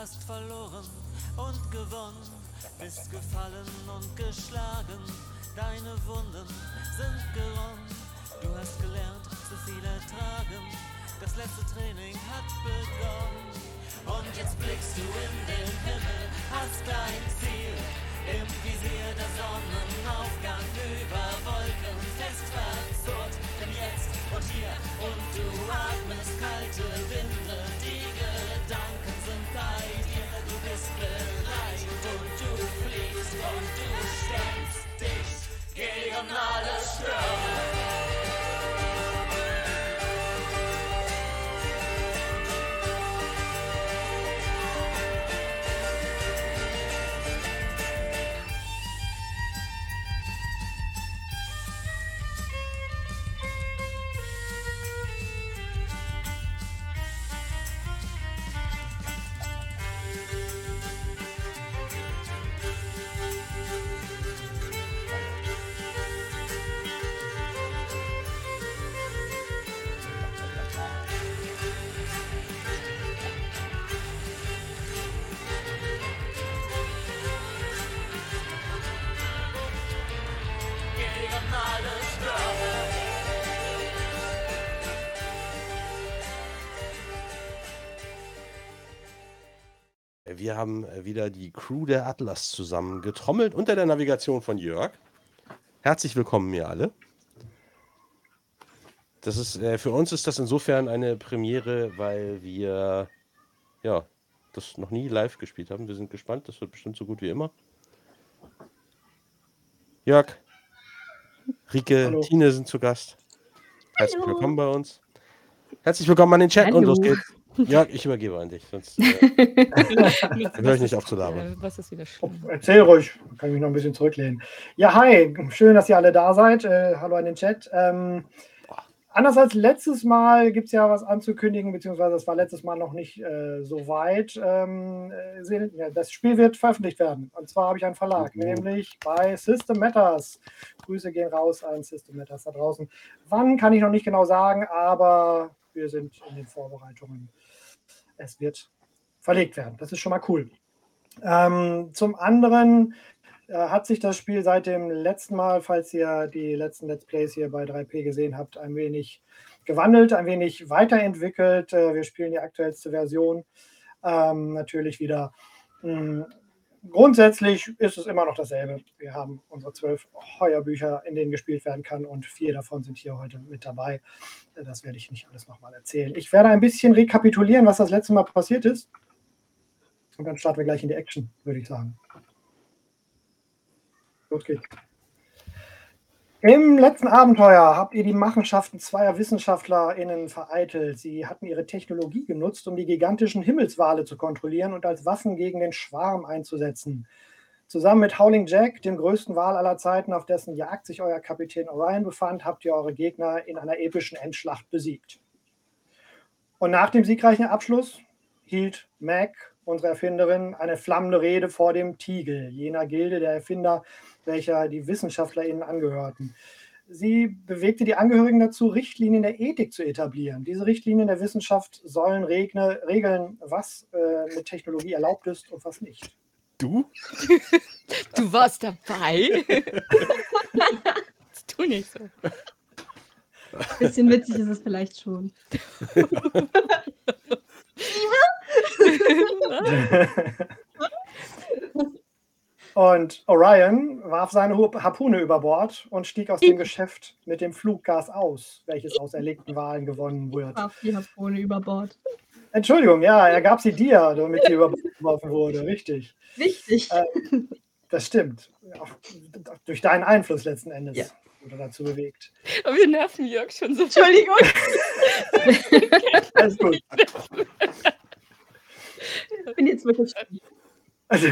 hast verloren und gewonnen, bist gefallen und geschlagen, deine Wunden sind geronnen, du hast gelernt, zu viel ertragen, das letzte Training hat begonnen. Und jetzt blickst du in den Himmel, hast dein Ziel im Visier der Sonnenaufgang über Wolken fest verzurrt im Jetzt und Hier und du dir, Wir haben äh, wieder die Crew der Atlas zusammen getrommelt unter der Navigation von Jörg. Herzlich willkommen, ihr alle. Das ist, äh, für uns ist das insofern eine Premiere, weil wir ja, das noch nie live gespielt haben. Wir sind gespannt, das wird bestimmt so gut wie immer. Jörg, Rike, Hallo. Tine sind zu Gast. Herzlich willkommen bei uns. Herzlich willkommen an den Chat und los Hallo. geht's. Jörg, ich übergebe an dich, sonst äh, höre ich nicht auf zu labern. Was ist wieder schlimm? Erzähl ruhig, kann ich mich noch ein bisschen zurücklehnen. Ja, hi, schön, dass ihr alle da seid. Äh, hallo an den Chat. Ähm, anders als letztes Mal gibt es ja was anzukündigen, beziehungsweise es war letztes Mal noch nicht äh, so weit. Ähm, äh, ja, das Spiel wird veröffentlicht werden. Und zwar habe ich einen Verlag, Mhm. nämlich bei System Matters. Grüße gehen raus an System Matters da draußen. Wann kann ich noch nicht genau sagen, aber wir sind in den Vorbereitungen. Es wird verlegt werden. Das ist schon mal cool. Ähm, zum anderen äh, hat sich das Spiel seit dem letzten Mal, falls ihr die letzten Let's Plays hier bei 3P gesehen habt, ein wenig gewandelt, ein wenig weiterentwickelt. Äh, wir spielen die aktuellste Version. Ähm, natürlich wieder. mh, grundsätzlich ist es immer noch dasselbe. Wir haben unsere zwölf Heuerbücher, in denen gespielt werden kann und vier davon sind hier heute mit dabei. Äh, Das werde ich nicht alles nochmal erzählen. Ich werde ein bisschen rekapitulieren, was das letzte Mal passiert ist. Und dann starten wir gleich in die Action, würde ich sagen. Los geht's. Im letzten Abenteuer habt ihr die Machenschaften zweier WissenschaftlerInnen vereitelt. Sie hatten ihre Technologie genutzt, um die gigantischen Himmelswale zu kontrollieren und als Waffen gegen den Schwarm einzusetzen. Zusammen mit Howling Jack, dem größten Wal aller Zeiten, auf dessen Jagd sich euer Kapitän Orion befand, habt ihr eure Gegner in einer epischen Endschlacht besiegt. Und nach dem siegreichen Abschluss hielt Mac, unsere Erfinderin, eine flammende Rede vor dem Tiegel, jener Gilde der Erfinder, welcher die WissenschaftlerInnen angehörten. Sie bewegte die Angehörigen dazu, Richtlinien der Ethik zu etablieren. Diese Richtlinien der Wissenschaft sollen regne, regeln, was äh, mit Technologie erlaubt ist und was nicht. Du? Du warst dabei. tu nicht so. Bisschen witzig ist es vielleicht schon. Und Orion warf seine Harpune über Bord und stieg aus dem Geschäft mit dem Fluggas aus, welches aus erlegten Walen gewonnen wird. Warf die Harpune über Bord. Entschuldigung, ja, er gab sie dir, damit sie über Bord geworfen wurde. Richtig. Wichtig. Äh, Das stimmt. Ja, durch deinen Einfluss letzten Endes Ja. wurde dazu bewegt. Aber wir nerven Jörg schon so. Entschuldigung. Alles gut. Ich bin jetzt wirklich. Also,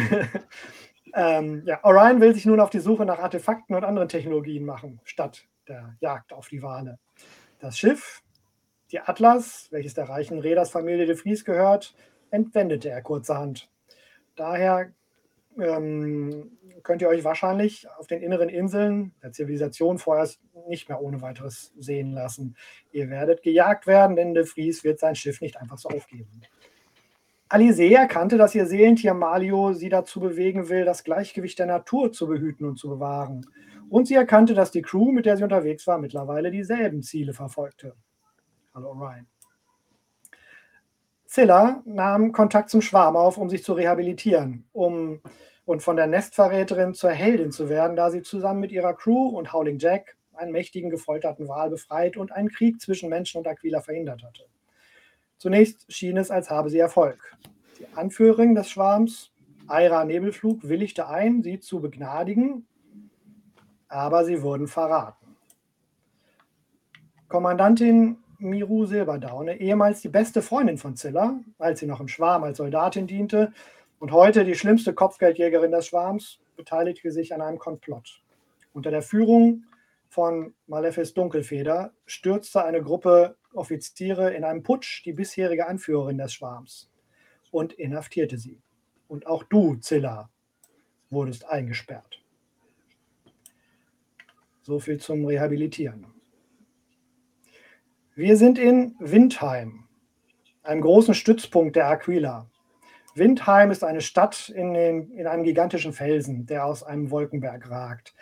ähm, ja, Orion will sich nun auf die Suche nach Artefakten und anderen Technologien machen, statt der Jagd auf die Wale. Das Schiff, die Atlas, welches der reichen Reedersfamilie de Vries gehört, entwendete er kurzerhand. Daher ähm, könnt ihr euch wahrscheinlich auf den inneren Inseln der Zivilisation vorerst nicht mehr ohne weiteres sehen lassen. Ihr werdet gejagt werden, denn de Vries wird sein Schiff nicht einfach so aufgeben. Alizé erkannte, dass ihr Seelentier Malio sie dazu bewegen will, das Gleichgewicht der Natur zu behüten und zu bewahren. Und sie erkannte, dass die Crew, mit der sie unterwegs war, mittlerweile dieselben Ziele verfolgte. Hallo Orion. Zilla nahm Kontakt zum Schwarm auf, um sich zu rehabilitieren, um und von der Nestverräterin zur Heldin zu werden, da sie zusammen mit ihrer Crew und Howling Jack einen mächtigen gefolterten Wal befreit und einen Krieg zwischen Menschen und Aquila verhindert hatte. Zunächst schien es, als habe sie Erfolg. Die Anführerin des Schwarms, Aira Nebelflug, willigte ein, sie zu begnadigen, aber sie wurden verraten. Kommandantin Miru Silberdaune, ehemals die beste Freundin von Zilla, als sie noch im Schwarm als Soldatin diente und heute die schlimmste Kopfgeldjägerin des Schwarms, beteiligte sich an einem Komplott. Unter der Führung von Malefice Dunkelfeder stürzte eine Gruppe Offiziere in einem Putsch die bisherige Anführerin des Schwarms und inhaftierte sie. Und auch du, Zilla, wurdest eingesperrt. So viel zum Rehabilitieren. Wir sind in Windheim, einem großen Stützpunkt der Aquila. Windheim ist eine Stadt in, den, in einem gigantischen Felsen, der aus einem Wolkenberg ragt.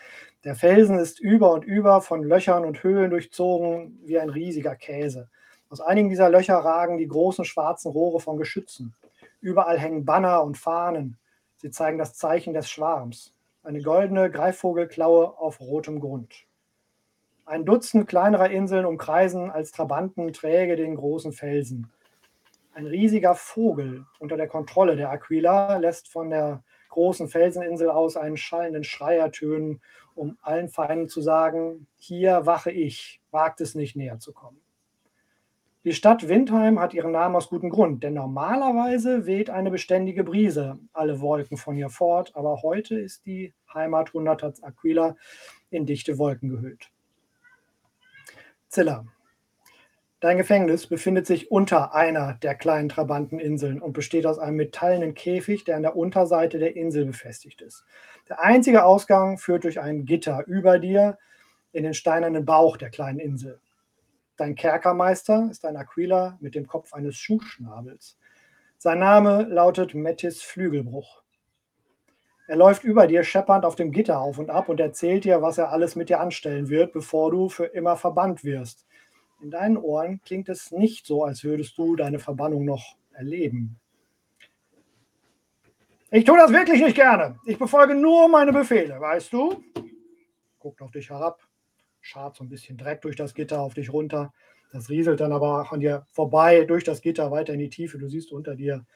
Der Felsen ist über und über von Löchern und Höhlen durchzogen wie ein riesiger Käse. Aus einigen dieser Löcher ragen die großen schwarzen Rohre von Geschützen. Überall hängen Banner und Fahnen. Sie zeigen das Zeichen des Schwarms. Eine goldene Greifvogelklaue auf rotem Grund. Ein Dutzend kleinerer Inseln umkreisen als Trabanten träge den großen Felsen. Ein riesiger Vogel unter der Kontrolle der Aquila lässt von der großen Felseninsel aus einen schallenden Schrei ertönen, um allen Feinden zu sagen, hier wache ich, wagt es nicht näher zu kommen. Die Stadt Windheim hat ihren Namen aus gutem Grund, denn normalerweise weht eine beständige Brise alle Wolken von ihr fort, aber heute ist die Heimat Hundertats Aquila in dichte Wolken gehüllt. Zilla. Dein Gefängnis befindet sich unter einer der kleinen Trabanteninseln und besteht aus einem metallenen Käfig, der an der Unterseite der Insel befestigt ist. Der einzige Ausgang führt durch ein Gitter über dir in den steinernen Bauch der kleinen Insel. Dein Kerkermeister ist ein Aquila mit dem Kopf eines Schuhschnabels. Sein Name lautet Mettis Flügelbruch. Er läuft über dir scheppernd auf dem Gitter auf und ab und erzählt dir, was er alles mit dir anstellen wird, bevor du für immer verbannt wirst. In deinen Ohren klingt es nicht so, als würdest du deine Verbannung noch erleben. Ich tue das wirklich nicht gerne. Ich befolge nur meine Befehle, weißt du? Guckt auf dich herab, schart so ein bisschen Dreck durch das Gitter auf dich runter. Das rieselt dann aber an dir vorbei, durch das Gitter weiter in die Tiefe. Du siehst unter dir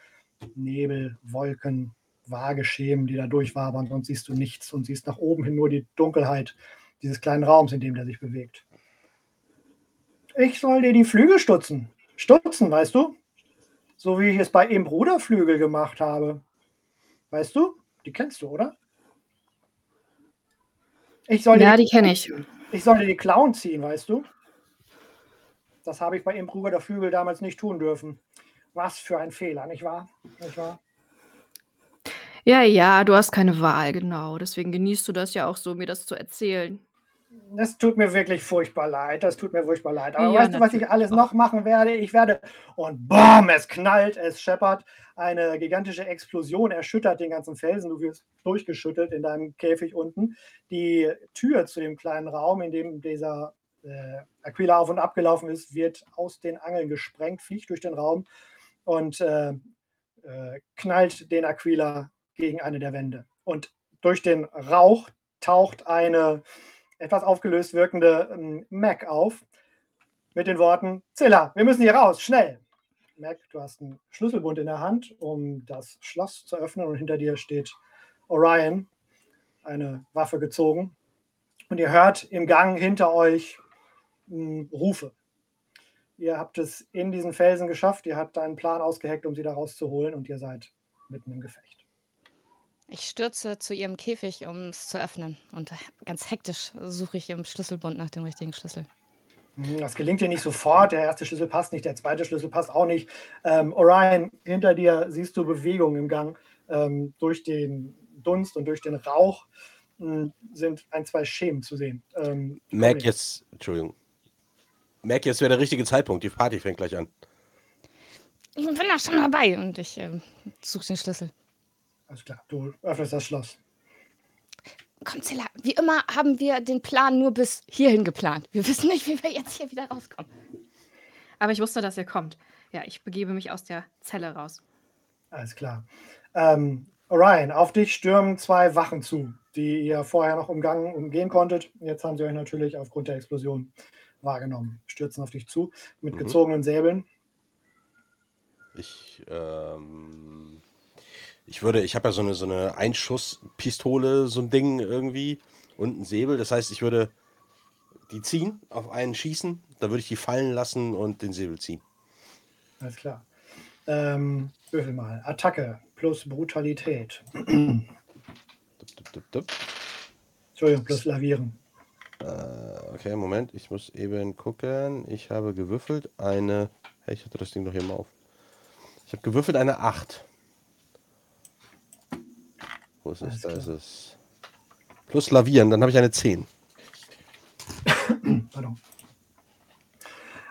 Nebel, Wolken, Waageschemen, die da durchwabern, sonst siehst du nichts und siehst nach oben hin nur die Dunkelheit dieses kleinen Raums, in dem der sich bewegt. Ich soll dir die Flügel stutzen. Stutzen, weißt du? So wie ich es bei Im Bruderflügel gemacht habe. Weißt du? Die kennst du, oder? Ich soll dir Ja, die kenne ich. ich sollte die Clown ziehen, weißt du? Das habe ich bei Impruger der Flügel damals nicht tun dürfen. Was für ein Fehler, nicht wahr? Nicht wahr? Ja, ja, du hast keine Wahl, genau. Deswegen genießt du das ja auch so, mir das zu erzählen. Das tut mir wirklich furchtbar leid. Das tut mir furchtbar leid. Aber Ja, weißt du, was ich alles noch machen werde? Ich werde und BAM! Es knallt, es scheppert. Eine gigantische Explosion erschüttert den ganzen Felsen. Du wirst durchgeschüttelt in deinem Käfig unten. Die Tür zu dem kleinen Raum, in dem dieser äh, Aquila auf und ab gelaufen ist, wird aus den Angeln gesprengt, fliegt durch den Raum und äh, äh, knallt den Aquila gegen eine der Wände. Und durch den Rauch taucht eine etwas aufgelöst wirkende ähm, Mac auf mit den Worten: Zilla, wir müssen hier raus, schnell. Mac, du hast einen Schlüsselbund in der Hand, um das Schloss zu öffnen, und hinter dir steht Orion, eine Waffe gezogen. Und ihr hört im Gang hinter euch mh, Rufe. Ihr habt es in diesen Felsen geschafft, ihr habt einen Plan ausgeheckt, um sie da rauszuholen, und ihr seid mitten im Gefecht. Ich stürze zu ihrem Käfig, um es zu öffnen. Und ganz hektisch suche ich im Schlüsselbund nach dem richtigen Schlüssel. Hm, Das gelingt dir nicht sofort. Der erste Schlüssel passt nicht, der zweite Schlüssel passt auch nicht. Ähm, Orion, hinter dir siehst du Bewegung im Gang. Ähm, durch den Dunst und durch den Rauch mh, sind ein, zwei Schemen zu sehen. Ähm, Mac, komm jetzt, Entschuldigung. Mac, jetzt wäre der richtige Zeitpunkt. Die Party fängt gleich an. Ich bin da schon dabei und ich ähm, suche den Schlüssel. Alles klar, du öffnest das Schloss. Komm, Zilla, wie immer haben wir den Plan nur bis hierhin geplant. Wir wissen nicht, wie wir jetzt hier wieder rauskommen. Aber ich wusste, dass ihr kommt. Ja, ich begebe mich aus der Zelle raus. Alles klar. Ähm, Orion, auf dich stürmen zwei Wachen zu, die ihr vorher noch umgangen, umgehen konntet. Jetzt haben sie euch natürlich aufgrund der Explosion wahrgenommen. Stürzen auf dich zu mit Mhm. gezogenen Säbeln. Ich, ähm, ich würde, ich habe ja so eine, so eine Einschusspistole, so ein Ding irgendwie und ein Säbel. Das heißt, ich würde die ziehen, auf einen schießen, dann würde ich die fallen lassen und den Säbel ziehen. Alles klar. Ähm, würfel mal. Attacke plus Brutalität. Dup, dup, dup, dup. Entschuldigung, plus Lavieren. Äh, okay, Moment, ich muss eben gucken. Ich habe gewürfelt eine. Hey, ich hatte das Ding doch hier mal auf. Ich habe gewürfelt eine 8. Wo ist es? Da ist es. Plus Lavieren, dann habe ich eine 10. Pardon.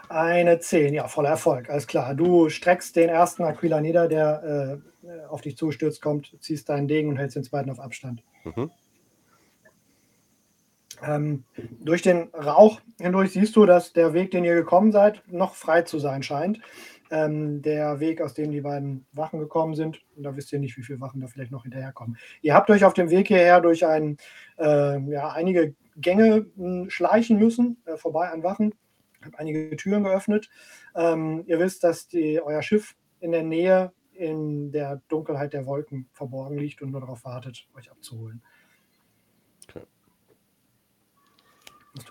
Eine 10, ja, voller Erfolg, alles klar. Du streckst den ersten Aquila nieder, der äh, auf dich zustürzt, kommt, ziehst deinen Degen und hältst den zweiten auf Abstand. Mhm. Ähm, durch den Rauch hindurch siehst du, dass der Weg, den ihr gekommen seid, noch frei zu sein scheint. Ähm, der Weg, aus dem die beiden Wachen gekommen sind, und da wisst ihr nicht, wie viele Wachen da vielleicht noch hinterherkommen. Ihr habt euch auf dem Weg hierher durch ein, äh, ja, einige Gänge mh, schleichen müssen, äh, vorbei an Wachen. Habt einige Türen geöffnet. Ähm, ihr wisst, dass die, euer Schiff in der Nähe in der Dunkelheit der Wolken verborgen liegt und nur darauf wartet, euch abzuholen.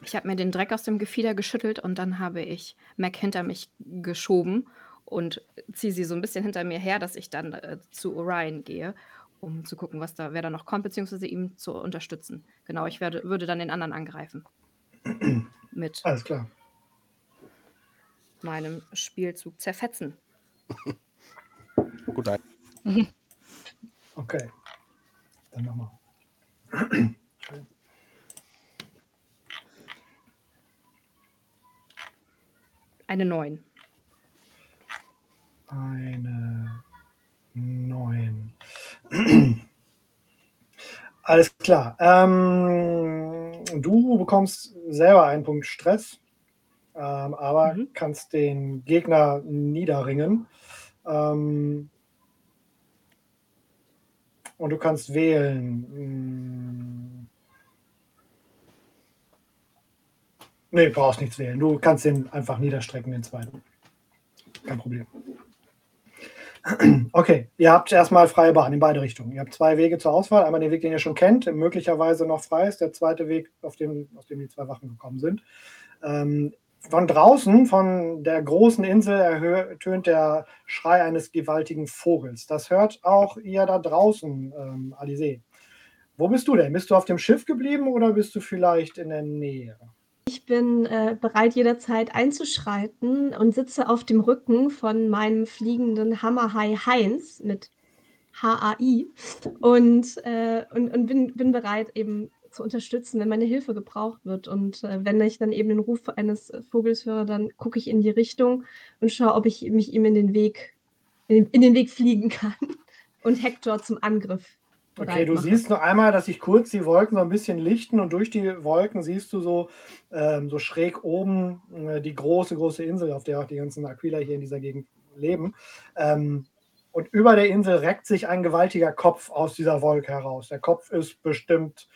Ich habe mir den Dreck aus dem Gefieder geschüttelt und dann habe ich Mac hinter mich geschoben und ziehe sie so ein bisschen hinter mir her, dass ich dann äh, zu Orion gehe, um zu gucken, was da, wer da noch kommt, beziehungsweise ihm zu unterstützen. Genau, ich werde, würde dann den anderen angreifen. Mit Alles klar. meinem Spielzug zerfetzen. Gut, ein. Okay. Dann nochmal. Eine 9. Eine 9. Alles klar. Ähm, du bekommst selber einen Punkt Stress, ähm, aber Mhm. kannst den Gegner niederringen. Ähm, und du kannst wählen. Hm. Nee, brauchst nichts wählen. Du kannst den einfach niederstrecken, den zweiten. Kein Problem. Okay, ihr habt erstmal freie Bahn in beide Richtungen. Ihr habt zwei Wege zur Auswahl. Einmal den Weg, den ihr schon kennt, möglicherweise noch frei ist. Der zweite Weg, auf dem, auf dem die zwei Wachen gekommen sind. Ähm, von draußen, von der großen Insel, ertönt der Schrei eines gewaltigen Vogels. Das hört auch ihr da draußen, ähm, Alizé. Wo bist du denn? Bist du auf dem Schiff geblieben oder bist du vielleicht in der Nähe? Ich bin äh, bereit, jederzeit einzuschreiten und sitze auf dem Rücken von meinem fliegenden Hammerhai Heinz mit HAI und, äh, und, und bin, bin bereit, eben zu unterstützen, wenn meine Hilfe gebraucht wird. Und äh, wenn ich dann eben den Ruf eines Vogels höre, dann gucke ich in die Richtung und schaue, ob ich mich ihm in den Weg, in, in den Weg fliegen kann und Hector zum Angriff. Okay, du siehst nur einmal, dass sich kurz die Wolken so ein bisschen lichten und durch die Wolken siehst du so, ähm, so schräg oben äh, die große, große Insel, auf der auch die ganzen Aquila hier in dieser Gegend leben. Ähm, Und über der Insel reckt sich ein gewaltiger Kopf aus dieser Wolke heraus. Der Kopf ist bestimmt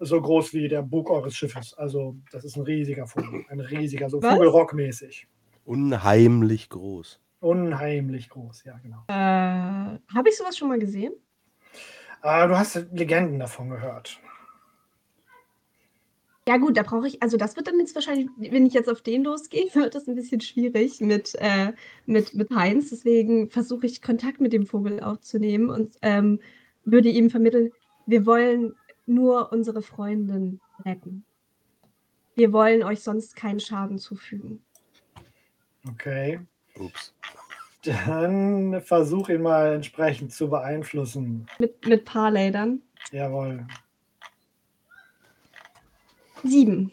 so groß wie der Bug eures Schiffes. Also das ist ein riesiger Vogel. Ein riesiger, so Was? Vogelrock-mäßig. Unheimlich groß. Unheimlich groß, ja genau. Äh, Habe ich sowas schon mal gesehen? Äh, du hast Legenden davon gehört. Ja gut, da brauche ich, also das wird dann jetzt wahrscheinlich, wenn ich jetzt auf den losgehe, wird das ein bisschen schwierig mit, äh, mit, mit Heinz. Deswegen versuche ich Kontakt mit dem Vogel aufzunehmen und ähm, würde ihm vermitteln, wir wollen nur unsere Freundin retten. Wir wollen euch sonst keinen Schaden zufügen. Okay. Ups. Dann versuch ihn mal entsprechend zu beeinflussen. Mit, mit Parley dann. Jawohl. Sieben.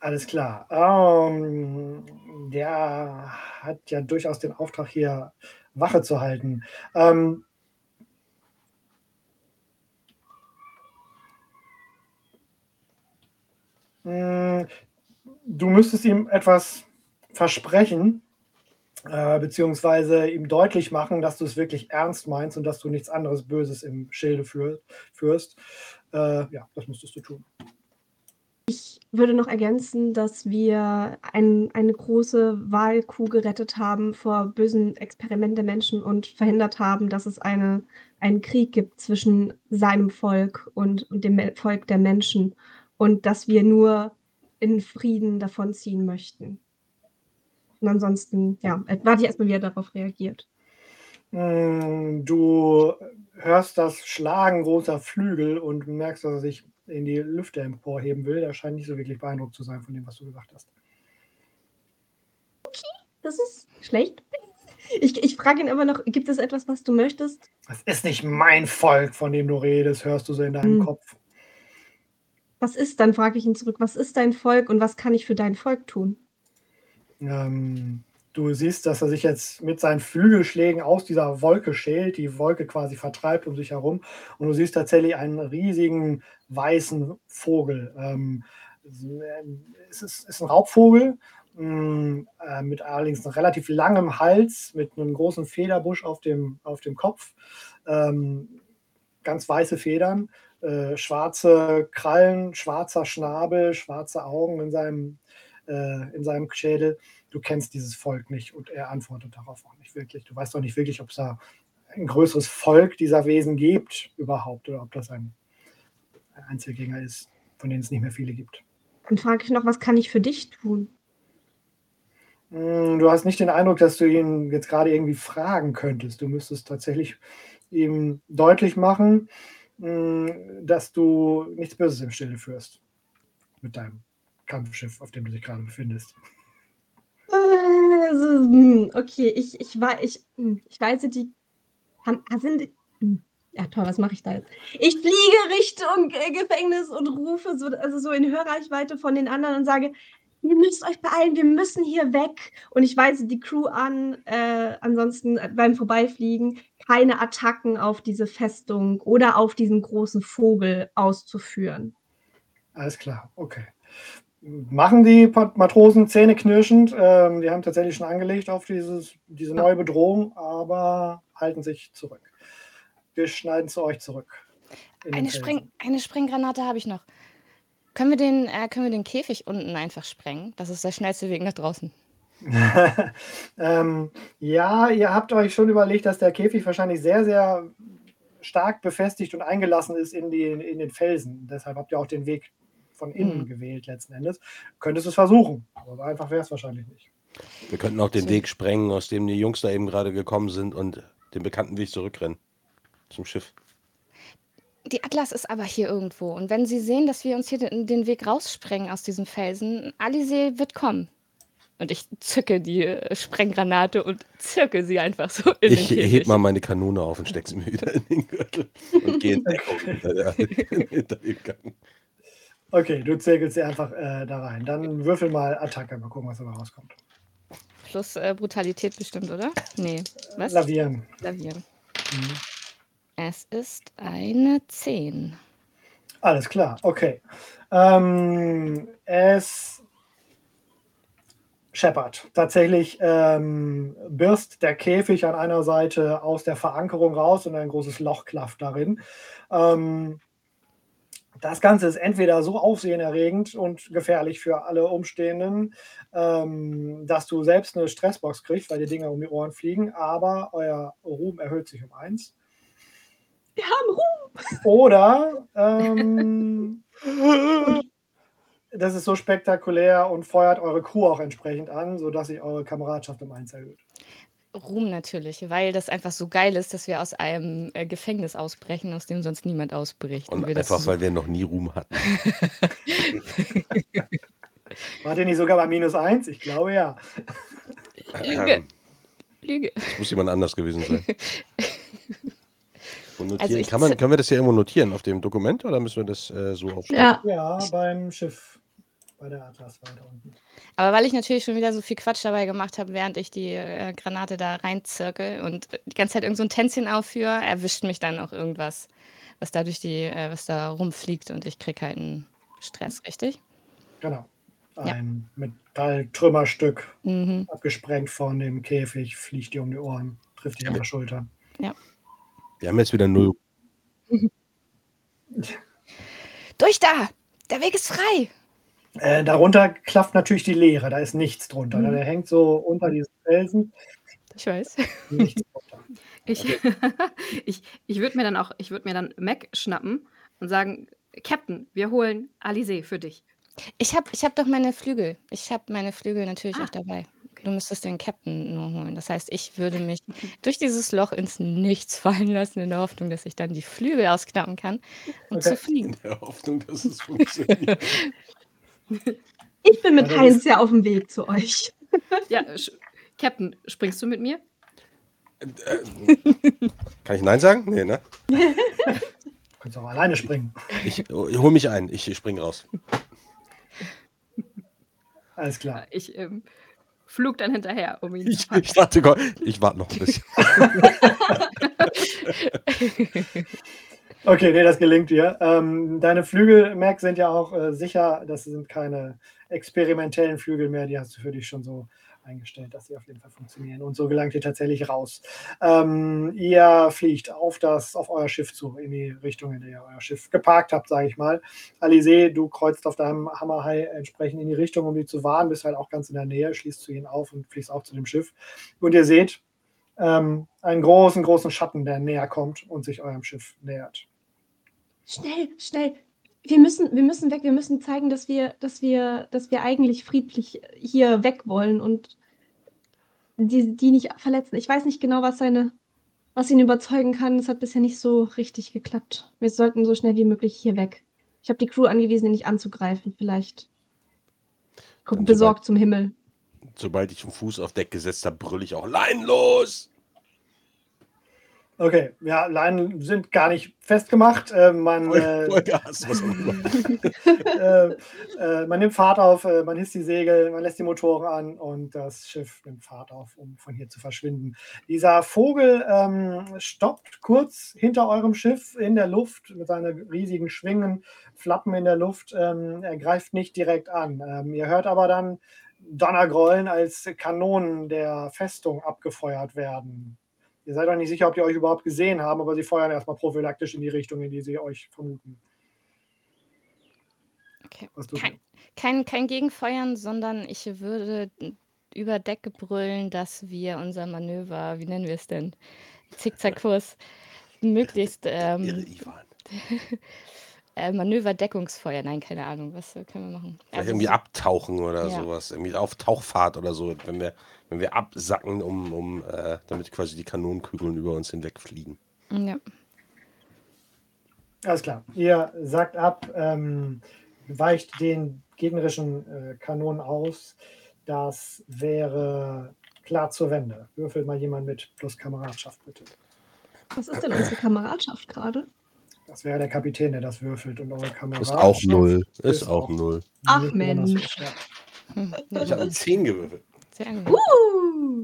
Alles klar. Ähm, der hat ja durchaus den Auftrag, hier Wache zu halten. Ähm, mh, du müsstest ihm etwas versprechen, äh, beziehungsweise ihm deutlich machen, dass du es wirklich ernst meinst und dass du nichts anderes Böses im Schilde führ, führst. Äh, ja, das müsstest du tun. Ich würde noch ergänzen, dass wir ein, eine große Wahlkuh gerettet haben vor bösen Experimenten der Menschen und verhindert haben, dass es eine, einen Krieg gibt zwischen seinem Volk und, und dem Volk der Menschen und dass wir nur in Frieden davonziehen möchten. Und ansonsten, ja, warte ich erstmal, wie er darauf reagiert. Mm, Du hörst das Schlagen großer Flügel und merkst, dass er sich in die Lüfte emporheben will. Er scheint nicht so wirklich beeindruckt zu sein von dem, was du gesagt hast. Das ist schlecht. Ich, ich frage ihn aber noch, gibt es etwas, was du möchtest? Das ist nicht mein Volk, von dem du redest, hörst du so in deinem Hm. Kopf. Was ist, dann frage ich ihn zurück, was ist dein Volk und was kann ich für dein Volk tun? Ähm, du siehst, dass er sich jetzt mit seinen Flügelschlägen aus dieser Wolke schält, die Wolke quasi vertreibt um sich herum. Und du siehst tatsächlich einen riesigen weißen Vogel. Ähm, es ist, ist ein Raubvogel mh, äh, mit allerdings einem relativ langem Hals, mit einem großen Federbusch auf dem, auf dem Kopf. Ähm, ganz weiße Federn, äh, schwarze Krallen, schwarzer Schnabel, schwarze Augen in seinem, äh, in seinem Schädel. Du kennst dieses Volk nicht und er antwortet darauf auch nicht wirklich. Du weißt auch nicht wirklich, ob es da ein größeres Volk dieser Wesen gibt überhaupt oder ob das ein ein Einzelgänger ist, von denen es nicht mehr viele gibt. Dann frage ich noch, was kann ich für dich tun? Mm, Du hast nicht den Eindruck, dass du ihn jetzt gerade irgendwie fragen könntest. Du müsstest tatsächlich ihm deutlich machen, mm, dass du nichts Böses im Stille führst mit deinem Kampfschiff, auf dem du dich gerade befindest. Äh, hm, Okay, ich, ich, ich, hm, ich weise die. Haben, ah, sind hm, ja, toll, was mache ich da jetzt? Ich fliege Richtung Gefängnis und rufe so, also so in Hörreichweite von den anderen und sage: Ihr müsst euch beeilen, wir müssen hier weg. Und ich weise die Crew an, äh, ansonsten beim Vorbeifliegen keine Attacken auf diese Festung oder auf diesen großen Vogel auszuführen. Alles klar, okay. Machen die Matrosen zähneknirschend. Ähm, die haben tatsächlich schon angelegt auf dieses, diese neue Bedrohung, aber halten sich zurück. Wir schneiden zu euch zurück. Eine. Spreng, eine Sprenggranate habe ich noch. Können wir, den, äh, können wir den Käfig unten einfach sprengen? Das ist der schnellste Weg nach draußen. ähm, ja, ihr habt euch schon überlegt, dass der Käfig wahrscheinlich sehr, sehr stark befestigt und eingelassen ist in, die, in den Felsen. Deshalb habt ihr auch den Weg von innen Mhm. gewählt letzten Endes. Könntest es versuchen, aber so einfach wäre es wahrscheinlich nicht. Wir könnten auch den So. Weg sprengen, aus dem die Jungs da eben gerade gekommen sind und den bekannten Weg zurückrennen. Zum Schiff. Die Atlas ist aber hier irgendwo. Und wenn sie sehen, dass wir uns hier den, den Weg raussprengen aus diesem Felsen, Alizé wird kommen. Und ich zücke die äh, Sprenggranate und zirkel sie einfach so in Ich den heb mal meine Kanone auf und steck sie mir wieder in den Gürtel und gehe in Deckung hinter, hinter dem Gang. Okay, du zirkelst sie einfach äh, da rein. Dann würfel mal Attacke, mal gucken, was dabei rauskommt. Plus äh, Brutalität bestimmt, oder? Nee. Was? Lavieren. Lavieren. Mhm. Es ist eine 10. Alles klar, okay. Ähm, es Shepard. Tatsächlich ähm, birst der Käfig an einer Seite aus der Verankerung raus und ein großes Loch klafft darin. Ähm, das Ganze ist entweder so aufsehenerregend und gefährlich für alle Umstehenden, ähm, dass du selbst eine Stressbox kriegst, weil die Dinger um die Ohren fliegen, aber euer Ruhm erhöht sich um eins. Wir haben Ruhm! Oder ähm, das ist so spektakulär und feuert eure Crew auch entsprechend an, sodass sich eure Kameradschaft um eins erhöht. Ruhm natürlich, weil das einfach so geil ist, dass wir aus einem äh, Gefängnis ausbrechen, aus dem sonst niemand ausbricht. Und das einfach, so- weil wir noch nie Ruhm hatten. Wart ihr nicht sogar bei minus eins? Ich glaube ja. Lüge. Ähm, Lüge. das muss jemand anders gewesen sein. Und notieren. Also ich Kann man, können wir das hier irgendwo notieren auf dem Dokument oder müssen wir das äh, so aufschreiben? Ja, Ja, beim Schiff. Bei der Atlas weiter unten. Aber weil ich natürlich schon wieder so viel Quatsch dabei gemacht habe, während ich die äh, Granate da reinzirkel und die ganze Zeit irgend so ein Tänzchen aufführe, erwischt mich dann auch irgendwas, was da durch die, äh, was da rumfliegt und ich krieg halt einen Stress, richtig? Genau. Ein Metalltrümmerstück, Mhm. abgesprengt von dem Käfig, fliegt dir um die Ohren, trifft dich an der Schulter. Wir haben jetzt wieder null. Durch da! Der Weg ist frei! Äh, darunter klafft natürlich die Leere, da ist nichts drunter. Mhm. Der hängt so unter diesen Felsen, Ich weiß. nichts drunter. Ich, ich, ich würde mir dann auch, ich würde mir dann Mac schnappen und sagen, Captain, wir holen Alizé für dich. Ich habe ich hab doch meine Flügel. Ich habe meine Flügel natürlich Ah, auch dabei. Du müsstest den Captain nur holen. Das heißt, ich würde mich durch dieses Loch ins Nichts fallen lassen, in der Hoffnung, dass ich dann die Flügel ausknappen kann und Okay. zu fliegen. In der Hoffnung, dass es funktioniert. ich bin mit das Heinz ja auf dem Weg zu euch. Ja, Captain, springst du mit mir? Kann ich Nein sagen? Nee, ne? Du kannst auch alleine springen. Ich, ich hole mich ein. Ich, ich spring raus. Alles klar. Ich ähm, flug dann hinterher, um ihn zu Ich, ich dachte, Gott, ich warte noch ein bisschen. Okay, nee, das gelingt dir. Ähm, deine Flügel, Mac, sind ja auch äh, sicher. Das sind keine experimentellen Flügel mehr. Die hast du für dich schon so eingestellt, dass sie auf jeden Fall funktionieren. Und so gelangt ihr tatsächlich raus. Ähm, ihr fliegt auf, das, auf euer Schiff zu, in die Richtung, in der ihr euer Schiff geparkt habt, sage ich mal. Alizé, du kreuzt auf deinem Hammerhai entsprechend in die Richtung, um die zu warnen, bist halt auch ganz in der Nähe, schließt zu ihnen auf und fliegst auch zu dem Schiff. Und ihr seht ähm, einen großen, großen Schatten, der näher kommt und sich eurem Schiff nähert. Schnell, schnell. Wir müssen, wir müssen weg. Wir müssen zeigen, dass wir, dass wir, dass wir eigentlich friedlich hier weg wollen und die, die nicht verletzen. Ich weiß nicht genau, was seine, was ihn überzeugen kann. Es hat bisher nicht so richtig geklappt. Wir sollten so schnell wie möglich hier weg. Ich habe die Crew angewiesen, ihn nicht anzugreifen. Vielleicht Dann besorgt zum Himmel. Sobald ich einen Fuß auf Deck gesetzt habe, brülle ich auch Leinen los. Okay, ja, Leinen sind gar nicht festgemacht. Äh, man, äh, äh, äh, man nimmt Fahrt auf, äh, man hisst die Segel, man lässt die Motoren an und das Schiff nimmt Fahrt auf, um von hier zu verschwinden. Dieser Vogel ähm, stoppt kurz hinter eurem Schiff in der Luft mit seinen riesigen Schwingen, Flappen in der Luft. Ähm, er greift nicht direkt an. Ähm, ihr hört aber dann Donnergrollen, als Kanonen der Festung abgefeuert werden. Ihr seid auch nicht sicher, ob die euch überhaupt gesehen haben, aber sie feuern erstmal prophylaktisch in die Richtung, in die sie euch vermuten. Okay. Kein, kein, kein Gegenfeuern, sondern ich würde über Deck brüllen, dass wir unser Manöver, wie nennen wir es denn? Zickzackkurs, möglichst Irre ähm. äh, Manöverdeckungsfeuer. Nein, keine Ahnung, was äh, können wir machen? Vielleicht Also irgendwie abtauchen oder Ja. sowas. Irgendwie auf Tauchfahrt oder so, wenn wir, wenn wir absacken, um, um äh, damit quasi die Kanonenkugeln über uns hinwegfliegen. Ja. Alles klar. Ihr sagt ab, ähm, weicht den gegnerischen äh, Kanonen aus. Das wäre klar zur Wende. Würfelt mal jemand mit plus Kameradschaft, bitte. Was ist denn unsere Kameradschaft gerade? Das wäre der Kapitän, der das würfelt. Und eure Ist Kameradschaft auch null. Ist, ist auch null. Ach, Mensch. Hm, Ich habe eine 10 gewürfelt. Sehr angenehm. Uh,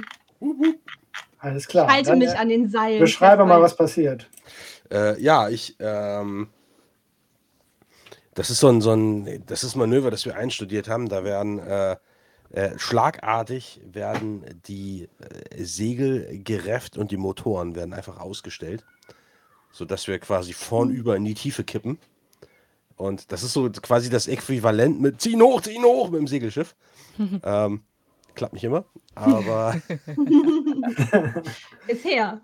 Alles klar. halte Dann, mich äh, an den Seilen. Beschreibe mal, was passiert. Äh, ja, ich. Ähm, das ist so ein, so ein. Das ist ein Manöver, das wir einstudiert haben. Da werden äh, Äh, schlagartig werden die äh, Segel gerefft und die Motoren werden einfach ausgestellt, sodass wir quasi vornüber in die Tiefe kippen. Und das ist so quasi das Äquivalent mit ziehen hoch, ziehen hoch mit dem Segelschiff. ähm, klappt nicht immer, aber Bisher.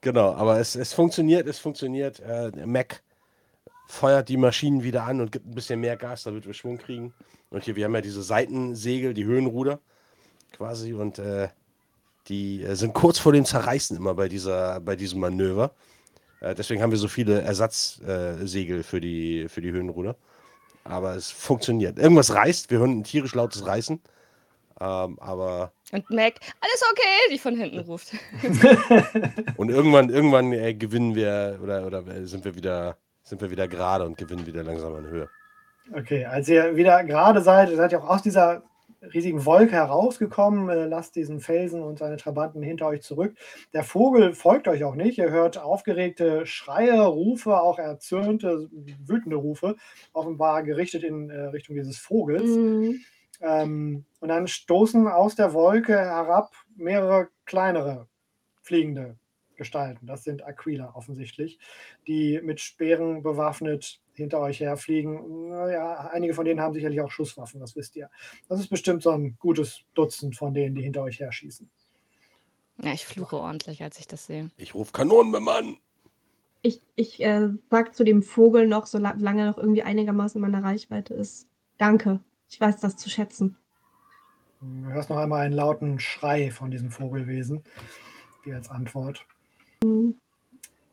genau, aber es, es funktioniert, es funktioniert. Äh, Mac feuert die Maschinen wieder an und gibt ein bisschen mehr Gas, damit wir Schwung kriegen. Und hier, wir haben ja diese Seitensegel, die Höhenruder quasi und äh, die äh, sind kurz vor dem Zerreißen immer bei, dieser, bei diesem Manöver. Äh, deswegen haben wir so viele Ersatzsegel für, die, für die Höhenruder. Aber es funktioniert. Irgendwas reißt, wir hören ein tierisch lautes Reißen. Ähm, aber Und Mac, alles okay, die von hinten ruft. und irgendwann, irgendwann äh, gewinnen wir oder, oder sind wir wieder sind wir wieder gerade und gewinnen wieder langsam an Höhe. Okay, als ihr wieder gerade seid, seid ihr auch aus dieser riesigen Wolke herausgekommen, äh, lasst diesen Felsen und seine Trabanten hinter euch zurück. Der Vogel folgt euch auch nicht. Ihr hört aufgeregte Schreie, Rufe, auch erzürnte, wütende Rufe, offenbar gerichtet in äh, Richtung dieses Vogels. Mhm. Ähm, und dann stoßen aus der Wolke herab mehrere kleinere fliegende Gestalten. Das sind Aquila offensichtlich, die mit Speeren bewaffnet hinter euch herfliegen. Naja, einige von denen haben sicherlich auch Schusswaffen, das wisst ihr. Das ist bestimmt so ein gutes Dutzend von denen, die hinter euch herschießen. Ja, ich fluche ordentlich, als ich das sehe. Ich rufe Kanonen beim Mann. Ich, ich äh, sag zu dem Vogel noch, solange er noch irgendwie einigermaßen in meiner Reichweite ist. Danke. Ich weiß das zu schätzen. Du hörst noch einmal einen lauten Schrei von diesem Vogelwesen, wie als Antwort.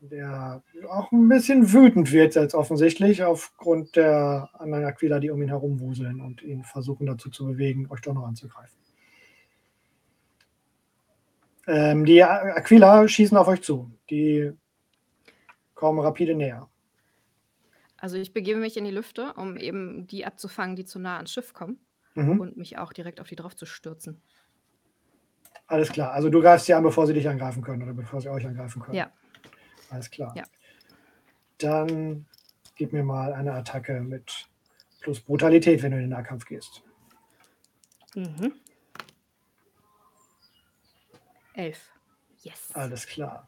Der auch ein bisschen wütend wird jetzt offensichtlich aufgrund der anderen Aquila, die um ihn herumwuseln und ihn versuchen dazu zu bewegen, euch doch noch anzugreifen. Ähm, die Aquila schießen auf euch zu. Die kommen rapide näher. Also ich begebe mich in die Lüfte, um eben die abzufangen, die zu nah ans Schiff kommen Mhm. und mich auch direkt auf die drauf zu stürzen. Alles klar. Also du greifst sie an, bevor sie dich angreifen können oder bevor sie euch angreifen können. Ja. Alles klar. Ja. Dann gib mir mal eine Attacke mit plus Brutalität, wenn du in den Nahkampf gehst. Mhm. Elf. Yes. Alles klar.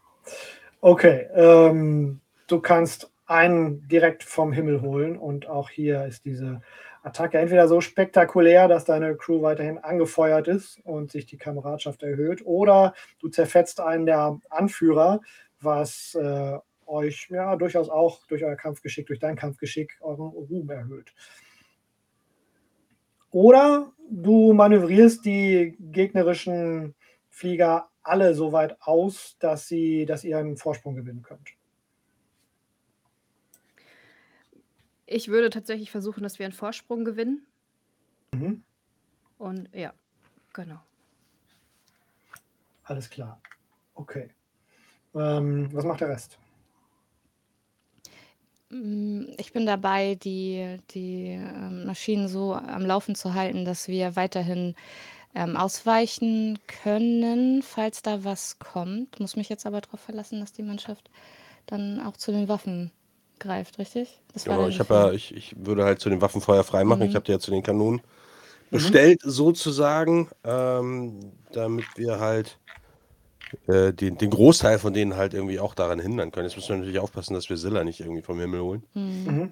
Okay, ähm, du kannst einen direkt vom Himmel holen und auch hier ist diese Attacke entweder so spektakulär, dass deine Crew weiterhin angefeuert ist und sich die Kameradschaft erhöht, oder du zerfetzt einen der Anführer, was äh, euch ja durchaus auch durch euer Kampfgeschick, durch dein Kampfgeschick euren Ruhm erhöht. Oder du manövrierst die gegnerischen Flieger alle so weit aus, dass, sie, dass ihr einen Vorsprung gewinnen könnt. Ich würde tatsächlich versuchen, dass wir einen Vorsprung gewinnen. Mhm. Und ja, genau. Alles klar. Okay. Ähm, was macht der Rest? Mm, Ich bin dabei, die, die ähm, Maschinen so am Laufen zu halten, dass wir weiterhin ähm, ausweichen können, falls da was kommt. Muss mich jetzt aber darauf verlassen, dass die Mannschaft dann auch zu den Waffen greift, richtig? Genau, ich, ja, ich, ich würde halt zu den Waffenfeuer freimachen. Ich Mhm. habe dir ja zu den Kanonen bestellt, sozusagen, ähm, damit wir halt äh, den, den Großteil von denen halt irgendwie auch daran hindern können. Jetzt müssen wir natürlich aufpassen, dass wir Silla nicht irgendwie vom Himmel holen. Mhm. Mhm.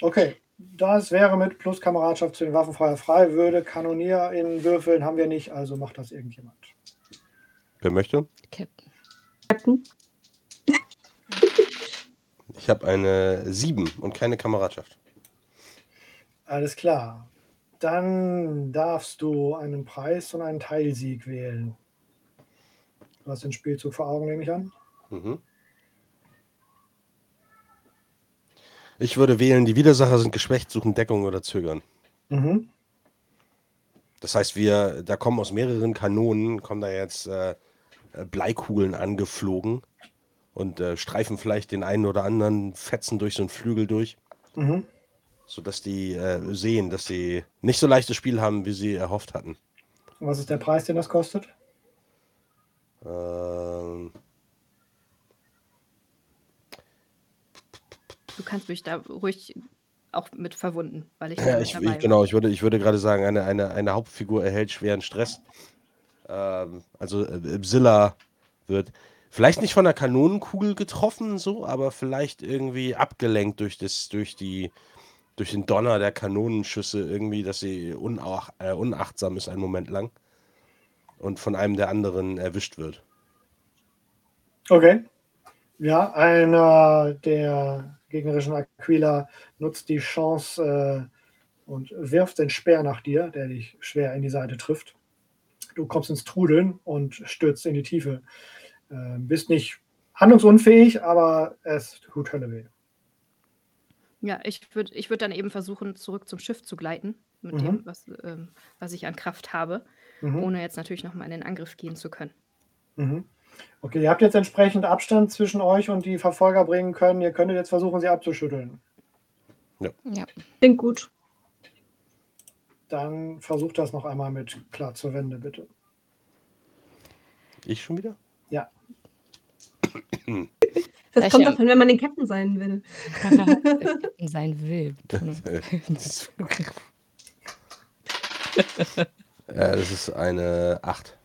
Okay. Das wäre mit plus Kameradschaft zu den Waffenfeuer frei. Würde Kanonier in Würfeln haben wir nicht, also macht das irgendjemand. Wer möchte? Captain. Captain? Ich habe eine 7 und keine Kameradschaft. Alles klar. Dann darfst du einen Preis und einen Teilsieg wählen. Du hast den Spielzug vor Augen, nehme ich an. Mhm. Ich würde wählen, die Widersacher sind geschwächt, suchen Deckung oder zögern. Mhm. Das heißt, wir, da kommen aus mehreren Kanonen, kommen da jetzt äh, äh, Bleikugeln angeflogen und äh, streifen vielleicht den einen oder anderen Fetzen durch so einen Flügel durch, Mhm. sodass die äh, sehen, dass sie nicht so leichtes Spiel haben, wie sie erhofft hatten. Und was ist der Preis, den das kostet? Ähm, Du kannst mich da ruhig auch mit verwunden, weil ich Ja, ich, ich, genau, ich würde, ich würde gerade sagen, eine, eine, eine Hauptfigur erhält schweren Stress. Ähm, also äh, Zilla wird vielleicht nicht von einer Kanonenkugel getroffen, so, aber vielleicht irgendwie abgelenkt durch das, durch die, durch den Donner der Kanonenschüsse irgendwie, dass sie unach, äh, unachtsam ist einen Moment lang und von einem der anderen erwischt wird. Okay. Ja, einer der gegnerischen Aquila nutzt die Chance äh, und wirft den Speer nach dir, der dich schwer in die Seite trifft. Du kommst ins Trudeln und stürzt in die Tiefe. Äh, bist nicht handlungsunfähig, aber es tut Hölle weh. Ja, ich würde ich würd dann eben versuchen, zurück zum Schiff zu gleiten, mit Mhm. dem, was, ähm, was ich an Kraft habe, Mhm. ohne jetzt natürlich nochmal in den Angriff gehen zu können. Mhm. Okay, ihr habt jetzt entsprechend Abstand zwischen euch und die Verfolger bringen können. Ihr könntet jetzt versuchen, sie abzuschütteln. Ja. Klingt gut. Dann versucht das noch einmal mit klar zur Wende, bitte. Ich schon wieder? Ja. Das Welche- kommt davon, wenn man den Captain sein will. sein will. Ja, das ist eine 8.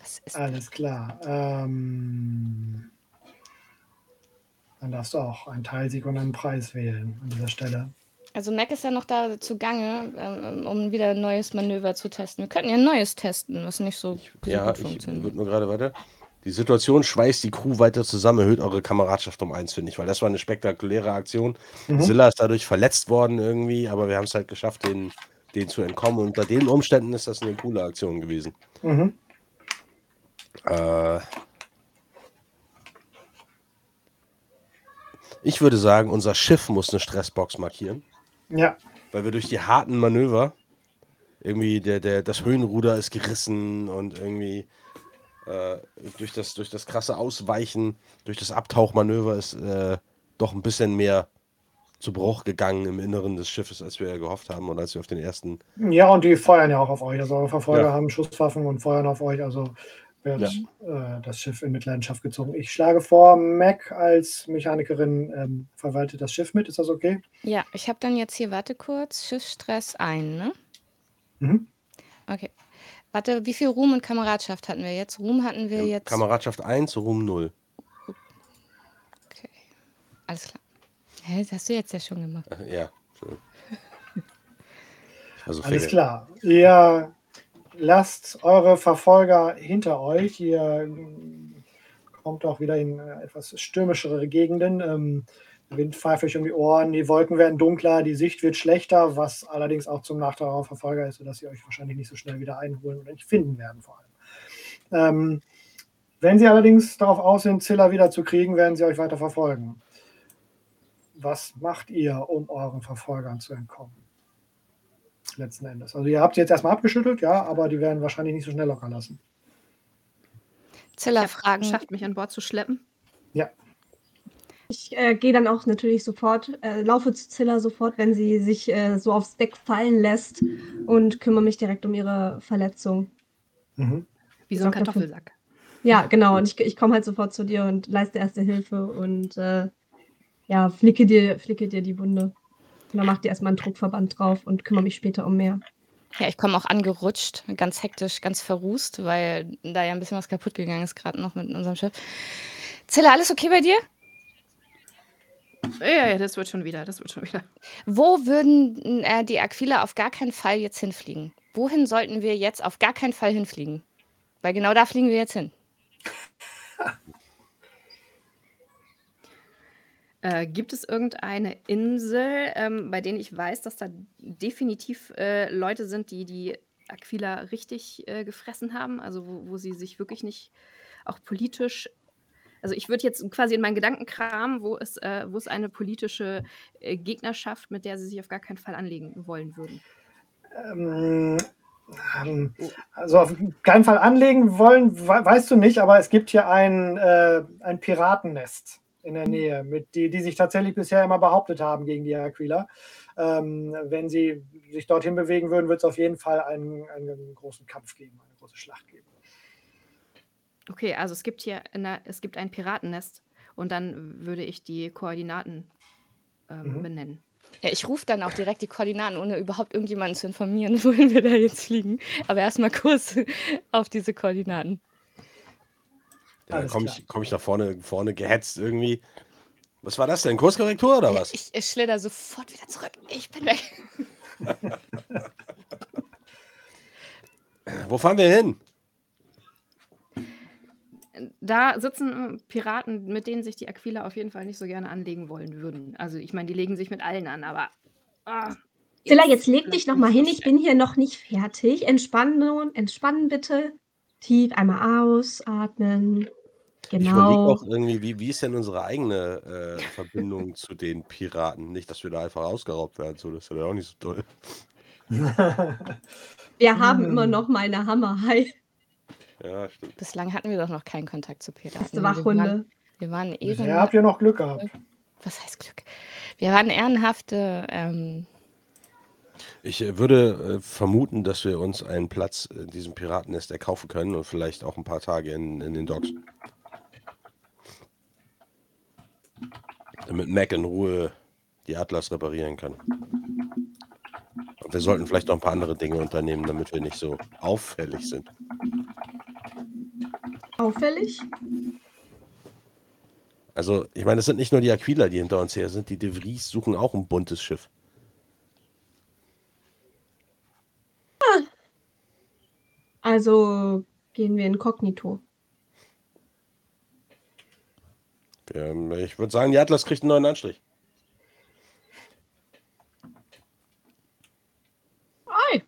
Was ist Alles klar. Ähm, dann darfst du auch einen Teilsieg und einen Preis wählen an dieser Stelle. Also Mac ist ja noch da zugange, ähm, um wieder ein neues Manöver zu testen. Wir könnten ja ein neues testen, was nicht so, so Ja, gut ich funktioniert. würde nur gerade weiter. Die Situation schweißt die Crew weiter zusammen, erhöht eure Kameradschaft um eins, finde ich, weil das war eine spektakuläre Aktion. Mhm. Silla ist dadurch verletzt worden irgendwie, aber wir haben es halt geschafft, den, den zu entkommen. Und unter den Umständen ist das eine coole Aktion gewesen. Mhm. Äh, ich würde sagen, unser Schiff muss eine Stressbox markieren, Ja, weil wir durch die harten Manöver irgendwie der, der, das Höhenruder ist gerissen und irgendwie äh, durch, das, durch das krasse Ausweichen, durch das Abtauchmanöver ist äh, doch ein bisschen mehr zu Bruch gegangen im Inneren des Schiffes, als wir gehofft haben und als wir auf den ersten. ja, und die feuern ja auch auf euch. Also eure Verfolger Ja. haben Schusswaffen und feuern auf euch. Also wird äh, das Schiff in Mitleidenschaft gezogen. Ich schlage vor, Mac als Mechanikerin ähm, verwaltet das Schiff mit. Ist das okay? Ja, ich habe dann jetzt hier, warte kurz, Schiffsstress ein, ne? Mhm. Okay. Warte, wie viel Ruhm und Kameradschaft hatten wir jetzt? Ruhm hatten wir jetzt. Kameradschaft 1, Ruhm 0. Okay. Alles klar. Hä, das hast du jetzt ja schon gemacht. Äh, Ja. Also Alles klar. Ihr lasst eure Verfolger hinter euch. Ihr ähm, kommt auch wieder in äh, etwas stürmischere Gegenden. Ähm, der Wind pfeift euch um die Ohren, die Wolken werden dunkler, die Sicht wird schlechter, was allerdings auch zum Nachteil eurer Verfolger ist, sodass sie euch wahrscheinlich nicht so schnell wieder einholen oder nicht finden werden vor allem. Ähm, wenn sie allerdings darauf aus sind, Zilla wieder zu kriegen, werden sie euch weiter verfolgen. Was macht ihr, um euren Verfolgern zu entkommen? letzten Endes. Also ihr habt sie jetzt erstmal abgeschüttelt, ja, aber die werden wahrscheinlich nicht so schnell locker lassen. Habe fragen. geschafft, mich an Bord zu schleppen. Ich äh, gehe dann auch natürlich sofort, äh, laufe zu Zilla sofort, wenn sie sich äh, so aufs Deck fallen lässt und kümmere mich direkt um ihre Verletzung. Mhm. Wie so ein. Kartoffelsack. Ja, genau. Und ich, ich komme halt sofort zu dir und leiste erste Hilfe und äh, ja, flicke dir, flicke dir die Wunde. Und dann mach dir erstmal einen Druckverband drauf und kümmere mich später um mehr. Ja, ich komme auch angerutscht, ganz hektisch, ganz verrußt, weil da ja ein bisschen was kaputt gegangen ist, gerade noch mit unserem Schiff. Zilla, alles okay bei dir? Ja, ja, das wird schon wieder, das wird schon wieder. Wo würden äh, die Aquila auf gar keinen Fall jetzt hinfliegen? Wohin sollten wir jetzt auf gar keinen Fall hinfliegen? Weil genau da fliegen wir jetzt hin. Äh, gibt es irgendeine Insel, ähm, bei denen ich weiß, dass da definitiv äh, Leute sind, die die Aquila richtig äh, gefressen haben? Also wo, wo sie sich wirklich nicht auch politisch. Also ich würde jetzt quasi in meinen Gedanken kramen, wo es, äh, wo es eine politische äh, Gegnerschaft, mit der sie sich auf gar keinen Fall anlegen wollen würden. Ähm, ähm, also auf keinen Fall anlegen wollen, we weißt du nicht, aber es gibt hier ein, äh, ein Piratennest in der Nähe, mit die, die sich tatsächlich bisher immer behauptet haben gegen die Aquila. Ähm, wenn sie sich dorthin bewegen würden, wird es auf jeden Fall einen, einen großen Kampf geben, eine große Schlacht geben. Okay, also es gibt hier eine, es gibt ein Piratennest und dann würde ich die Koordinaten ähm, Mhm. benennen. Ja, ich rufe dann auch direkt die Koordinaten, ohne überhaupt irgendjemanden zu informieren, wohin wir da jetzt fliegen. Aber erstmal Kurs auf diese Koordinaten. Ja, dann komme ich, komm ich nach vorne, vorne gehetzt irgendwie. Was war das denn? Kurskorrektur oder was? Ich, ich schlitter sofort wieder zurück. Ich bin weg. Wo fahren wir hin? Da sitzen Piraten, mit denen sich die Aquila auf jeden Fall nicht so gerne anlegen wollen würden. Also ich meine, die legen sich mit allen an, aber. Ah, Silla, jetzt leg dich vielleicht noch mal nicht hin. Ich bin hier noch nicht fertig. Entspannen, entspannen bitte. Tief einmal ausatmen. Ich überlege Genau. auch irgendwie, wie, wie ist denn unsere eigene äh, Verbindung zu den Piraten? Nicht, dass wir da einfach ausgeraubt werden, so, das wäre ja auch nicht so toll. Wir haben immer noch meine Hammerhai. Ja, stimmt. Bislang hatten wir doch noch keinen Kontakt zu Piraten. Beste Wir waren, Wachhunde. wir waren Bisher ehren, habt ihr noch Glück gehabt. was heißt Glück? Wir waren ehrenhafte ähm, Ich äh, würde äh, vermuten, dass wir uns einen Platz in diesem Piratennest erkaufen können und vielleicht auch ein paar Tage in, in den Docks. Damit Mac in Ruhe die Atlas reparieren kann. Und wir sollten vielleicht noch ein paar andere Dinge unternehmen, damit wir nicht so auffällig sind. Auffällig? Also, ich meine, es sind nicht nur die Aquila, die hinter uns her sind. Die De Vries suchen auch ein buntes Schiff. Also gehen wir inkognito. Ähm, ich würde sagen, die Atlas kriegt einen neuen Anstrich. Ei.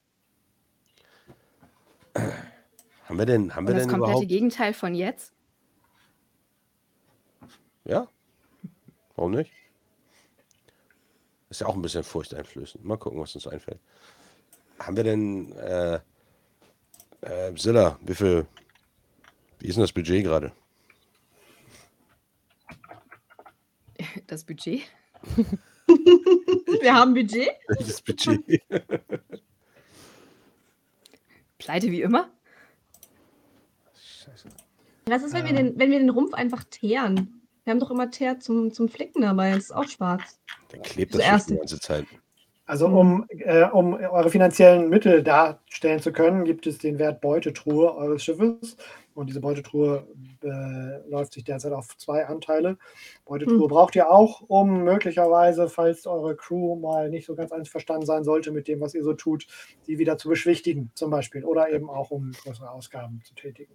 Haben wir denn, haben wir das denn komplette überhaupt? Gegenteil von jetzt. Ja? Warum nicht? Ist ja auch ein bisschen furchteinflößend. Mal gucken, was uns einfällt. Haben wir denn, äh, äh, Silla, wie viel, wie ist denn das Budget gerade? Das Budget. Wir haben Budget. Welches Budget? Pleite wie immer. Scheiße. Was ist, wenn wir, Ähm. den, wenn wir den Rumpf einfach teeren? Wir haben doch immer Teer zum, zum Flicken dabei. Das ist auch schwarz. Dann klebt Das das die ganze Zeit. Also um, äh, um eure finanziellen Mittel darstellen zu können, gibt es den Wert Beutetruhe eures Schiffes. Und diese Beutetruhe äh, läuft sich derzeit auf zwei Anteile. Beutetruhe Hm. braucht ihr auch, um möglicherweise, falls eure Crew mal nicht so ganz einverstanden sein sollte mit dem, was ihr so tut, sie wieder zu beschwichtigen, zum Beispiel. Oder eben auch, um größere Ausgaben zu tätigen.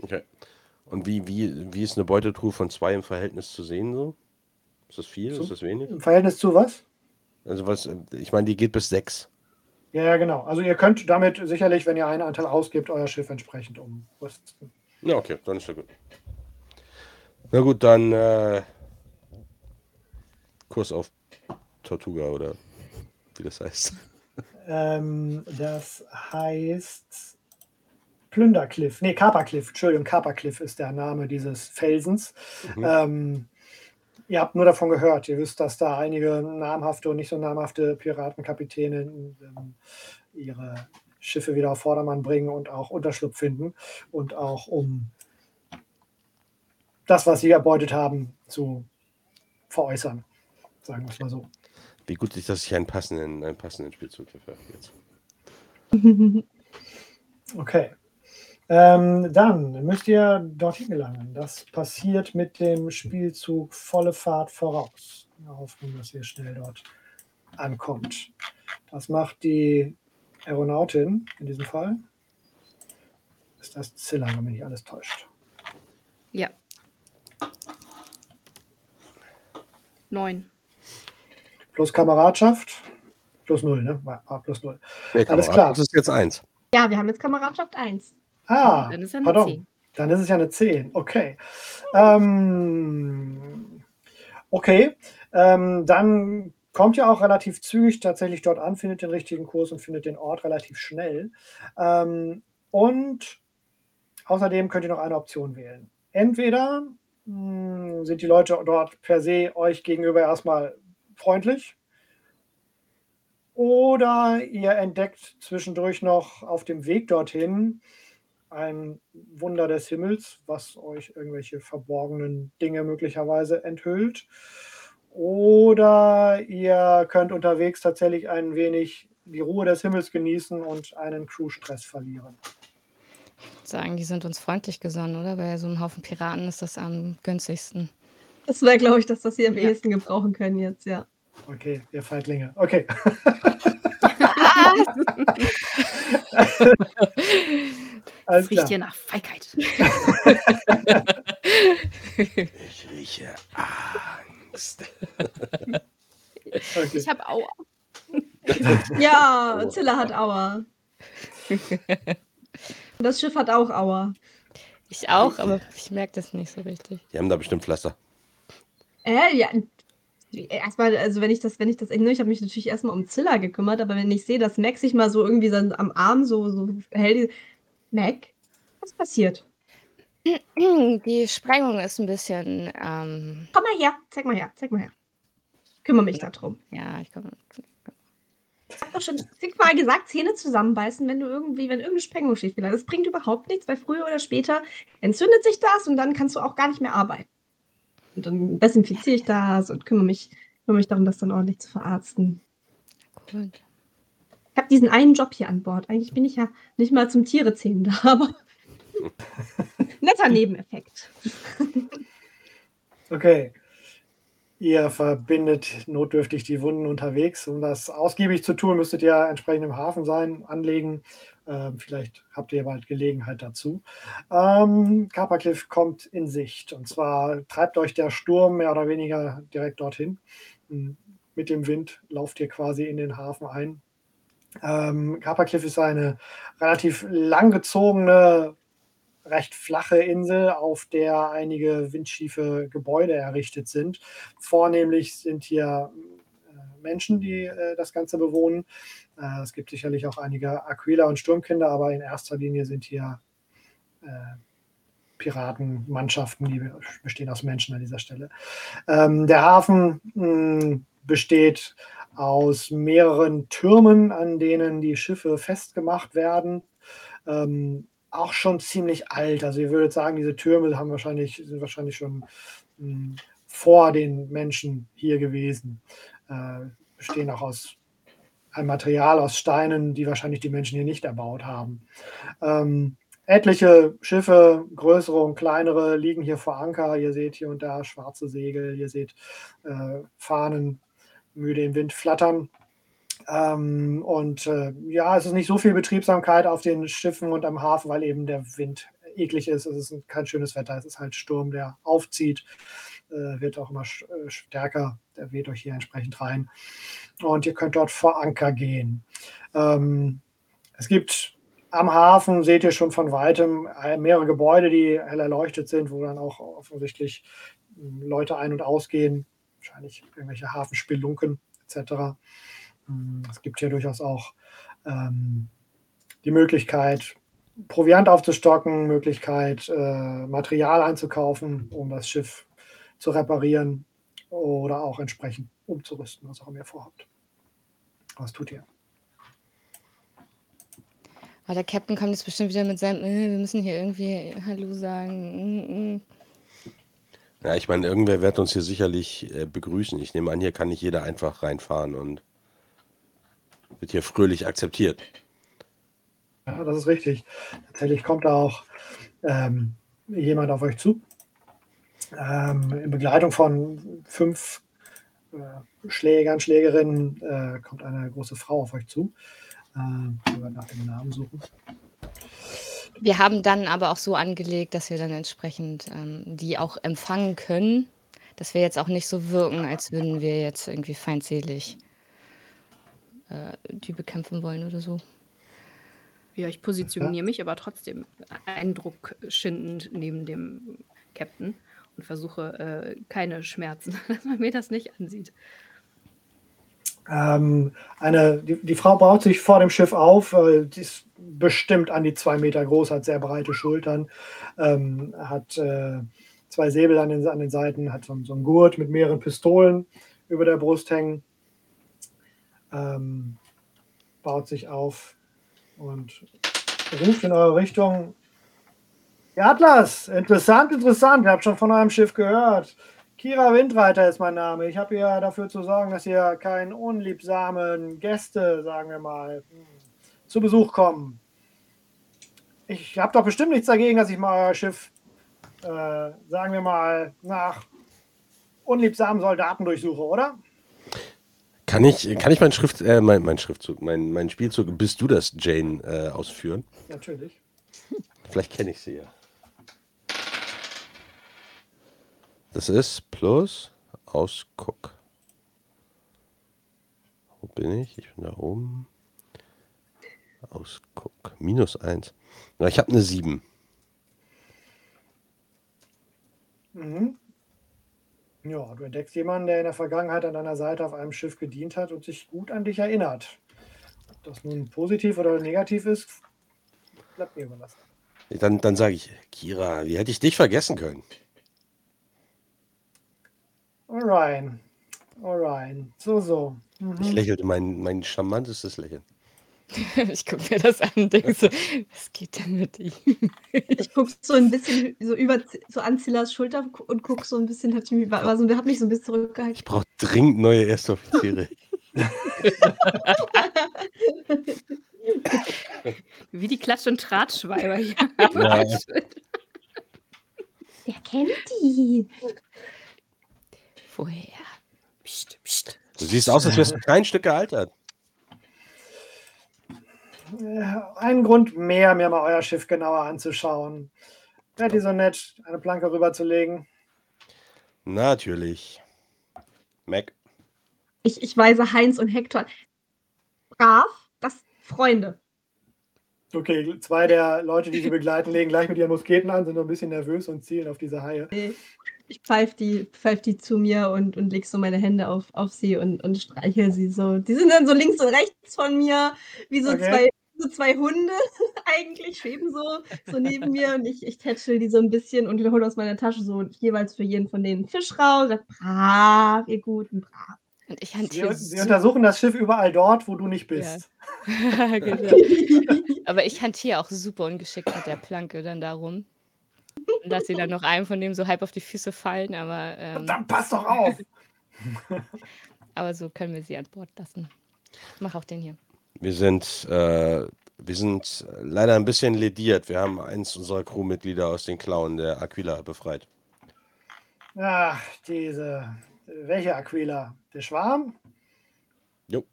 Okay. Und wie, wie, wie ist eine Beutetruhe von zwei im Verhältnis zu sehen so? Ist das viel? So. Ist das wenig? Im Verhältnis zu was? Also was, ich meine, die geht bis sechs. Ja, ja, genau. Also ihr könnt damit sicherlich, wenn ihr einen Anteil ausgibt, euer Schiff entsprechend umrüsten. Ja, okay, dann ist ja gut. Na gut, dann äh, Kurs auf Tortuga oder wie das heißt. Ähm, das heißt Plündercliff. Nee, Kapercliff. Entschuldigung, Kapercliff ist der Name dieses Felsens. Mhm. Ähm, ihr habt nur davon gehört. Ihr wisst, dass da einige namhafte und nicht so namhafte Piratenkapitäne ähm, ihre Schiffe wieder auf Vordermann bringen und auch Unterschlupf finden und auch um das, was sie erbeutet haben, zu veräußern. Sagen wir es mal so. Wie gut ist, dass ich einen passenden, einen passenden Spielzug dafür habe jetzt. Okay. Ähm, dann müsst ihr dorthin gelangen. Das passiert mit dem Spielzug volle Fahrt voraus. In der Hoffnung, dass ihr schnell dort ankommt. Das macht die Aeronautin in diesem Fall. Ist das Zilla, wenn mich nicht alles täuscht. Ja. Neun. Plus Kameradschaft. Plus null, ne? War war plus null. Nee, Alles klar. Das ist jetzt eins. Ja, wir haben jetzt Kameradschaft 1. Ah, Dann ist ja eine pardon. 10. Dann ist es ja eine 10. Okay. Ähm, okay. Ähm, dann kommt ihr auch relativ zügig tatsächlich dort an, findet den richtigen Kurs und findet den Ort relativ schnell. Ähm, und außerdem könnt ihr noch eine Option wählen. Entweder mh, sind die Leute dort per se euch gegenüber erstmal freundlich. Oder ihr entdeckt zwischendurch noch auf dem Weg dorthin ein Wunder des Himmels, was euch irgendwelche verborgenen Dinge möglicherweise enthüllt. oder ihr könnt unterwegs tatsächlich ein wenig die Ruhe des Himmels genießen und einen Crew-Stress verlieren. Sagen, die sind uns freundlich gesonnen, oder? Bei so einem Haufen Piraten ist das am günstigsten. Das wäre, glaube ich, das, was sie am ehesten gebrauchen können jetzt, ja. Okay, ihr Feiglinge. Okay. Alles Das riecht klar. hier nach Feigheit. Ich rieche Angst. Okay. Ich habe Aua. Ja, Zilla hat Aua. Und das Schiff hat auch Aua. Ich auch, aber ich merke das nicht so richtig. Die haben da bestimmt Pflaster. Äh, ja. Erstmal, also wenn ich das, wenn ich das, ich habe mich natürlich erstmal um Zilla gekümmert, aber wenn ich sehe, dass Mac sich mal so irgendwie so am Arm so, so hält, Mac, was passiert? Die Sprengung ist ein bisschen, ähm, Komm mal her, zeig mal her, zeig mal her. Kümmere mich darum. ja, ich komme. Ich hab doch schon zigmal gesagt, Zähne zusammenbeißen, wenn du irgendwie, wenn irgendeine Sprengung geht. Das bringt überhaupt nichts, weil früher oder später entzündet sich das und dann kannst du auch gar nicht mehr arbeiten. Und dann desinfiziere ich das und kümmere mich, kümmere mich darum, das dann ordentlich zu verarzten. Gut. Ich habe diesen einen Job hier an Bord. Eigentlich bin ich ja nicht mal zum Tierezähnen da, aber netter Nebeneffekt. Okay. Ihr verbindet notdürftig die Wunden unterwegs. Um das ausgiebig zu tun, müsstet ihr entsprechend im Hafen sein, anlegen. Ähm, vielleicht habt ihr bald Gelegenheit dazu. Ähm, Carpacliff kommt in Sicht. Und zwar treibt euch der Sturm mehr oder weniger direkt dorthin. Ähm, Mit dem Wind lauft ihr quasi in den Hafen ein. Ähm, Carpacliff ist eine relativ langgezogene recht flache Insel, auf der einige windschiefe Gebäude errichtet sind. Vornehmlich sind hier äh, Menschen, die äh, das Ganze bewohnen. Äh, es gibt sicherlich auch einige Aquila und Sturmkinder, aber in erster Linie sind hier äh, Piratenmannschaften, die bestehen aus Menschen an dieser Stelle. Ähm, der Hafen mh, besteht aus mehreren Türmen, an denen die Schiffe festgemacht werden. Ähm, auch schon ziemlich alt. Also ihr würdet sagen, diese Türme haben wahrscheinlich, sind wahrscheinlich schon mh, vor den Menschen hier gewesen. Äh, bestehen auch aus einem Material aus Steinen, die wahrscheinlich die Menschen hier nicht erbaut haben. Ähm, etliche Schiffe, größere und kleinere, liegen hier vor Anker. Ihr seht hier und da schwarze Segel, ihr seht äh, Fahnen müde im Wind flattern. Ähm, und äh, ja, es ist nicht so viel Betriebsamkeit auf den Schiffen und am Hafen, weil eben der Wind eklig ist. Es ist kein schönes Wetter, es ist halt Sturm, der aufzieht, äh, wird auch immer äh, stärker, der weht euch hier entsprechend rein. Und ihr könnt dort vor Anker gehen. Ähm, es gibt am Hafen, seht ihr schon von weitem, äh, mehrere Gebäude, die hell erleuchtet sind, wo dann auch offensichtlich mh, Leute ein- und ausgehen, wahrscheinlich irgendwelche Hafenspelunken etc. Mm, Es gibt hier durchaus auch ähm, die Möglichkeit, Proviant aufzustocken, Möglichkeit, äh, Material einzukaufen, um das Schiff zu reparieren oder auch entsprechend umzurüsten, was auch immer ihr vorhabt. Was tut ihr? Aber der Captain kommt jetzt bestimmt wieder mit seinem, äh, wir müssen hier irgendwie Hallo sagen. mm, mm. Ja, ich meine, irgendwer wird uns hier sicherlich äh, begrüßen. Ich nehme an, hier kann nicht jeder einfach reinfahren und wird hier fröhlich akzeptiert. Ja, das ist richtig. Tatsächlich kommt da auch ähm, jemand auf euch zu. Ähm, in Begleitung von fünf äh, Schlägern, Schlägerinnen äh, kommt eine große Frau auf euch zu. Werden nach dem Namen suchen. Wir haben dann aber auch so angelegt, dass wir dann entsprechend ähm, die auch empfangen können, dass wir jetzt auch nicht so wirken, als würden wir jetzt irgendwie feindselig äh, die bekämpfen wollen oder so. Ja, ich positioniere mich aber trotzdem eindruckschindend neben dem Captain und versuche äh, keine Schmerzen, dass man mir das nicht ansieht. Ähm, eine, die, die Frau baut sich vor dem Schiff auf. Äh, die ist bestimmt an die zwei Meter groß, hat sehr breite Schultern, ähm, hat äh, zwei Säbel an den, an den Seiten, hat so, so einen Gurt mit mehreren Pistolen über der Brust hängen. Ähm, baut sich auf und ruft in eure Richtung. Ja, Atlas, interessant, interessant. Ich habe schon von eurem Schiff gehört. Kira Windreiter ist mein Name. Ich habe hier dafür zu sorgen, dass hier keine unliebsamen Gäste, sagen wir mal, zu Besuch kommen. Ich habe doch bestimmt nichts dagegen, dass ich mal euer Schiff, äh, sagen wir mal, nach unliebsamen Soldaten durchsuche, oder? Kann ich, kann ich meinen Schrift, äh, mein, mein Schriftzug, mein, mein Spielzug, bist du das, Jane, äh, ausführen? Natürlich. Vielleicht kenne ich sie ja. Das ist plus Ausguck. Wo bin ich? Ich bin da oben. Ausguck. Minus 1. Ja, ich habe eine 7. Mhm. Ja, du entdeckst jemanden, der in der Vergangenheit an deiner Seite auf einem Schiff gedient hat und sich gut an dich erinnert. Ob das nun positiv oder negativ ist, bleibt mir überlassen. Dann, dann sage ich, Kira, wie hätte ich dich vergessen können? Alright. Alright. So, so. Mhm. Ich lächelte mein, mein charmantestes Lächeln. ich gucke mir das an und denke so, was geht denn mit ihm? Ich gucke so ein bisschen so über so an Zillas Schulter und gucke so ein bisschen, hab, ich mich, war so, hab mich so ein bisschen zurückgehalten. Ich brauche dringend neue Erstoffiziere. Wie die Klatsch- und Tratschweiber hier. Ja. Wer kennt die? Woher? Psst, psst. Du siehst aus, als wärst du kein Stück gealtert. Äh, Ein Grund mehr, mir mal euer Schiff genauer anzuschauen. Wärt ihr so nett, eine Planke rüberzulegen? Natürlich. Mac. Ich, ich weise Heinz und Hector. Brav, das Freunde. Okay, zwei der Leute, die sie begleiten, legen gleich mit ihren Musketen an, sind noch ein bisschen nervös und zielen auf diese Haie. Ich pfeife die, pfeif die zu mir und, und leg so meine Hände auf, auf sie und, und streichel sie so. Die sind dann so links und rechts von mir, wie so, Okay. zwei, so zwei Hunde eigentlich, schweben so, so neben mir und ich, ich tätschel die so ein bisschen und hole aus meiner Tasche so jeweils für jeden von denen einen Fisch raus. Sag, brav, ihr Guten, brav. Und ich Sie, sie untersuchen das Schiff überall dort, wo du nicht bist. Ja. genau. Aber ich hantiere auch super ungeschickt mit der Planke dann darum. Und lass sie dann noch einem von dem so halb auf die Füße fallen, aber, ähm, Dann pass doch auf! aber so können wir sie an Bord lassen. Mach auch den hier. Wir sind, äh, wir sind leider ein bisschen lediert. Wir haben eins unserer Crewmitglieder aus den Klauen der Aquila befreit. Ach, diese. Welche Aquila? Der Schwarm? Jo.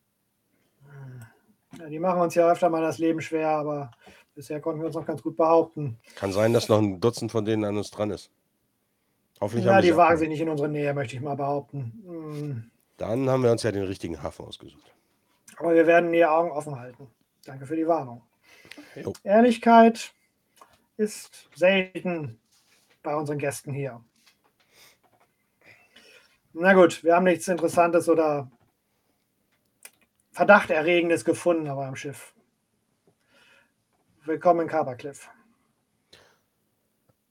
Ja, die machen uns ja öfter mal das Leben schwer, aber bisher konnten wir uns noch ganz gut behaupten. Kann sein, dass noch ein Dutzend von denen an uns dran ist. Hoffentlich Ja, haben die wagen sich nicht in unsere Nähe, möchte ich mal behaupten. Hm. Dann haben wir uns ja den richtigen Hafen ausgesucht. Aber wir werden die Augen offen halten. Danke für die Warnung. Jo. Ehrlichkeit ist selten bei unseren Gästen hier. Na gut, wir haben nichts Interessantes oder Verdachterregendes gefunden aber am Schiff. Willkommen in Carvercliff.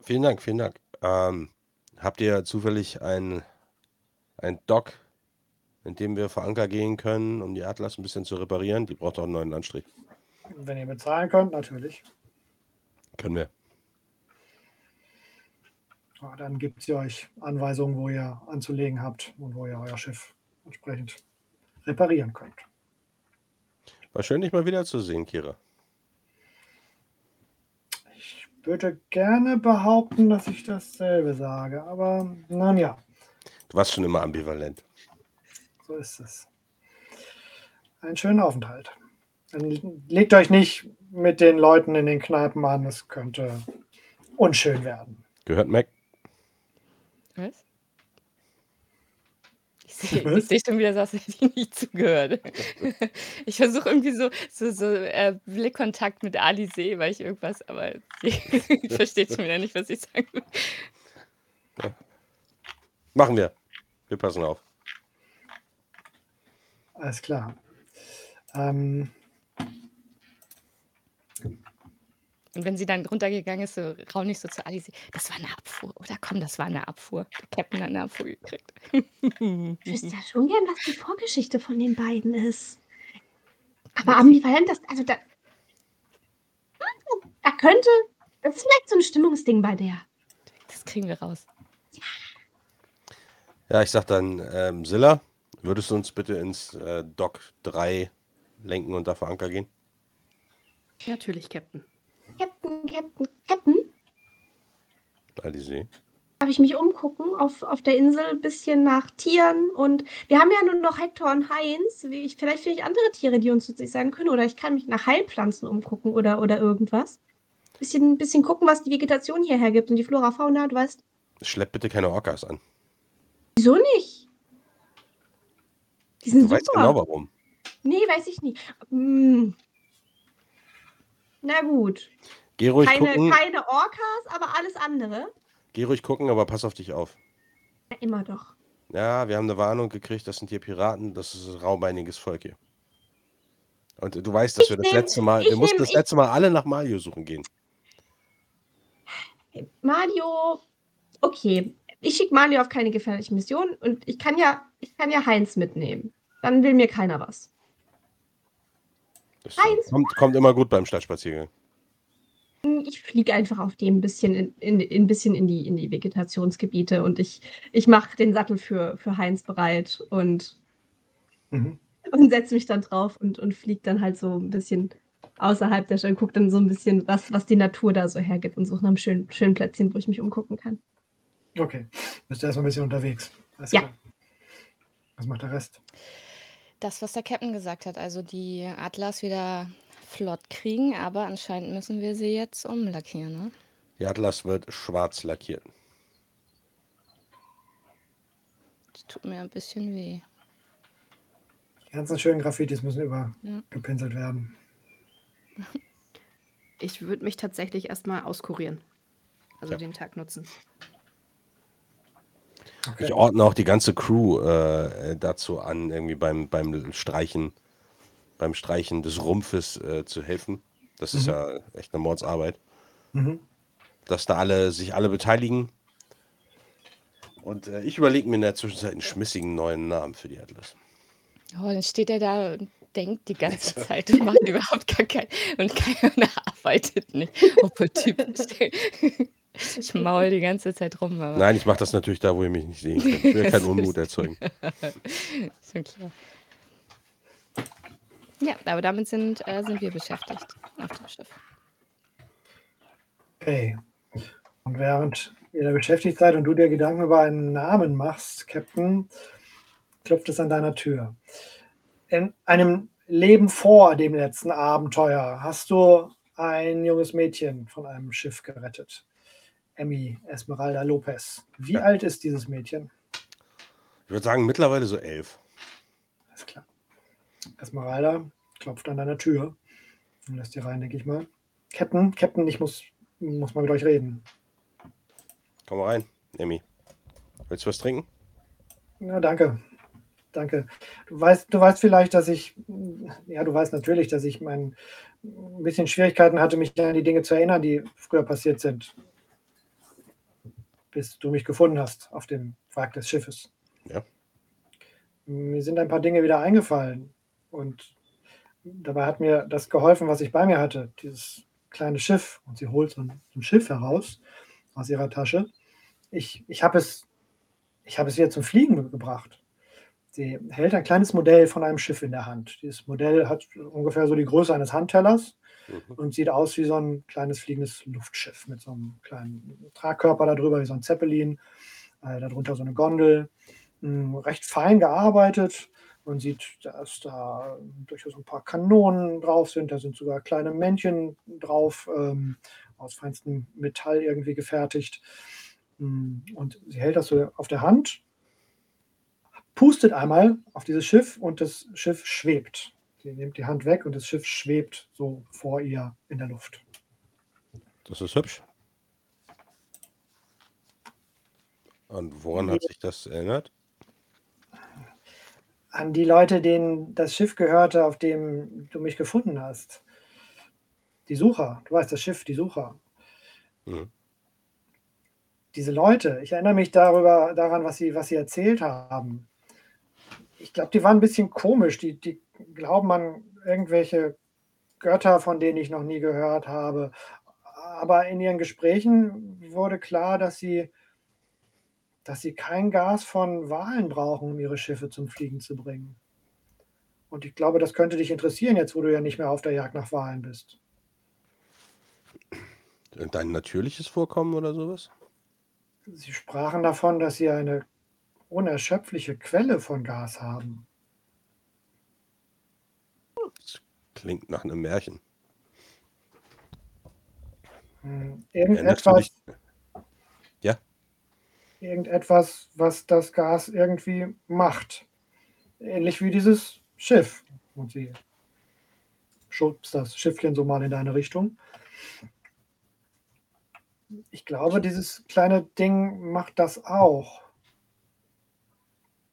Vielen Dank, vielen Dank. Ähm, habt ihr zufällig ein, ein Dock, in dem wir vor Anker gehen können, um die Atlas ein bisschen zu reparieren? Die braucht auch einen neuen Landstrich. Wenn ihr bezahlen könnt, natürlich. Können wir. Ja, dann gibt es euch Anweisungen, wo ihr anzulegen habt und wo ihr euer Schiff entsprechend reparieren könnt. War schön, dich mal wiederzusehen, Kira. Ich würde gerne behaupten, dass ich dasselbe sage, aber nun ja, Du warst schon immer ambivalent. so ist es. Einen schönen Aufenthalt. Dann legt euch nicht mit den Leuten in den Kneipen an, es könnte unschön werden. Gehört Mac? Was? Ich sehe Was? ich seh schon wieder, so, hätte ich nicht zugehört. Ich versuche irgendwie so, so, so äh, Blickkontakt mit Ali sehe, weil ich irgendwas, aber sie versteht schon wieder nicht, was ich sagen will. Machen wir. Wir passen auf. Alles klar. Ähm, Und wenn sie dann runtergegangen ist, so raune ich so zu Ali, sie, das war eine Abfuhr, oder komm, das war eine Abfuhr. Der Captain hat eine Abfuhr gekriegt. Ich wüsste ja schon gern, was die Vorgeschichte von den beiden ist. Aber ambivalent, das, also da, da könnte, das ist vielleicht so ein Stimmungsding bei der. Das kriegen wir raus. Ja, ich sag dann, ähm, Silla, würdest du uns bitte ins äh, Dock 3 lenken und da vor Anker gehen? Natürlich, Captain. Captain, Captain, Captain. Alizé. Darf ich mich umgucken auf, auf der Insel, ein bisschen nach Tieren und wir haben ja nur noch Hector und Heinz. Ich, vielleicht finde ich andere Tiere, die uns nützlich sein können oder ich kann mich nach Heilpflanzen umgucken oder, oder irgendwas. Bisschen, bisschen gucken, was die Vegetation hierher gibt und die Flora, Fauna, du weißt. Schlepp bitte keine Orcas an. Wieso nicht? Die sind Du super. weißt genau warum. Nee, weiß ich nicht. Hm. Na gut. Geh ruhig Keine, gucken. keine Orcas, aber alles andere. Geh ruhig gucken, aber pass auf dich auf. Ja, immer doch. Ja, wir haben eine Warnung gekriegt, das sind hier Piraten, das ist ein raubeiniges Volk hier. Und du weißt, dass Ich wir das nehm- letzte Mal, wir mussten das letzte Mal alle nach Malio suchen gehen. Mario, okay. Ich schicke Mario auf keine gefährliche Mission und ich kann ja, ich kann ja Heinz mitnehmen. Dann will mir keiner was. Kommt, kommt immer gut beim Stadtspaziergang. Ich fliege einfach auf dem ein bisschen in, in, in, ein bisschen in die, in die Vegetationsgebiete und ich, ich mache den Sattel für, für Heinz bereit und, Mhm. und setze mich dann drauf und, und fliege dann halt so ein bisschen außerhalb der Stadt und gucke dann so ein bisschen, was, was die Natur da so hergibt und suche nach einem schönen, schönen Plätzchen, wo ich mich umgucken kann. Okay. Bist du erstmal ein bisschen unterwegs. Alles Ja. klar. Was macht der Rest? Das, was der Captain gesagt hat, also die Atlas wieder flott kriegen, aber anscheinend müssen wir sie jetzt umlackieren, ne? Die Atlas wird schwarz lackiert. Das tut mir ein bisschen weh. Die ganzen schönen Graffitis müssen Ja. übergepinselt werden. Ich würde mich tatsächlich erstmal auskurieren. Also Ja. den Tag nutzen. Okay. Ich ordne auch die ganze Crew äh, dazu an, irgendwie beim, beim Streichen, beim Streichen des Rumpfes äh, zu helfen. Das ist Mhm. ja echt eine Mordsarbeit. Mhm. Dass da alle sich alle beteiligen. Und äh, ich überlege mir in der Zwischenzeit einen schmissigen neuen Namen für die Atlas. Oh, dann steht er da und denkt die ganze Zeit und macht überhaupt gar keinen und keiner arbeitet nicht. Obwohl typisch. Ich maul die ganze Zeit rum, aber Nein, ich mache das natürlich da, wo ihr mich nicht sehen könnt. Ich will keinen Unmut erzeugen. ist schon klar. Ja, aber damit sind, äh, sind wir beschäftigt auf dem Schiff. Okay. Und während ihr da beschäftigt seid und du dir Gedanken über einen Namen machst, Captain, klopft es an deiner Tür. In einem Leben vor dem letzten Abenteuer hast du ein junges Mädchen von einem Schiff gerettet. Emmy Esmeralda Lopez. Wie Ja. alt ist dieses Mädchen? Ich würde sagen, mittlerweile so elf. Alles klar. Esmeralda klopft an deiner Tür und lässt dir rein, denke ich mal. Captain, Captain, ich muss, muss mal mit euch reden. Komm mal rein, Emmy. Willst du was trinken? Ja, danke. Danke. Du weißt, du weißt vielleicht, dass ich, ja, du weißt natürlich, dass ich mein, ein bisschen Schwierigkeiten hatte, mich an die Dinge zu erinnern, die früher passiert sind. Bis du mich gefunden hast auf dem Wrack des Schiffes. Ja. Mir sind ein paar Dinge wieder eingefallen und dabei hat mir das geholfen, was ich bei mir hatte, dieses kleine Schiff. Und sie holt so ein, so ein Schiff heraus aus ihrer Tasche. Ich, ich habe es, ich habe es wieder zum Fliegen gebracht. Sie hält ein kleines Modell von einem Schiff in der Hand. Dieses Modell hat ungefähr so die Größe eines Handtellers Mhm. und sieht aus wie so ein kleines fliegendes Luftschiff mit so einem kleinen Tragkörper darüber, wie so ein Zeppelin, äh, darunter so eine Gondel. Mh, recht fein gearbeitet. Man sieht, dass da durchaus ein paar Kanonen drauf sind. Da sind sogar kleine Männchen drauf, ähm, aus feinstem Metall irgendwie gefertigt. Mh, Und sie hält das so auf der Hand, pustet einmal auf dieses Schiff und das Schiff schwebt. Sie nimmt die Hand weg und das Schiff schwebt so vor ihr in der Luft. Das ist hübsch. Und woran hat sich das erinnert? An die Leute, denen das Schiff gehörte, auf dem du mich gefunden hast. Die Sucher, du weißt, das Schiff, die Sucher. Mhm. Diese Leute, ich erinnere mich darüber, daran, was sie, was sie erzählt haben. Ich glaube, die waren ein bisschen komisch. Die, die glauben an irgendwelche Götter, von denen ich noch nie gehört habe. Aber in ihren Gesprächen wurde klar, dass sie, dass sie kein Gas von Walen brauchen, um ihre Schiffe zum Fliegen zu bringen. Und ich glaube, das könnte dich interessieren, jetzt wo du ja nicht mehr auf der Jagd nach Walen bist. Dein natürliches Vorkommen oder sowas? Sie sprachen davon, dass sie eine unerschöpfliche Quelle von Gas haben. Das klingt nach einem Märchen. Hm, Irgendetwas? Ja, irgendetwas, was das Gas irgendwie macht. Ähnlich wie dieses Schiff. Und sie schubst das Schiffchen so mal in deine Richtung. Ich glaube, dieses kleine Ding macht das auch.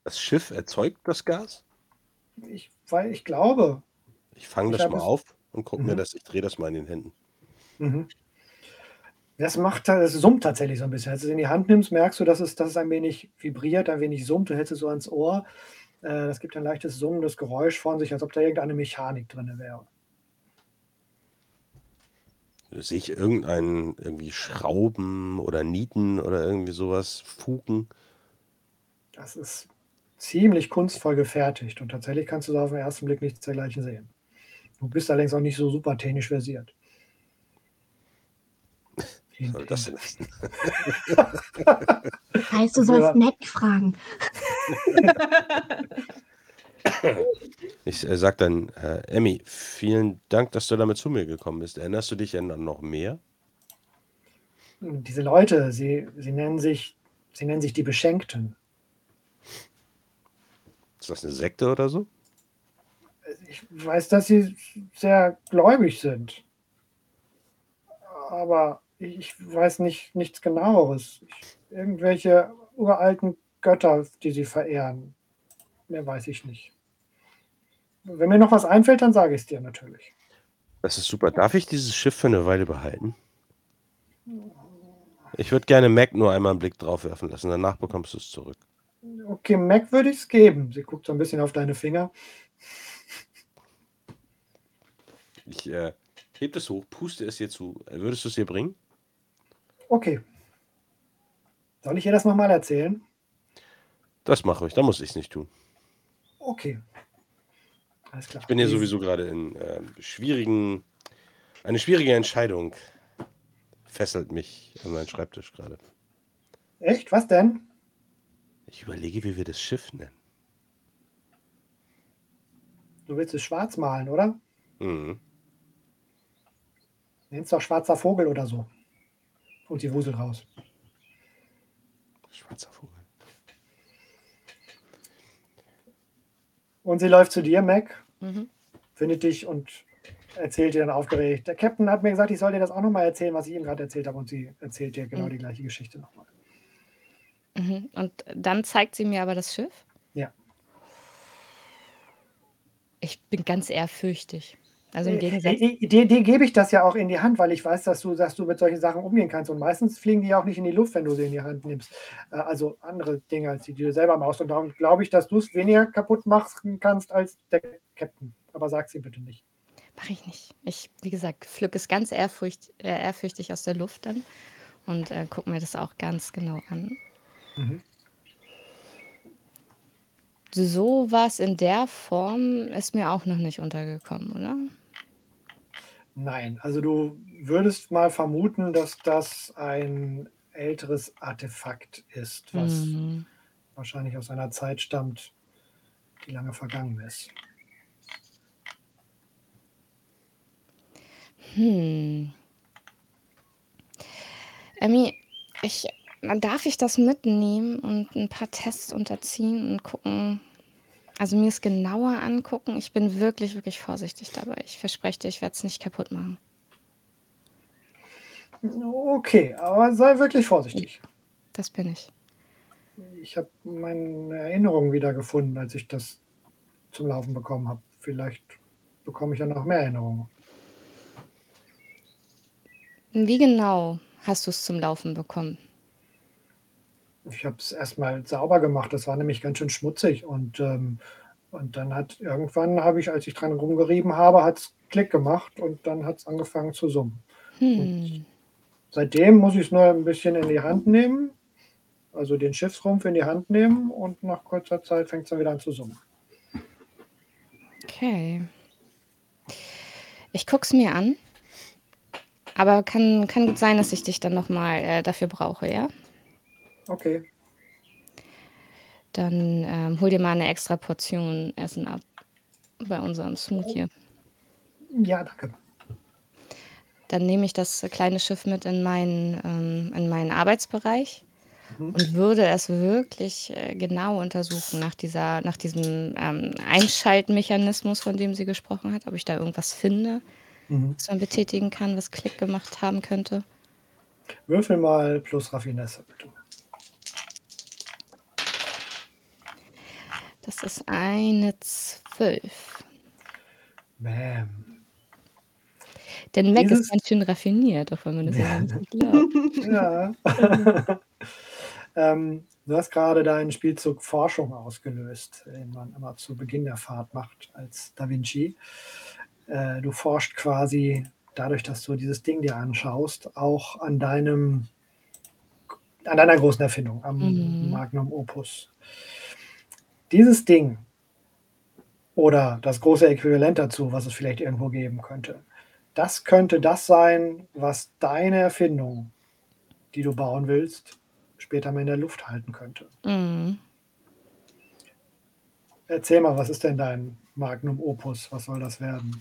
das Schiff erzeugt das Gas. Ich, weil ich glaube. Ich fange das mal es- auf und gucke mir Mhm. das, ich drehe das mal in den Händen. Mhm. Das macht, es summt tatsächlich so ein bisschen. Als du es in die Hand nimmst, merkst du, dass es, dass es ein wenig vibriert, ein wenig summt. Du hältst es so ans Ohr. Äh, Das gibt ein leichtes summendes Geräusch von sich, als ob da irgendeine Mechanik drin wäre. Sehe ich irgendeinen, irgendwie Schrauben oder Nieten oder irgendwie sowas, Fugen? Das ist ziemlich kunstvoll gefertigt und tatsächlich kannst du da auf den ersten Blick nichts dergleichen sehen. Du bist allerdings auch nicht so super technisch versiert. Was soll das denn? Heißt, du Ja. sollst Mac fragen. Ich äh, sag dann, äh, Emmy, vielen Dank, dass du damit zu mir gekommen bist. Erinnerst du dich an noch mehr? Diese Leute, sie, sie, nennen sich, sie nennen sich die Beschenkten. Ist das eine Sekte oder so? Ich weiß, dass sie sehr gläubig sind. Aber ich weiß nicht nichts genaueres. Ich, irgendwelche uralten Götter, die sie verehren. Mehr weiß ich nicht. Wenn mir noch was einfällt, dann sage ich es dir natürlich. Das ist super. Darf ich dieses Schiff für eine Weile behalten? Ich würde gerne Mac nur einmal einen Blick drauf werfen lassen. Danach bekommst du es zurück. Okay, Mac würde ich es geben. Sie guckt so ein bisschen auf deine Finger. Ich äh, heb es hoch, puste es ihr zu. Würdest du es ihr bringen? Okay. Soll ich ihr das nochmal erzählen? Das mache ich. Da muss ich es nicht tun. Okay. Alles klar. Ich bin ja sowieso gerade in äh, schwierigen. Eine schwierige Entscheidung fesselt mich an meinen Schreibtisch gerade. Echt? Was denn? Ich überlege, wie wir das Schiff nennen. Du willst es schwarz malen, oder? Mhm. Nenn's doch schwarzer Vogel oder so. Und sie wuselt raus. Schwarzer Vogel. Und sie läuft zu dir, Mac, Mhm. findet dich und erzählt dir dann aufgeregt. Der Captain hat mir gesagt, ich soll dir das auch nochmal erzählen, was ich ihm gerade erzählt habe. Und sie erzählt dir genau Mhm. die gleiche Geschichte nochmal. Mhm. Und dann zeigt sie mir aber das Schiff. Ja. Ich bin ganz ehrfürchtig. Also im Äh, Gegensatz. äh, Dir, dir gebe ich das ja auch in die Hand, weil ich weiß, dass du, dass du mit solchen Sachen umgehen kannst. Und meistens fliegen die ja auch nicht in die Luft, wenn du sie in die Hand nimmst. Äh, Also andere Dinge, als die, die du selber machst. Und darum glaube ich, dass du es weniger kaputt machen kannst als der Captain. Aber sag sie bitte nicht. Mache ich nicht. Ich, wie gesagt, pflücke es ganz ehrfurcht, äh, ehrfürchtig aus der Luft dann und äh, gucke mir das auch ganz genau an. Mhm. So was in der Form ist mir auch noch nicht untergekommen, oder? Nein, also du würdest mal vermuten, dass das ein älteres Artefakt ist, was Mhm. wahrscheinlich aus einer Zeit stammt, die lange vergangen ist. Hm. Emmy, ich, darf ich das mitnehmen und ein paar Tests unterziehen und gucken, also mir es genauer angucken? Ich bin wirklich, wirklich vorsichtig dabei. Ich verspreche dir, ich werde es nicht kaputt machen. Okay, aber sei wirklich vorsichtig. Das bin ich. Ich habe meine Erinnerungen wieder gefunden, als ich das zum Laufen bekommen habe. Vielleicht bekomme ich ja noch mehr Erinnerungen. Wie genau hast du es zum Laufen bekommen? Ich habe es erstmal sauber gemacht. Das war nämlich ganz schön schmutzig. Und, ähm, und dann hat irgendwann, habe ich, als ich dran rumgerieben habe, hat es Klick gemacht und dann hat es angefangen zu summen. Hm. Seitdem muss ich es nur ein bisschen in die Hand nehmen also den Schiffsrumpf in die Hand nehmen und nach kurzer Zeit fängt es dann wieder an zu summen. Okay. Ich gucke es mir an. Aber kann, kann gut sein, dass ich dich dann nochmal äh, dafür brauche, ja? Okay. Dann ähm, hol dir mal eine extra Portion Essen ab bei unserem Smoothie. Ja, danke. Dann nehme ich das kleine Schiff mit in meinen, ähm, in meinen Arbeitsbereich Mhm. und würde es wirklich äh, genau untersuchen nach, dieser, nach diesem ähm, Einschaltmechanismus, von dem sie gesprochen hat, ob ich da irgendwas finde, Mhm. was man betätigen kann, was Klick gemacht haben könnte. Würfel mal plus Raffinesse, bitte. Das ist eine 12. Bam. Denn Mac Dieses- ist ganz schön raffiniert, auch wenn man das ja nicht glaubt. Ja. ähm, du hast gerade deinen Spielzug Forschung ausgelöst, den man immer zu Beginn der Fahrt macht als Da Vinci. Äh, du forschst quasi dadurch, dass du dieses Ding dir anschaust, auch an deinem an deiner großen Erfindung, am Mhm. Magnum Opus. Dieses Ding oder das große Äquivalent dazu, was es vielleicht irgendwo geben könnte, das könnte das sein, was deine Erfindung, die du bauen willst, später mal in der Luft halten könnte. Mhm. Erzähl mal, was ist denn dein Magnum Opus? Was soll das werden?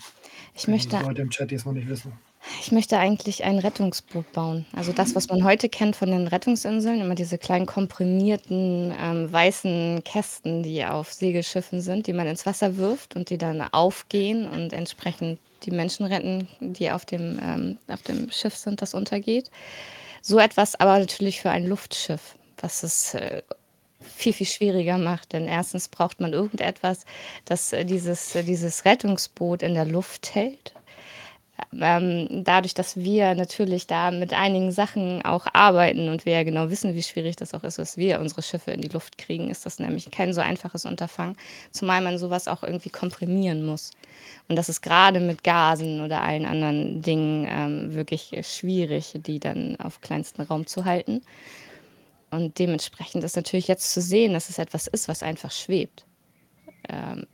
Ich möchte die Leute im Chat, die es noch nicht wissen. Ich möchte eigentlich ein Rettungsboot bauen. Also das, was man heute kennt von den Rettungsinseln, immer diese kleinen komprimierten ähm, weißen Kästen, die auf Segelschiffen sind, die man ins Wasser wirft und die dann aufgehen und entsprechend die Menschen retten, die auf dem, ähm, auf dem Schiff sind, das untergeht. So etwas aber natürlich für ein Luftschiff, was es äh, viel, viel schwieriger macht. Denn erstens braucht man irgendetwas, das äh, dieses, äh, dieses Rettungsboot in der Luft hält ähm, dadurch, dass wir natürlich da mit einigen Sachen auch arbeiten und wir ja genau wissen, wie schwierig das auch ist, dass wir unsere Schiffe in die Luft kriegen, ist das nämlich kein so einfaches Unterfangen, zumal man sowas auch irgendwie komprimieren muss. Und das ist gerade mit Gasen oder allen anderen Dingen ähm, wirklich schwierig, die dann auf kleinsten Raum zu halten. Und dementsprechend ist natürlich jetzt zu sehen, dass es etwas ist, was einfach schwebt. Ähm,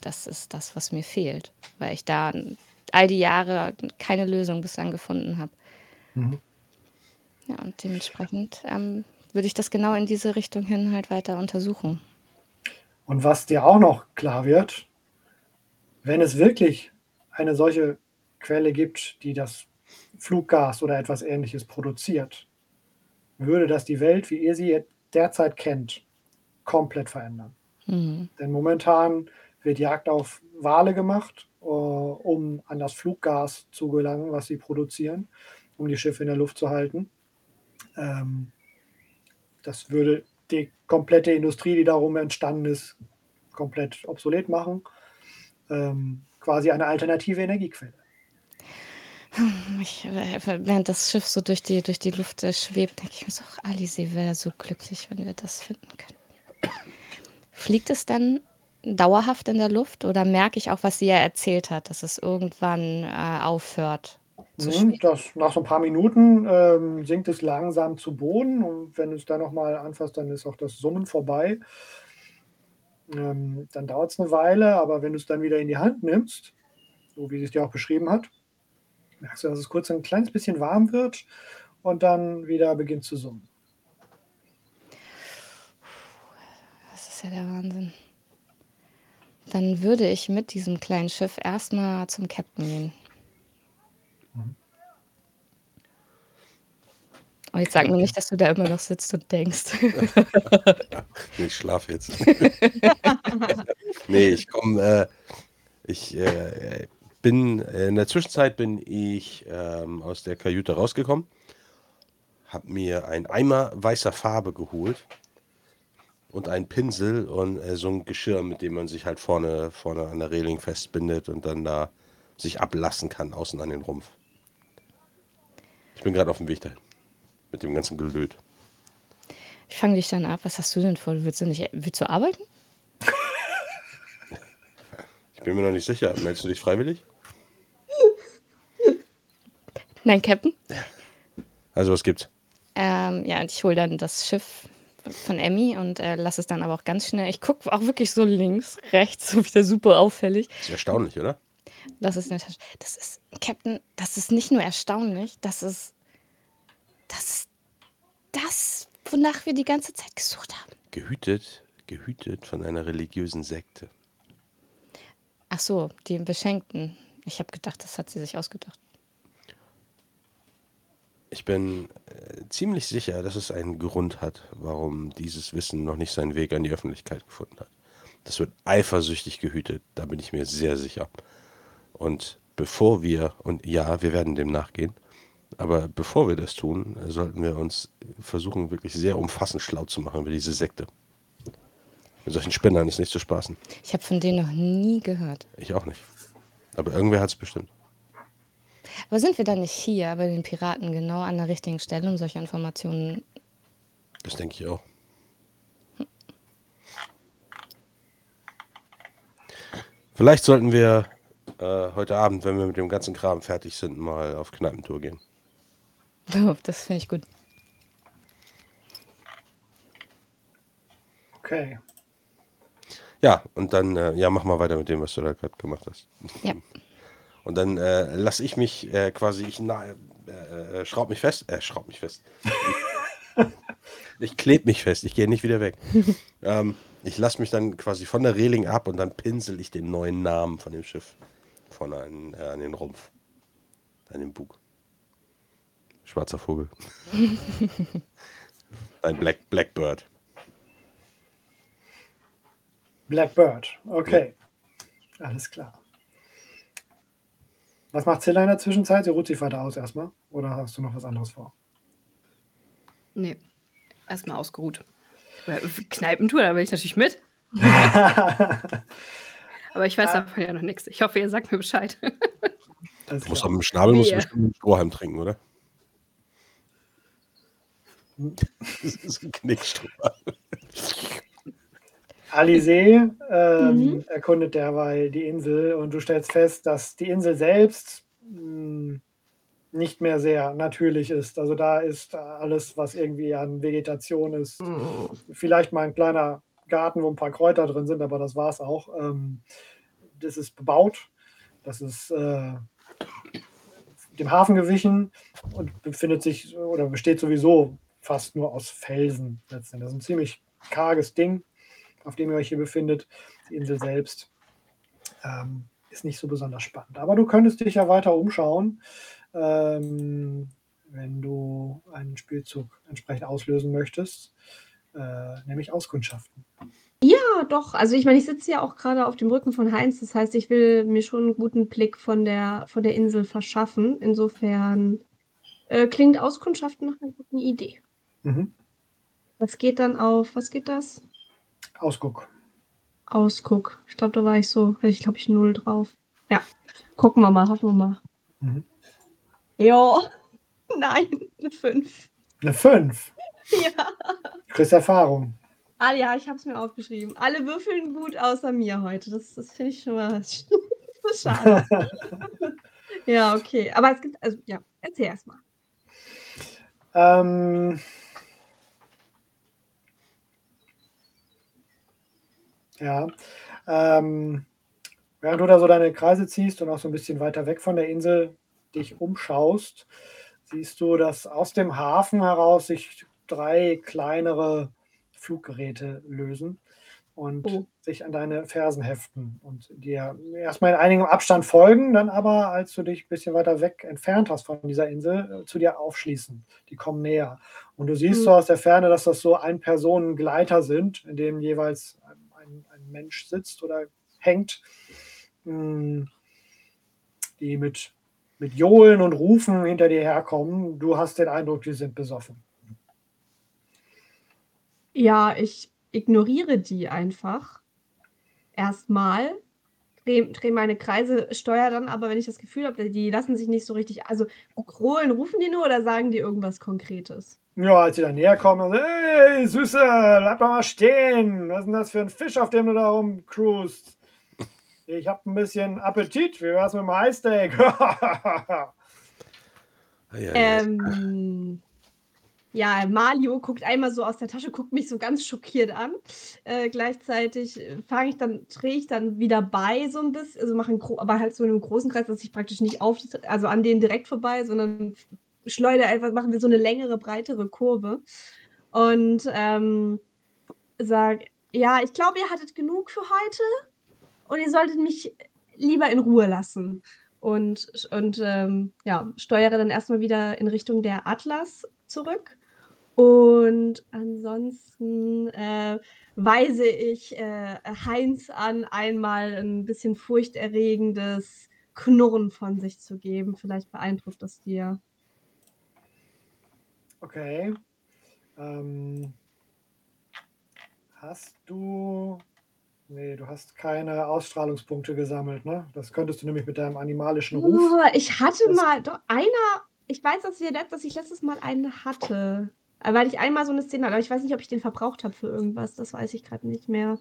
das ist das, was mir fehlt, weil ich da all die Jahre keine Lösung bislang gefunden habe. Mhm. Ja, und dementsprechend ähm, würde ich das genau in diese Richtung hin halt weiter untersuchen. Und was dir auch noch klar wird, wenn es wirklich eine solche Quelle gibt, die das Fluggas oder etwas ähnliches produziert, würde das die Welt, wie ihr sie derzeit kennt, komplett verändern. Mhm. Denn momentan wird Jagd auf Wale gemacht, um an das Fluggas zu gelangen, was sie produzieren, um die Schiffe in der Luft zu halten. Ähm, das würde die komplette Industrie, die darum entstanden ist, komplett obsolet machen. Ähm, quasi eine alternative Energiequelle. Ich, äh, während das Schiff so durch die, durch die Luft äh, schwebt, denke ich mir so, Alice wäre so glücklich, wenn wir das finden könnten. Fliegt es dann dauerhaft in der Luft oder merke ich auch, was sie ja erzählt hat, dass es irgendwann äh, aufhört Mhm, schweben? Das, nach so ein paar Minuten ähm, sinkt es langsam zu Boden und wenn du es dann nochmal anfasst, dann ist auch das Summen vorbei. Ähm, dann dauert es eine Weile, aber wenn du es dann wieder in die Hand nimmst, so wie sie es dir auch beschrieben hat, merkst du, dass es kurz ein kleines bisschen warm wird und dann wieder beginnt zu summen. Das ist ja der Wahnsinn. Dann würde ich mit diesem kleinen Schiff erstmal zum Captain gehen. Und jetzt sag mir nicht, dass du da immer noch sitzt und denkst. Nee, ich schlafe jetzt. nee, ich komme, äh, ich äh, bin, äh, in der Zwischenzeit bin ich ähm, aus der Kajüte rausgekommen, habe mir einen Eimer weißer Farbe geholt und einen Pinsel und äh, so ein Geschirr, mit dem man sich halt vorne, vorne an der Reling festbindet und dann da sich ablassen kann, außen an den Rumpf. Ich bin gerade auf dem Weg dahin. Mit dem ganzen Gelöt. Ich fange dich dann ab. Was hast du denn vor? Willst du nicht willst du arbeiten? Ich bin mir noch nicht sicher. Meldest du dich freiwillig? Nein, Captain. Also was gibt's? Ähm, ja, und ich hole dann das Schiff von Emmy und äh, lasse es dann aber auch ganz schnell. Ich gucke auch wirklich so links, rechts, so wieder super auffällig. ist erstaunlich, oder? In der Tasche. Das ist, Captain, das ist nicht nur erstaunlich, das ist, das ist das, wonach wir die ganze Zeit gesucht haben. Gehütet, gehütet von einer religiösen Sekte. Ach so, die Beschenkten. Ich habe gedacht, das hat sie sich ausgedacht. Ich bin äh, ziemlich sicher, dass es einen Grund hat, warum dieses Wissen noch nicht seinen Weg an die Öffentlichkeit gefunden hat. Das wird eifersüchtig gehütet, da bin ich mir sehr sicher. Und bevor wir, und ja, wir werden dem nachgehen, aber bevor wir das tun, sollten wir uns versuchen, wirklich sehr umfassend schlau zu machen über diese Sekte. Mit solchen Spinnern ist nicht zu spaßen. Ich habe von denen noch nie gehört. Ich auch nicht. Aber irgendwer hat es bestimmt. Aber sind wir dann nicht hier bei den Piraten genau an der richtigen Stelle, um solche Informationen? Das denke ich auch. Vielleicht sollten wir äh, heute Abend, wenn wir mit dem ganzen Kram fertig sind, mal auf Kneipentour gehen. Oh, das finde ich gut. Okay. Ja, und dann, äh, ja, mach mal weiter mit dem, was du da gerade gemacht hast. Ja. Und dann äh, lasse ich mich äh, quasi, ich na, äh, äh, schraub mich fest, äh, schraub mich fest. ich klebe mich fest, ich gehe nicht wieder weg. ähm, ich lasse mich dann quasi von der Reling ab und dann pinsel ich den neuen Namen von dem Schiff vorne an, äh, an den Rumpf, an den Bug. Schwarzer Vogel. Ein Black, Blackbird. Blackbird. Okay. Alles klar. Was macht Zilla in der Zwischenzeit? Sie ruht sich weiter aus erstmal. Oder hast du noch was anderes vor? Nee, erstmal ausgeruht. Kneipentour, da will ich natürlich mit. Aber ich weiß davon ja noch nichts. Ich hoffe, ihr sagt mir Bescheid. Du musst am Schnabel musst du bestimmt einen Strohhalm trinken, oder? Das ist ein Knickstrohhalm. Alizé ähm, Mhm. erkundet derweil die Insel und du stellst fest, dass die Insel selbst mh, nicht mehr sehr natürlich ist. Also da ist alles, was irgendwie an Vegetation ist. Vielleicht mal ein kleiner Garten, wo ein paar Kräuter drin sind, aber das war es auch. Ähm, das ist bebaut. Das ist äh, dem Hafen gewichen und befindet sich oder besteht sowieso fast nur aus Felsen letztendlich. Das ist ein ziemlich karges Ding, auf dem ihr euch hier befindet. Die Insel selbst ähm, ist nicht so besonders spannend. Aber du könntest dich ja weiter umschauen, ähm, wenn du einen Spielzug entsprechend auslösen möchtest, äh, nämlich Auskundschaften. Ja, doch. Also ich meine, ich sitze ja auch gerade auf dem Rücken von Heinz. Das heißt, ich will mir schon einen guten Blick von der, von der Insel verschaffen. Insofern äh, klingt Auskundschaften nach einer guten Idee. Mhm. Was geht dann auf, was geht das? Ausguck. Ausguck. Ich glaube, da war ich so, hatte ich glaube ich null drauf. Ja, gucken wir mal, hoffen wir mal. Mhm. Ja, nein, eine 5. Eine 5. Ja. Du kriegst Erfahrung. Ah ja, ich habe es mir aufgeschrieben. Alle würfeln gut außer mir heute. Das, das finde ich schon mal schade. ja, okay. Aber es gibt, also ja, erzähl erst mal. Ähm, ja. Ähm, während du da so deine Kreise ziehst und auch so ein bisschen weiter weg von der Insel dich umschaust, siehst du, dass aus dem Hafen heraus sich drei kleinere Fluggeräte lösen und Oh. sich an deine Fersen heften und dir erstmal in einigem Abstand folgen, dann aber, als du dich ein bisschen weiter weg entfernt hast von dieser Insel, äh, zu dir aufschließen. Die kommen näher. Und du siehst Mhm. so aus der Ferne, dass das so Ein-Personen-Gleiter sind, in dem jeweils ein, ein, Mensch sitzt oder hängt, mh, die mit, mit Johlen und Rufen hinter dir herkommen. Du hast den Eindruck, die sind besoffen. Ja, ich ignoriere die einfach. Erstmal. Dreh, dreh meine Kreise, steuere dann aber, wenn ich das Gefühl habe, die lassen sich nicht so richtig. Also, Krohlen rufen die nur oder sagen die irgendwas Konkretes? Ja, als sie dann näher kommen, so, hey, Süße, bleib doch mal stehen. Was ist denn das für ein Fisch, auf dem du da rumcruist? Ich habe ein bisschen Appetit. Wie wär's mit dem Eissteak? Ja, ja. Ähm, ja, Mario guckt einmal so aus der Tasche, guckt mich so ganz schockiert an. Äh, gleichzeitig fange ich dann, drehe ich dann wieder bei so ein bisschen, also mache aber halt so in einem großen Kreis, dass ich praktisch nicht auf, also an denen direkt vorbei, sondern schleudere einfach, machen wir so eine längere, breitere Kurve. Und ähm, sage, ja, ich glaube, ihr hattet genug für heute und ihr solltet mich lieber in Ruhe lassen. Und, und ähm, ja, steuere dann erstmal wieder in Richtung der Atlas zurück. Und ansonsten äh, weise ich äh, Heinz an, einmal ein bisschen furchterregendes Knurren von sich zu geben. Vielleicht beeindruckt das dir. Okay. Ähm, hast du. Nee, du hast keine Ausstrahlungspunkte gesammelt, ne? Das könntest du nämlich mit deinem animalischen Ruf. Oh, ich hatte das mal, doch einer, ich weiß, dass ich, dass ich letztes Mal einen hatte. Weil ich einmal so eine Szene hatte, aber ich weiß nicht, ob ich den verbraucht habe für irgendwas. Das weiß ich gerade nicht mehr.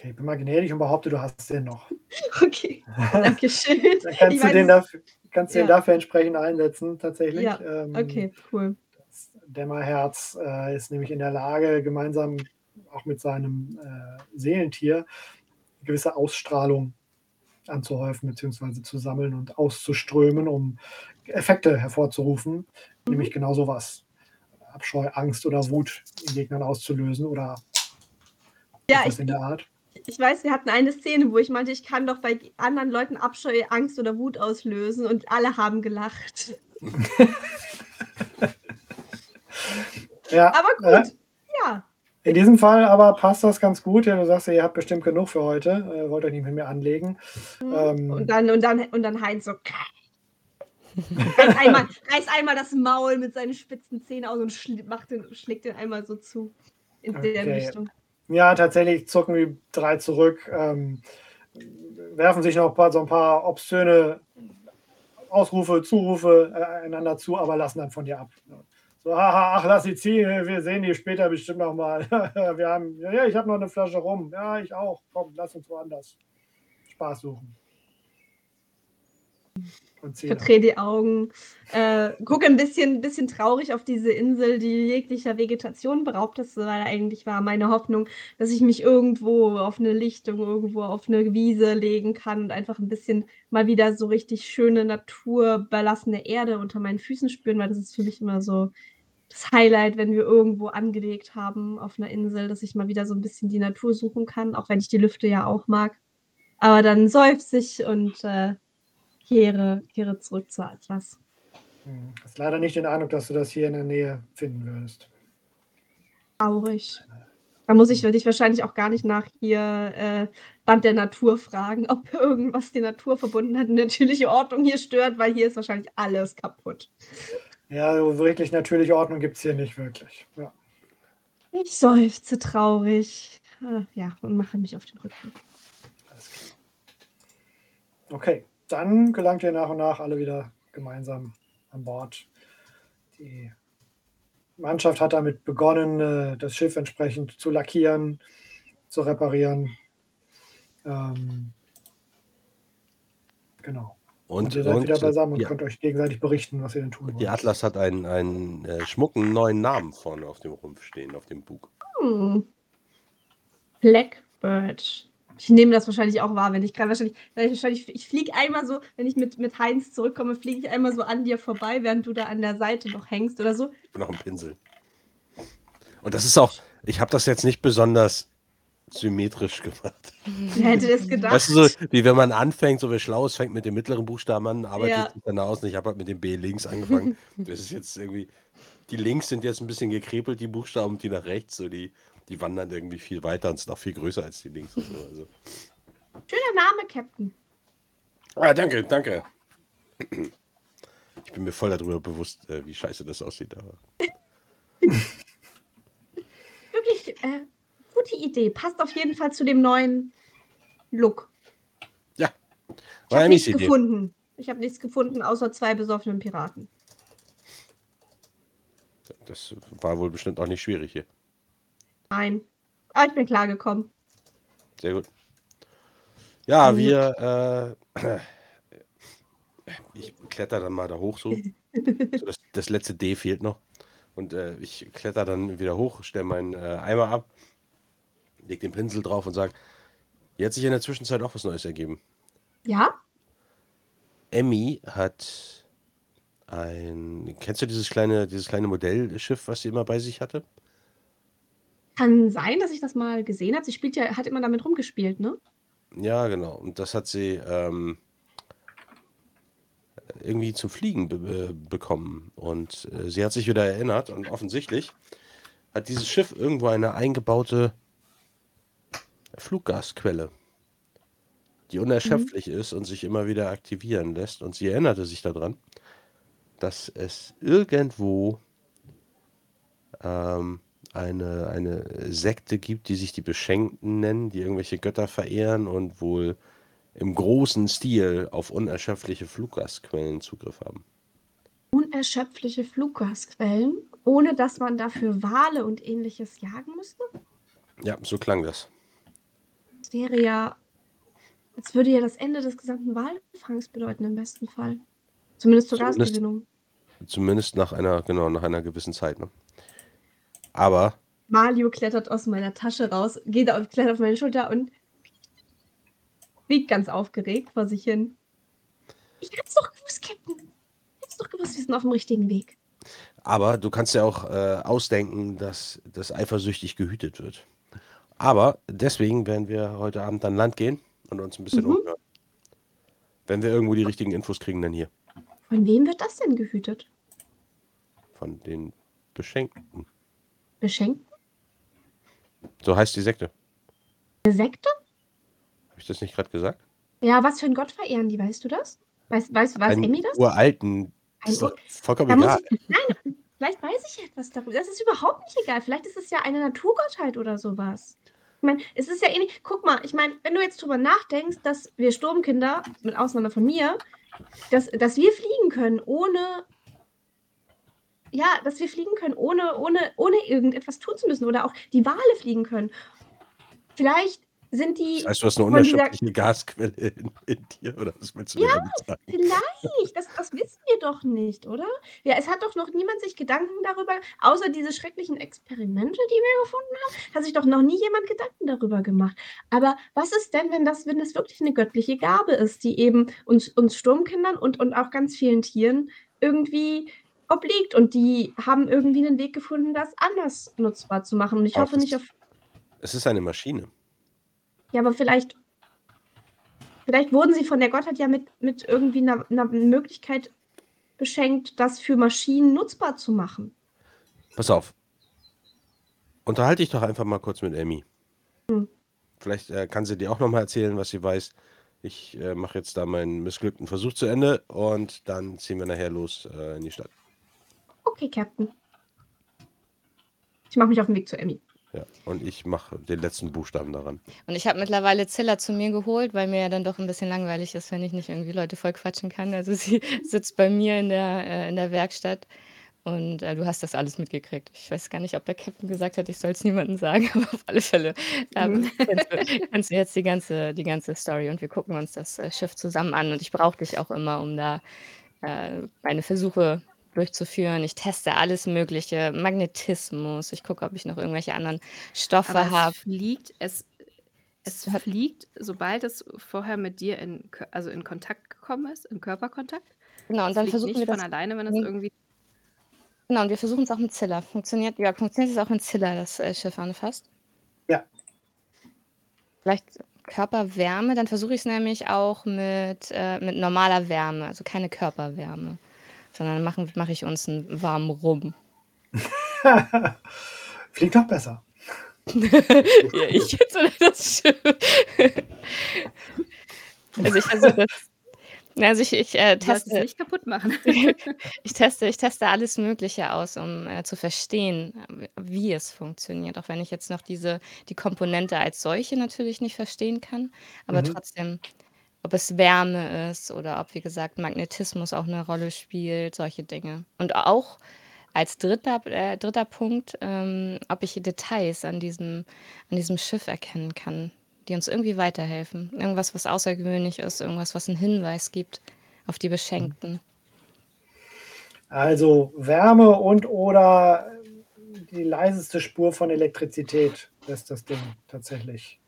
Okay, ich bin mal gnädig und behaupte, du hast den noch. Okay, danke schön. Dann kannst du den dafür, kannst ja. den dafür entsprechend einsetzen, tatsächlich. Ja, ähm, okay, cool. Das Dämmerherz äh, ist nämlich in der Lage, gemeinsam auch mit seinem äh, Seelentier eine gewisse Ausstrahlung anzuhäufen bzw. zu sammeln und auszuströmen, um Effekte hervorzurufen, mhm. nämlich genau sowas. Abscheu, Angst oder Wut in Gegnern auszulösen oder ja, etwas ich, in der Art. Ich weiß, wir hatten eine Szene, wo ich meinte, ich kann doch bei anderen Leuten Abscheu, Angst oder Wut auslösen und alle haben gelacht. ja, aber gut, äh, ja. In diesem Fall aber passt das ganz gut. Ja, du sagst ja, ihr habt bestimmt genug für heute. Äh, wollt euch nicht mit mir anlegen. Mhm. Ähm, und, dann, und, dann, und dann Heinz so. reiß, einmal, reiß einmal das Maul mit seinen spitzen Zähnen aus und schl macht den, schlägt den einmal so zu. In okay. der Richtung. Ja, tatsächlich zucken die drei zurück, ähm, werfen sich noch ein paar, so ein paar obszöne Ausrufe, Zurufe äh, einander zu, aber lassen dann von dir ab. So, haha, ach, lass sie ziehen, wir sehen die später bestimmt noch mal. wir haben, ja, ich habe noch eine Flasche rum. Ja, ich auch. Komm, lass uns woanders Spaß suchen. Ich verdrehe die Augen, äh, gucke ein bisschen, bisschen traurig auf diese Insel, die jeglicher Vegetation beraubt ist, weil eigentlich war meine Hoffnung, dass ich mich irgendwo auf eine Lichtung, irgendwo auf eine Wiese legen kann und einfach ein bisschen mal wieder so richtig schöne naturbelassene Erde unter meinen Füßen spüren, weil das ist für mich immer so das Highlight, wenn wir irgendwo angelegt haben auf einer Insel, dass ich mal wieder so ein bisschen die Natur suchen kann, auch wenn ich die Lüfte ja auch mag. Aber dann seufze ich und äh, kehre, kehre zurück zu Atlas. Hm. Hast leider nicht den Eindruck, dass du das hier in der Nähe finden würdest. Traurig. Da muss ich dich wahrscheinlich auch gar nicht nach hier äh, Band der Natur fragen, ob irgendwas die Natur verbunden hat, natürliche Ordnung hier stört, weil hier ist wahrscheinlich alles kaputt. Ja, so wirklich natürliche Ordnung gibt es hier nicht wirklich. Ja. Ich seufze traurig. Äh, ja, und mache mich auf den Rücken. Alles klar. Okay dann gelangt ihr nach und nach alle wieder gemeinsam an Bord. Die Mannschaft hat damit begonnen, äh, das Schiff entsprechend zu lackieren, zu reparieren. Ähm, genau. Und, und ihr seid und, wieder beisammen und ja. könnt euch gegenseitig berichten, was ihr denn tun wollt. Die Atlas hat einen, einen äh, schmucken neuen Namen vorne auf dem Rumpf stehen, auf dem Bug. Hm. Blackbird. Ich nehme das wahrscheinlich auch wahr, wenn ich gerade wahrscheinlich, wahrscheinlich, ich fliege einmal so, wenn ich mit, mit Heinz zurückkomme, fliege ich einmal so an dir vorbei, während du da an der Seite noch hängst oder so. Noch ein Pinsel. Und das ist auch, ich habe das jetzt nicht besonders symmetrisch gemacht. Wer hätte das gedacht? Weißt du, so, wie wenn man anfängt, so wie schlau ist, fängt mit dem mittleren Buchstaben an, arbeitet ja. sich dann aus. Und ich habe halt mit dem B links angefangen. das ist jetzt irgendwie, die links sind jetzt ein bisschen gekrepelt, die Buchstaben, die nach rechts, so die die wandern irgendwie viel weiter und sind auch viel größer als die Links. So. Also. Schöner Name, Captain. Ah, danke, danke. Ich bin mir voll darüber bewusst, äh, wie scheiße das aussieht. Aber. Wirklich äh, gute Idee. Passt auf jeden Fall zu dem neuen Look. Ja. Ich habe nichts Idee. gefunden. Ich habe nichts gefunden, außer zwei besoffenen Piraten. Das war wohl bestimmt auch nicht schwierig hier. Nein. Aber ich bin klargekommen. Sehr gut. Ja, mhm. wir äh, Ich kletter dann mal da hoch so. so das, das letzte D fehlt noch. Und äh, ich kletter dann wieder hoch, stelle meinen äh, Eimer ab, leg den Pinsel drauf und sage, hier hat sich in der Zwischenzeit auch was Neues ergeben. Ja? Emmy hat ein. Kennst du dieses kleine, dieses kleine Modellschiff, was sie immer bei sich hatte? Kann sein, dass ich das mal gesehen habe. Sie spielt ja, hat immer damit rumgespielt, ne? Ja, genau. Und das hat sie ähm, irgendwie zum Fliegen be be bekommen. Und äh, sie hat sich wieder erinnert und offensichtlich hat dieses Schiff irgendwo eine eingebaute Fluggasquelle, die Mhm. unerschöpflich ist und sich immer wieder aktivieren lässt. Und sie erinnerte sich daran, dass es irgendwo ähm, eine, eine Sekte gibt, die sich die Beschenkten nennen, die irgendwelche Götter verehren und wohl im großen Stil auf unerschöpfliche Fluggasquellen Zugriff haben. Unerschöpfliche Fluggasquellen, ohne dass man dafür Wale und ähnliches jagen müsste? Ja, so klang das. Das wäre ja, das würde ja das Ende des gesamten Walfangs bedeuten im besten Fall. Zumindest zur Zumindest- Gasgewinnung. Zumindest nach einer, genau, nach einer gewissen Zeit. Ne? Aber Mario klettert aus meiner Tasche raus, geht auf, klettert auf meine Schulter und fliegt ganz aufgeregt vor sich hin. Ich hab's doch gewusst, Captain. Ich hab's doch gewusst, wir sind auf dem richtigen Weg. Aber du kannst ja auch äh, ausdenken, dass das eifersüchtig gehütet wird. Aber deswegen werden wir heute Abend an Land gehen und uns ein bisschen Mhm. umhören. Wenn wir irgendwo die richtigen Infos kriegen, dann hier. Von wem wird das denn gehütet? Von den Beschenkten. Beschenkt? So heißt die Sekte. Eine Sekte? Habe ich das nicht gerade gesagt? Ja, was für einen Gott verehren die, weißt du das? Weiß, weiß, weiß Einen Emmy das? uralten. Ein Ist doch vollkommen egal. ich, nein, vielleicht weiß ich etwas darüber. Das ist überhaupt nicht egal. Vielleicht ist es ja eine Naturgottheit oder sowas. Ich meine, es ist ja ähnlich. Guck mal, ich meine, wenn du jetzt drüber nachdenkst, dass wir Sturmkinder, mit Ausnahme von mir, dass, dass wir fliegen können, ohne. Ja, dass wir fliegen können, ohne, ohne, ohne irgendetwas tun zu müssen. Oder auch die Wale fliegen können. Vielleicht sind die. Das heißt, du hast eine unerschöpfliche Gasquelle in, in dir, oder was willst du sagen? Vielleicht, das, das wissen wir doch nicht, oder? Ja, es hat doch noch niemand sich Gedanken darüber, außer diese schrecklichen Experimente, die wir gefunden haben, hat sich doch noch nie jemand Gedanken darüber gemacht. Aber was ist denn, wenn das, wenn das wirklich eine göttliche Gabe ist, die eben uns, uns Sturmkindern und, und auch ganz vielen Tieren irgendwie obliegt und die haben irgendwie einen Weg gefunden, das anders nutzbar zu machen. Und ich hoffe nicht auf. Es ist eine Maschine. Ja, aber vielleicht, vielleicht wurden sie von der Gottheit ja mit, mit irgendwie einer, einer Möglichkeit beschenkt, das für Maschinen nutzbar zu machen. Pass auf. Unterhalte dich doch einfach mal kurz mit Emmy. Hm. Vielleicht äh, kann sie dir auch noch mal erzählen, was sie weiß. Ich äh, mache jetzt da meinen missglückten Versuch zu Ende und dann ziehen wir nachher los äh, in die Stadt. Okay, Captain. Ich mache mich auf den Weg zu Emmy. Ja. Und ich mache den letzten Buchstaben daran. Und ich habe mittlerweile Zilla zu mir geholt, weil mir ja dann doch ein bisschen langweilig ist, wenn ich nicht irgendwie Leute voll quatschen kann. Also sie sitzt bei mir in der, äh, in der Werkstatt und äh, du hast das alles mitgekriegt. Ich weiß gar nicht, ob der Captain gesagt hat, ich soll es niemandem sagen, aber auf alle Fälle ähm, kennst, du, kennst du jetzt die ganze, die ganze Story und wir gucken uns das äh, Schiff zusammen an. Und ich brauche dich auch immer, um da äh, meine Versuche durchzuführen. Ich teste alles Mögliche, Magnetismus. Ich gucke, ob ich noch irgendwelche anderen Stoffe Aber es habe. fliegt, es, es hat- fliegt, sobald es vorher mit dir in, also in Kontakt gekommen ist, in Körperkontakt. Genau, und dann versuchen nicht wir von das. alleine, wenn es irgendwie. Genau, und wir versuchen es auch mit Zilla. Funktioniert, ja, funktioniert es auch, wenn Zilla das äh, Schiff anfasst? Ja. Vielleicht Körperwärme, dann versuche ich es nämlich auch mit, äh, mit normaler Wärme, also keine Körperwärme, sondern mache mach ich uns einen warmen Rum. Fliegt doch besser. ja, ich jetzt oder das Schiff? also ich versuche das. Also ich, ich äh, teste, nicht kaputt machen. ich teste, ich teste alles Mögliche aus, um äh, zu verstehen, wie es funktioniert. Auch wenn ich jetzt noch diese, die Komponente als solche natürlich nicht verstehen kann. Aber Mhm. trotzdem, ob es Wärme ist oder ob, wie gesagt, Magnetismus auch eine Rolle spielt, solche Dinge. Und auch als dritter, äh, dritter Punkt, ähm, ob ich Details an diesem, an diesem Schiff erkennen kann, die uns irgendwie weiterhelfen. Irgendwas, was außergewöhnlich ist, irgendwas, was einen Hinweis gibt auf die Beschenkten? Also Wärme und oder die leiseste Spur von Elektrizität lässt das Ding tatsächlich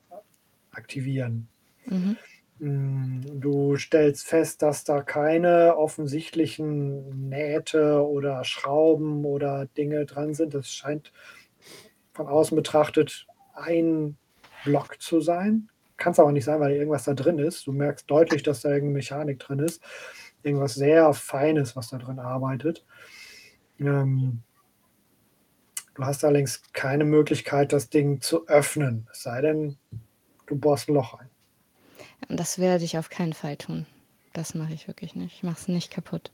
aktivieren. Mhm. Mm, Du stellst fest, dass da keine offensichtlichen Nähte oder Schrauben oder Dinge dran sind. Das scheint von außen betrachtet ein Block zu sein. Kann es aber nicht sein, weil irgendwas da drin ist. Du merkst deutlich, dass da irgendeine Mechanik drin ist. Irgendwas sehr Feines, was da drin arbeitet. Ähm, du hast allerdings keine Möglichkeit, das Ding zu öffnen. Es sei denn, du bohrst ein Loch ein. Und das werde ich auf keinen Fall tun. Das mache ich wirklich nicht. Ich mache es nicht kaputt.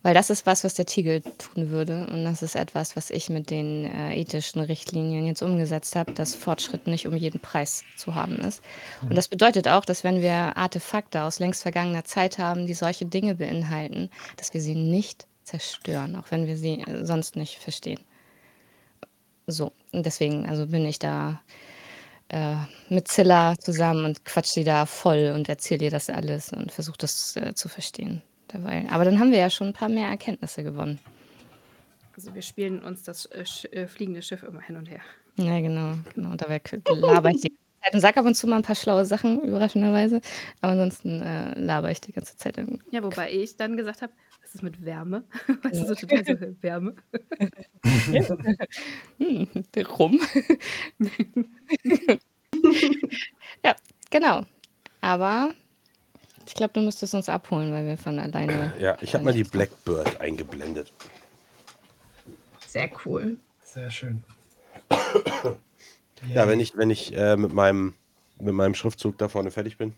Weil das ist was, was der Tiegel tun würde. Und das ist etwas, was ich mit den äh, ethischen Richtlinien jetzt umgesetzt habe, dass Fortschritt nicht um jeden Preis zu haben ist. Und das bedeutet auch, dass wenn wir Artefakte aus längst vergangener Zeit haben, die solche Dinge beinhalten, dass wir sie nicht zerstören, auch wenn wir sie sonst nicht verstehen. So, und deswegen, also bin ich da äh, mit Zilla zusammen und quatsch sie da voll und erzähle ihr das alles und versuche das äh, zu verstehen dabei. Aber dann haben wir ja schon ein paar mehr Erkenntnisse gewonnen. Also wir spielen uns das äh, äh, fliegende Schiff immer hin und her. Ja, genau, genau. Und dabei laber ich die ganze Zeit und sag ab und zu mal ein paar schlaue Sachen, überraschenderweise. Aber ansonsten äh, laber ich die ganze Zeit irgendwie. Ja, wobei ich dann gesagt habe, ist mit Wärme? Weißt du, so total so Wärme. Hm, rum. ja, genau. Aber ich glaube, du müsstest uns abholen, weil wir von alleine. Ja, ich habe mal die Blackbird eingeblendet. Sehr cool. Sehr schön. Ja, wenn ich, wenn ich äh, mit, meinem, mit meinem Schriftzug da vorne fertig bin,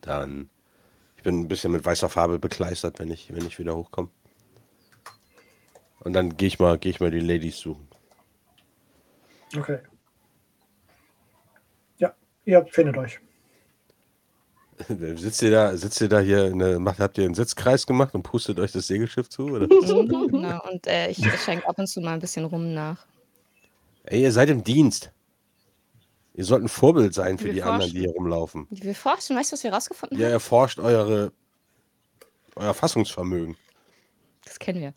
dann. Ich bin ein bisschen mit weißer Farbe bekleistert, wenn ich, wenn ich wieder hochkomme. Und dann gehe ich mal, gehe ich mal die Ladies suchen. Okay. Ja, ihr findet euch. Sitzt ihr da, sitzt ihr da hier, eine, macht, habt ihr einen Sitzkreis gemacht und pustet euch das Segelschiff zu? Oder? Genau. Und äh, ich schenke ab und zu mal ein bisschen rum nach. Ey, ihr seid im Dienst. Ihr sollt ein Vorbild sein für Wir die anderen, die hier rumlaufen. Wir forschen, weißt du, was wir rausgefunden Ihr haben? erforscht eure, euer Fassungsvermögen. Das kennen wir.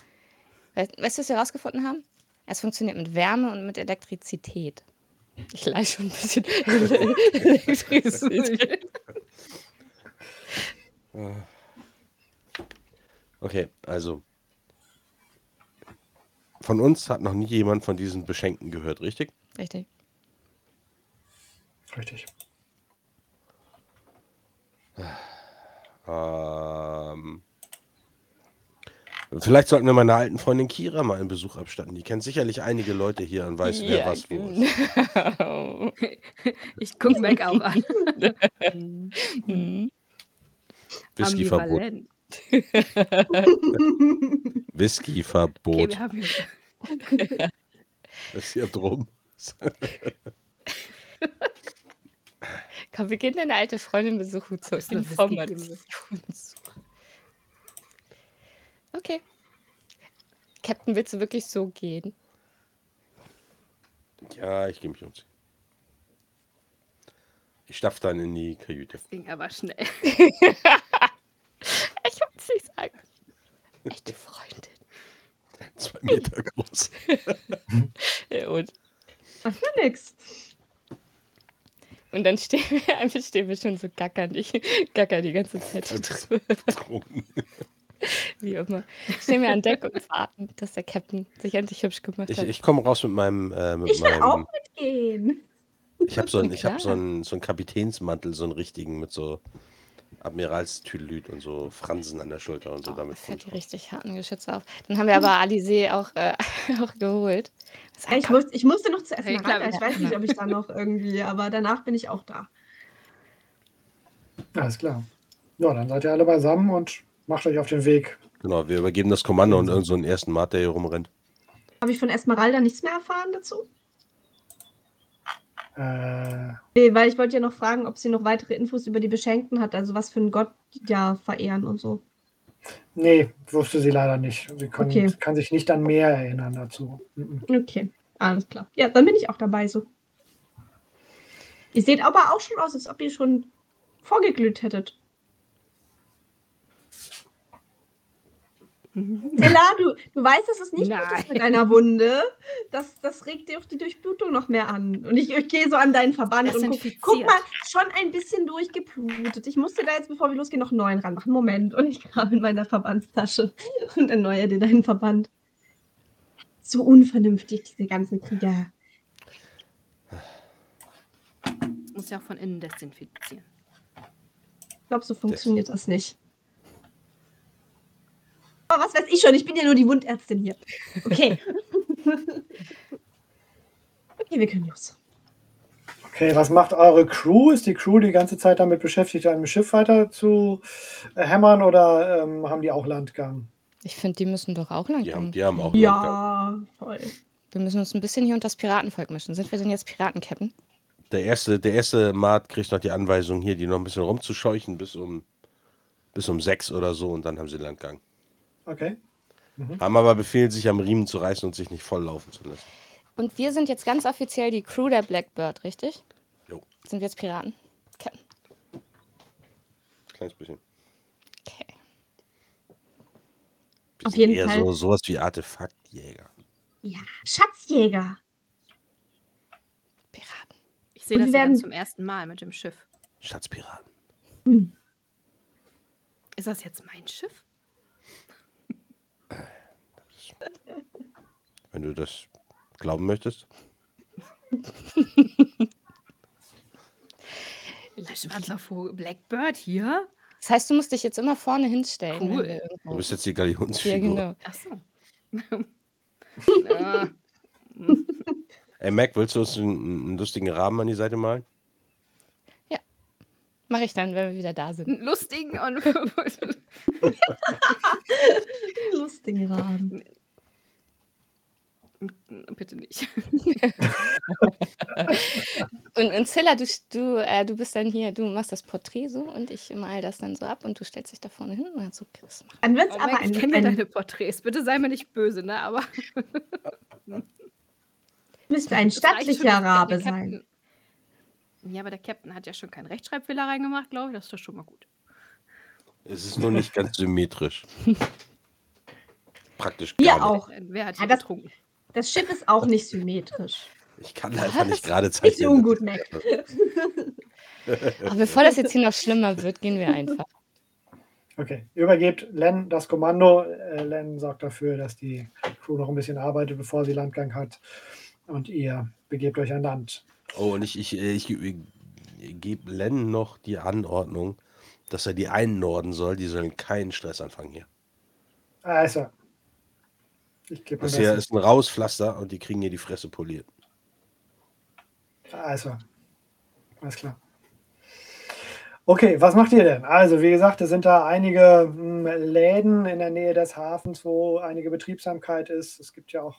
Weißt, du, was wir rausgefunden haben? Es funktioniert mit Wärme und mit Elektrizität. Ich leih schon ein bisschen Elektrizität. Okay, also. Von uns hat noch nie jemand von diesen Beschenken gehört, richtig? Richtig. Richtig. Ähm, vielleicht sollten wir meiner alten Freundin Kira mal einen Besuch abstatten. Die kennt sicherlich einige Leute hier und weiß, wer Ja, was wo ist. Ich gucke Mac auch an. Whiskyverbot. Ambivalent. Okay, Whiskyverbot. wir haben Das hier drum. Komm, wir gehen deine alte Freundin besuchen eine Information. Okay. Captain, willst du wirklich so gehen? Ja, ich gehe mich umziehen. Ich stapf dann in die Kajüte. ging aber schnell. Ich wollte es nicht sagen. Echte Freundin. Zwei Meter groß. Ja, und, mir nix. Und dann stehen wir, einfach stehen wir schon so gackern. Ich gacker die ganze Zeit. Wie immer. Stehen wir an Deck und warten, dass der Captain sich endlich hübsch gemacht Ich, hat. ich komme raus mit meinem. Äh, mit Ich will auch meinem mitgehen. ich habe so, einen- ich hab so, so einen Kapitänsmantel, so einen richtigen mit so Admiralstüdelüt und so Fransen an der Schulter und so. Oh, damit da komm fällt ich die richtig harten Geschütze auf. Dann haben wir aber Alizé auch, äh, auch geholt. Ja, ich, muss, ich musste noch zu Hey, Esmeralda. klar, Ich weiß nicht, ob ich da noch irgendwie, aber danach bin ich auch da. Alles klar. Ja, dann seid ihr alle beisammen und macht euch auf den Weg. Genau, wir übergeben das Kommando und irgendeinen so einen ersten Mat, der hier rumrennt. Habe ich von Esmeralda nichts mehr erfahren dazu? Äh, Nee, weil ich wollte ja noch fragen, ob sie noch weitere Infos über die Beschenkten hat, also was für einen Gott die da verehren und so. nee, wusste sie leider nicht. Sie kann, Okay. kann sich nicht an mehr erinnern dazu. Mhm. Okay, alles klar. Ja, dann bin ich auch dabei so. Ihr seht aber auch schon aus, als ob ihr schon vorgeglüht hättet. Stella, du, du weißt, dass es nicht gut ist mit Nein. deiner Wunde. Das, das regt dir auch die Durchblutung noch mehr an. Und ich, ich gehe so an deinen Verband Das und guck, guck mal, schon ein bisschen durchgeblutet. Ich musste da jetzt, bevor wir losgehen, noch einen neuen ranmachen. Moment. Und ich grabe in meiner Verbandstasche und erneuere dir deinen Verband. So unvernünftig, diese ganzen Krieger. Muss ja auch von innen desinfizieren. Ich glaube, so funktioniert das nicht. Aber was weiß ich schon, ich bin ja nur die Wundärztin hier. Okay. okay, wir können los. Okay, was macht eure Crew? Ist die Crew die ganze Zeit damit beschäftigt, ein Schiff weiter zu äh, hämmern oder ähm, haben die auch Landgang? Ich finde, die müssen doch auch haben, kommen. die haben auch Landgang. Ja, voll. Wir müssen uns ein bisschen hier unter das Piratenvolk mischen. Sind wir denn jetzt Piratencaptain? Der erste, der erste Mart kriegt noch die Anweisung, hier die noch ein bisschen rumzuscheuchen bis um, bis um sechs oder so und dann haben sie Landgang. Okay. Haben aber Befehl, sich am Riemen zu reißen und sich nicht volllaufen zu lassen. Und wir sind jetzt ganz offiziell die Crew der Blackbird, richtig? Jo. Sind wir jetzt Piraten? Okay. Kleines bisschen. okay. Wir Auf sind jeden eher Fall. So, sowas wie Artefaktjäger. Ja, Schatzjäger. Piraten. Ich sehe Und das wir ja dann werden- zum ersten Mal mit dem Schiff. Schatzpiraten. Ist das jetzt mein Schiff? Wenn du das glauben möchtest. Schwarzer Vogel, Blackbird hier? Das heißt, du musst dich jetzt immer vorne hinstellen. wenn Cool. Du bist jetzt die Ja, Galionsfigur. genau. Ach so. ja. Ey, Mac, willst du uns einen, einen lustigen Rahmen an die Seite malen? Mache ich dann, wenn wir wieder da sind. Einen Lustigen und Lustigen Rahmen. Bitte nicht. Und, und Zilla, du, du, äh, du bist dann hier, du machst das Porträt so und ich mal das dann so ab und du stellst dich da vorne hin und dann so Chris machen. Dann wird es Oh aber ich kenne ja ein, deine Porträts. Bitte sei mir nicht böse, ne? Aber müsste ein stattlicher Rabe sein. Ja, aber der Captain hat ja schon keinen Rechtschreibfehler reingemacht, glaube ich. Das ist doch schon mal gut. Es ist nur nicht ganz symmetrisch. Praktisch Wir gar nicht. auch. Wer hat Ja, hier das- getrunken? Das Schiff ist auch nicht symmetrisch. Ich kann einfach nicht gerade Nicht zeichnen. so ungut, Mac. Aber bevor das jetzt hier noch schlimmer wird, gehen wir einfach. Okay. Übergebt Len das Kommando. Äh, Len sorgt dafür, dass die Crew noch ein bisschen arbeitet, bevor sie Landgang hat. Und ihr begebt euch an Land. Oh, und ich, ich, ich, ich, gebe Len noch die Anordnung, dass er die einnorden soll. Die sollen keinen Stress anfangen hier. Also. Das hier ist ein Rauspflaster und die kriegen hier die Fresse poliert. Also. Alles klar. Okay, was macht ihr denn? Also, wie gesagt, es sind da einige hm, Läden in der Nähe des Hafens, wo einige Betriebsamkeit ist. Es gibt ja auch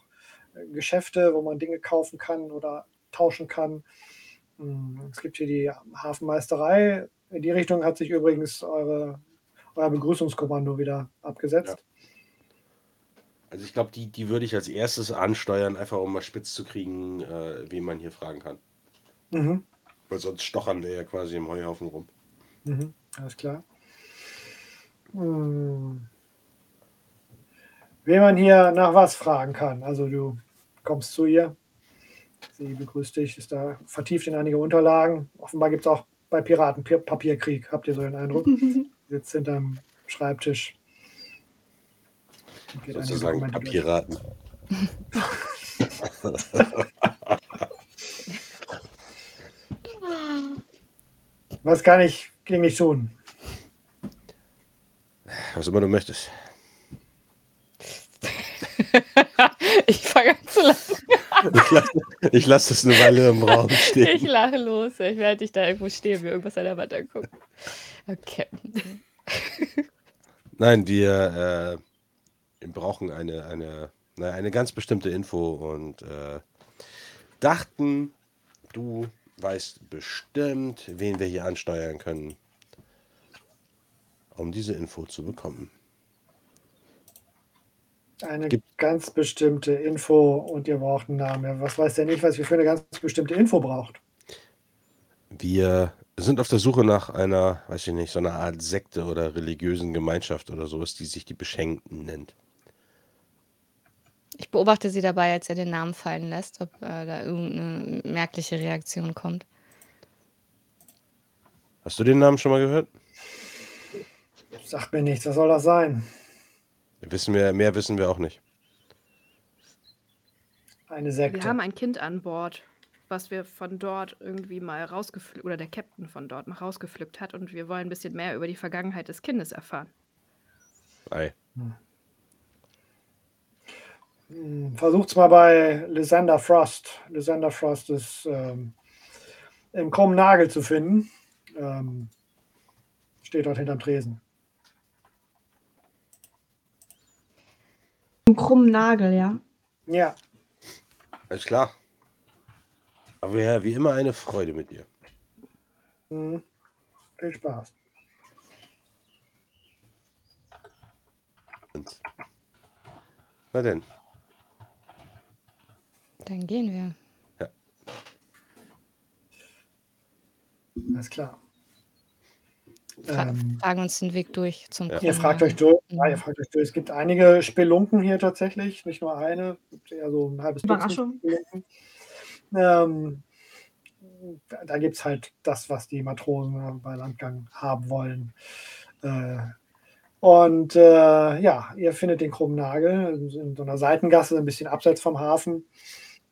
äh, Geschäfte, wo man Dinge kaufen kann oder tauschen kann. Hm, Es gibt hier die Hafenmeisterei. In die Richtung hat sich übrigens eure, euer Begrüßungskommando wieder abgesetzt. Also ich glaube, die, die würde ich als erstes ansteuern, einfach um mal spitz zu kriegen, äh, wen man hier fragen kann. Mhm. Weil sonst stochern wir ja quasi im Heuhaufen rum. Mhm, alles klar. Hm. Wen man hier nach was fragen kann. Also du kommst zu ihr. Sie begrüßt dich, ist da vertieft in einige Unterlagen. Offenbar gibt es auch bei Piraten Pi- Papierkrieg, habt ihr so den Eindruck? Sitzt hinterm Schreibtisch. Sozusagen. Papierraten. Was kann ich gegen dich tun? Was immer du möchtest. Ich fange an zu lachen. Ich lasse ich lass das eine Weile im Raum Ich stehen. lache los. Ich werde dich da irgendwo stehen, mir irgendwas an der Wand angucken. Okay. Nein, wir, äh, wir brauchen eine, eine, na, eine ganz bestimmte Info und äh, dachten, du weißt bestimmt, wen wir hier ansteuern können, um diese Info zu bekommen. Eine Gibt- ganz bestimmte Info und ihr braucht einen Namen. Was weiß der nicht, was ihr für eine ganz bestimmte Info braucht? Wir sind auf der Suche nach einer, weiß ich nicht, so einer Art Sekte oder religiösen Gemeinschaft oder sowas, die sich die Beschenkten nennt. Ich beobachte sie dabei, als er den Namen fallen lässt, ob äh, da irgendeine merkliche Reaktion kommt. Hast du den Namen schon mal gehört? Sagt mir nichts, was soll das sein? Wissen wir, mehr wissen wir auch nicht. Eine Sekte. Wir haben ein Kind an Bord, was wir von dort irgendwie mal rausgepflückt, oder der Captain von dort mal rausgepflückt hat und wir wollen ein bisschen mehr über die Vergangenheit des Kindes erfahren. Ei. Hm, Versucht's mal bei Lysander Frost. Lysander Frost ist ähm, im krummen Nagel zu finden. Ähm, steht dort hinterm Tresen. Einen krummen Nagel, ja. Ja, Alles klar. Aber ja, wie immer eine Freude mit dir. hm, viel Spaß. Und na denn, Dann gehen wir. Alles klar. Fra Ähm, fragen uns den Weg durch zum Ja. Ihr fragt euch durch. Ja, ihr fragt euch durch. Es gibt einige Spelunken hier tatsächlich, nicht nur eine. Eher so ein halbes Überraschung. Ähm, da da gibt es halt das, was die Matrosen bei Landgang haben wollen. Äh, und äh, ja, ihr findet den krummen Nagel in, in so einer Seitengasse, ein bisschen abseits vom Hafen.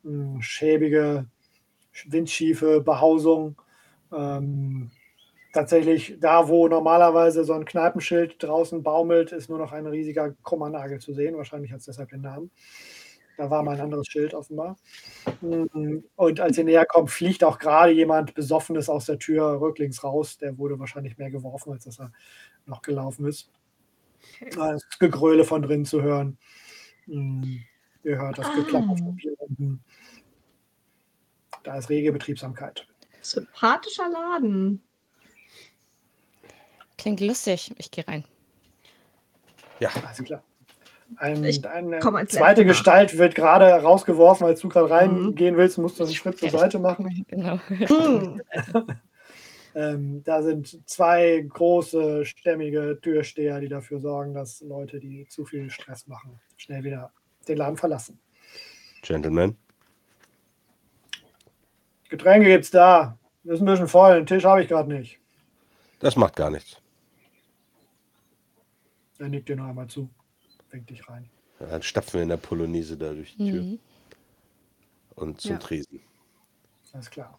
Hm, Schäbige, windschiefe Behausung. Ähm, tatsächlich da, wo normalerweise so ein Kneipenschild draußen baumelt, ist nur noch ein riesiger krummer Nagel zu sehen. Wahrscheinlich hat es deshalb den Namen. Da war mal ein anderes Schild offenbar. Mm, Und als ihr näher kommt, fliegt auch gerade jemand Besoffenes aus der Tür rücklings raus. Der wurde wahrscheinlich mehr geworfen, als dass er noch gelaufen ist. Da ist Gegröle von drin zu hören. Ihr hört das Geklapper Ah. von Bierrunden. Da ist rege Betriebsamkeit. Sympathischer Laden. Klingt lustig. Ich gehe rein. ja, Alles klar. Ein, eine als zweite. Gestalt wird gerade rausgeworfen, als du gerade Mhm. reingehen willst, musst du einen Schritt zur Seite machen. Genau. Hm. Ähm, da sind zwei große, stämmige Türsteher, die dafür sorgen, dass Leute, die zu viel Stress machen, schnell wieder den Laden verlassen. Gentlemen. Getränke gibt's da. Ist ein bisschen voll. Den Tisch habe ich gerade nicht. Das macht gar nichts. Er nickt dir noch einmal zu. Winkt dich rein. Ja, Dann stapfen wir in der Polonaise da durch die Tür Mhm. und zum Ja. Tresen. Alles klar.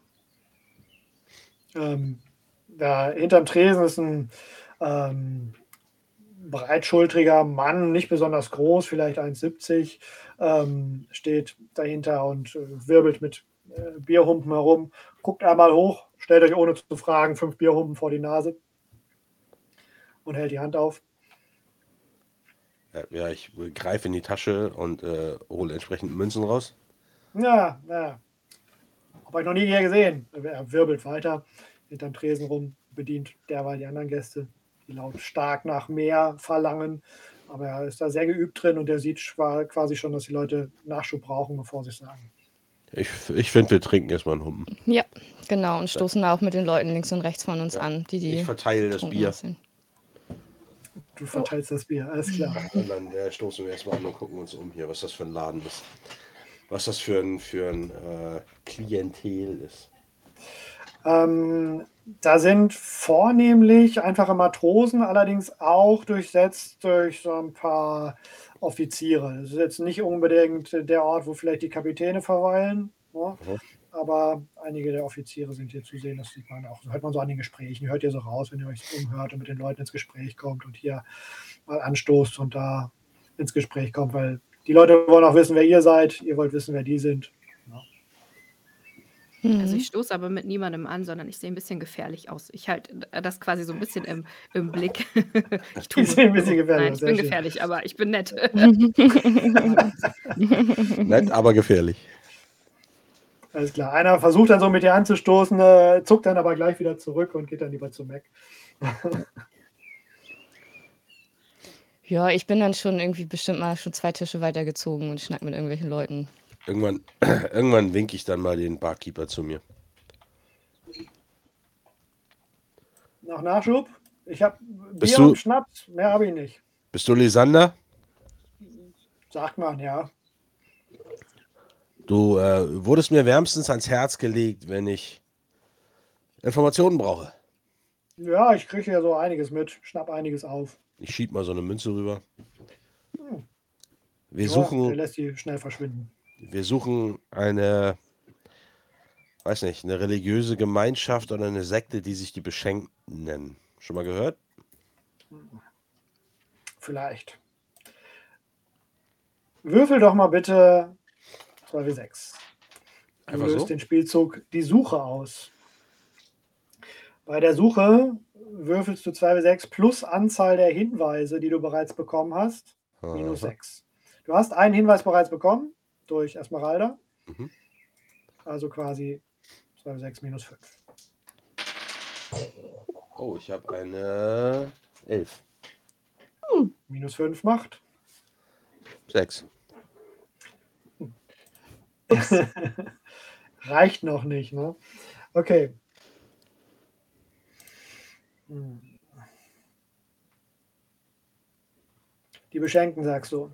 Ähm, da hinterm Tresen ist ein ähm, breitschultriger Mann, nicht besonders groß, vielleicht 1,70, ähm, steht dahinter und äh, wirbelt mit äh, Bierhumpen herum. Guckt einmal hoch, stellt euch ohne zu fragen fünf Bierhumpen vor die Nase und hält die Hand auf. Ja, ich greife in die Tasche und äh, hole entsprechend Münzen raus. Ja, ja. Hab euch noch nie hier gesehen. Er wirbelt weiter hinterm Tresen rum, bedient derweil die anderen Gäste, die laut stark nach mehr verlangen. Aber er ist da sehr geübt drin und er sieht quasi schon, dass die Leute Nachschub brauchen, bevor sie es sagen. Ich, ich finde, wir trinken erstmal einen Humpen. Ja, genau. Und stoßen da auch mit den Leuten links und rechts von uns Ja. an, die die Ich verteile das Bier. aussehen. Du verteilst das Bier, alles klar. Und dann äh, stoßen wir erstmal an und gucken uns um hier, was das für ein Laden ist. Was das für ein, für ein äh, Klientel ist. Ähm, da sind vornehmlich einfache Matrosen, allerdings auch durchsetzt durch so ein paar Offiziere. Das ist jetzt nicht unbedingt der Ort, wo vielleicht die Kapitäne verweilen, ne? Mhm. aber einige der Offiziere sind hier zu sehen. Das sieht man auch, das hört man so an den Gesprächen. Hört ihr so raus, wenn ihr euch umhört und mit den Leuten ins Gespräch kommt und hier mal anstoßt und da ins Gespräch kommt, weil die Leute wollen auch wissen, wer ihr seid. Ihr wollt wissen, wer die sind. Also Mhm. ich stoße aber mit niemandem an, sondern ich sehe ein bisschen gefährlich aus. Ich halte das quasi so ein bisschen im, im Blick. Ich Die sehen ein bisschen gefährlich Nein, aus, ich sehr bin schön. gefährlich, aber ich bin nett. Nett, aber gefährlich. Alles klar. Einer versucht dann so mit dir anzustoßen, äh, zuckt dann aber gleich wieder zurück und geht dann lieber zu Mac. Ja, ich bin dann schon irgendwie bestimmt mal schon zwei Tische weitergezogen und schnack mit irgendwelchen Leuten. Irgendwann, irgendwann winke ich dann mal den Barkeeper zu mir. Nach Nachschub? Ich habe Bier du- und Schnaps, mehr habe ich nicht. Bist du Lysander? Sagt man, ja. Du äh, wurdest mir wärmstens ans Herz gelegt, wenn ich Informationen brauche. Ja, ich kriege ja so einiges mit, schnapp einiges auf. Ich schieb mal so eine Münze rüber. Hm. Wir Ja, suchen, Der lässt die schnell verschwinden. Wir suchen eine, weiß nicht, eine religiöse Gemeinschaft oder eine Sekte, die sich die Beschenkten nennen. Schon mal gehört? Vielleicht. Würfel doch mal bitte 2W6. Du Einfach löst so? den Spielzug die Suche aus. Bei der Suche würfelst du 2W6 plus Anzahl der Hinweise, die du bereits bekommen hast, minus Aha. 6. Du hast einen Hinweis bereits bekommen durch Esmeralda. Mhm. Also quasi 2W6 minus 5. Oh, ich habe eine Elf. Minus 5 macht. Sechs. Reicht noch nicht, ne? Okay. Hm. Die Beschenkten, sagst du.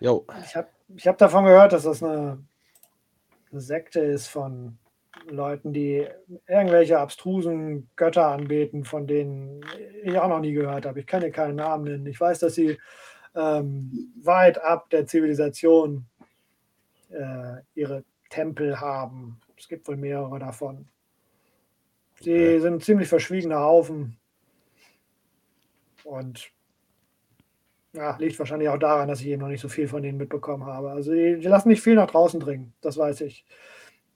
Jo. Ich habe ich hab davon gehört, dass das eine, eine Sekte ist von Leuten, die irgendwelche abstrusen Götter anbeten, von denen ich auch noch nie gehört habe. Ich kann dir keinen Namen nennen. Ich weiß, dass sie ähm, weit ab der Zivilisation äh, ihre Tempel haben. Es gibt wohl mehrere davon. Sie Okay. sind ziemlich verschwiegene Haufen. Und ja, liegt wahrscheinlich auch daran, dass ich eben noch nicht so viel von denen mitbekommen habe. Also die, die lassen nicht viel nach draußen dringen, das weiß ich.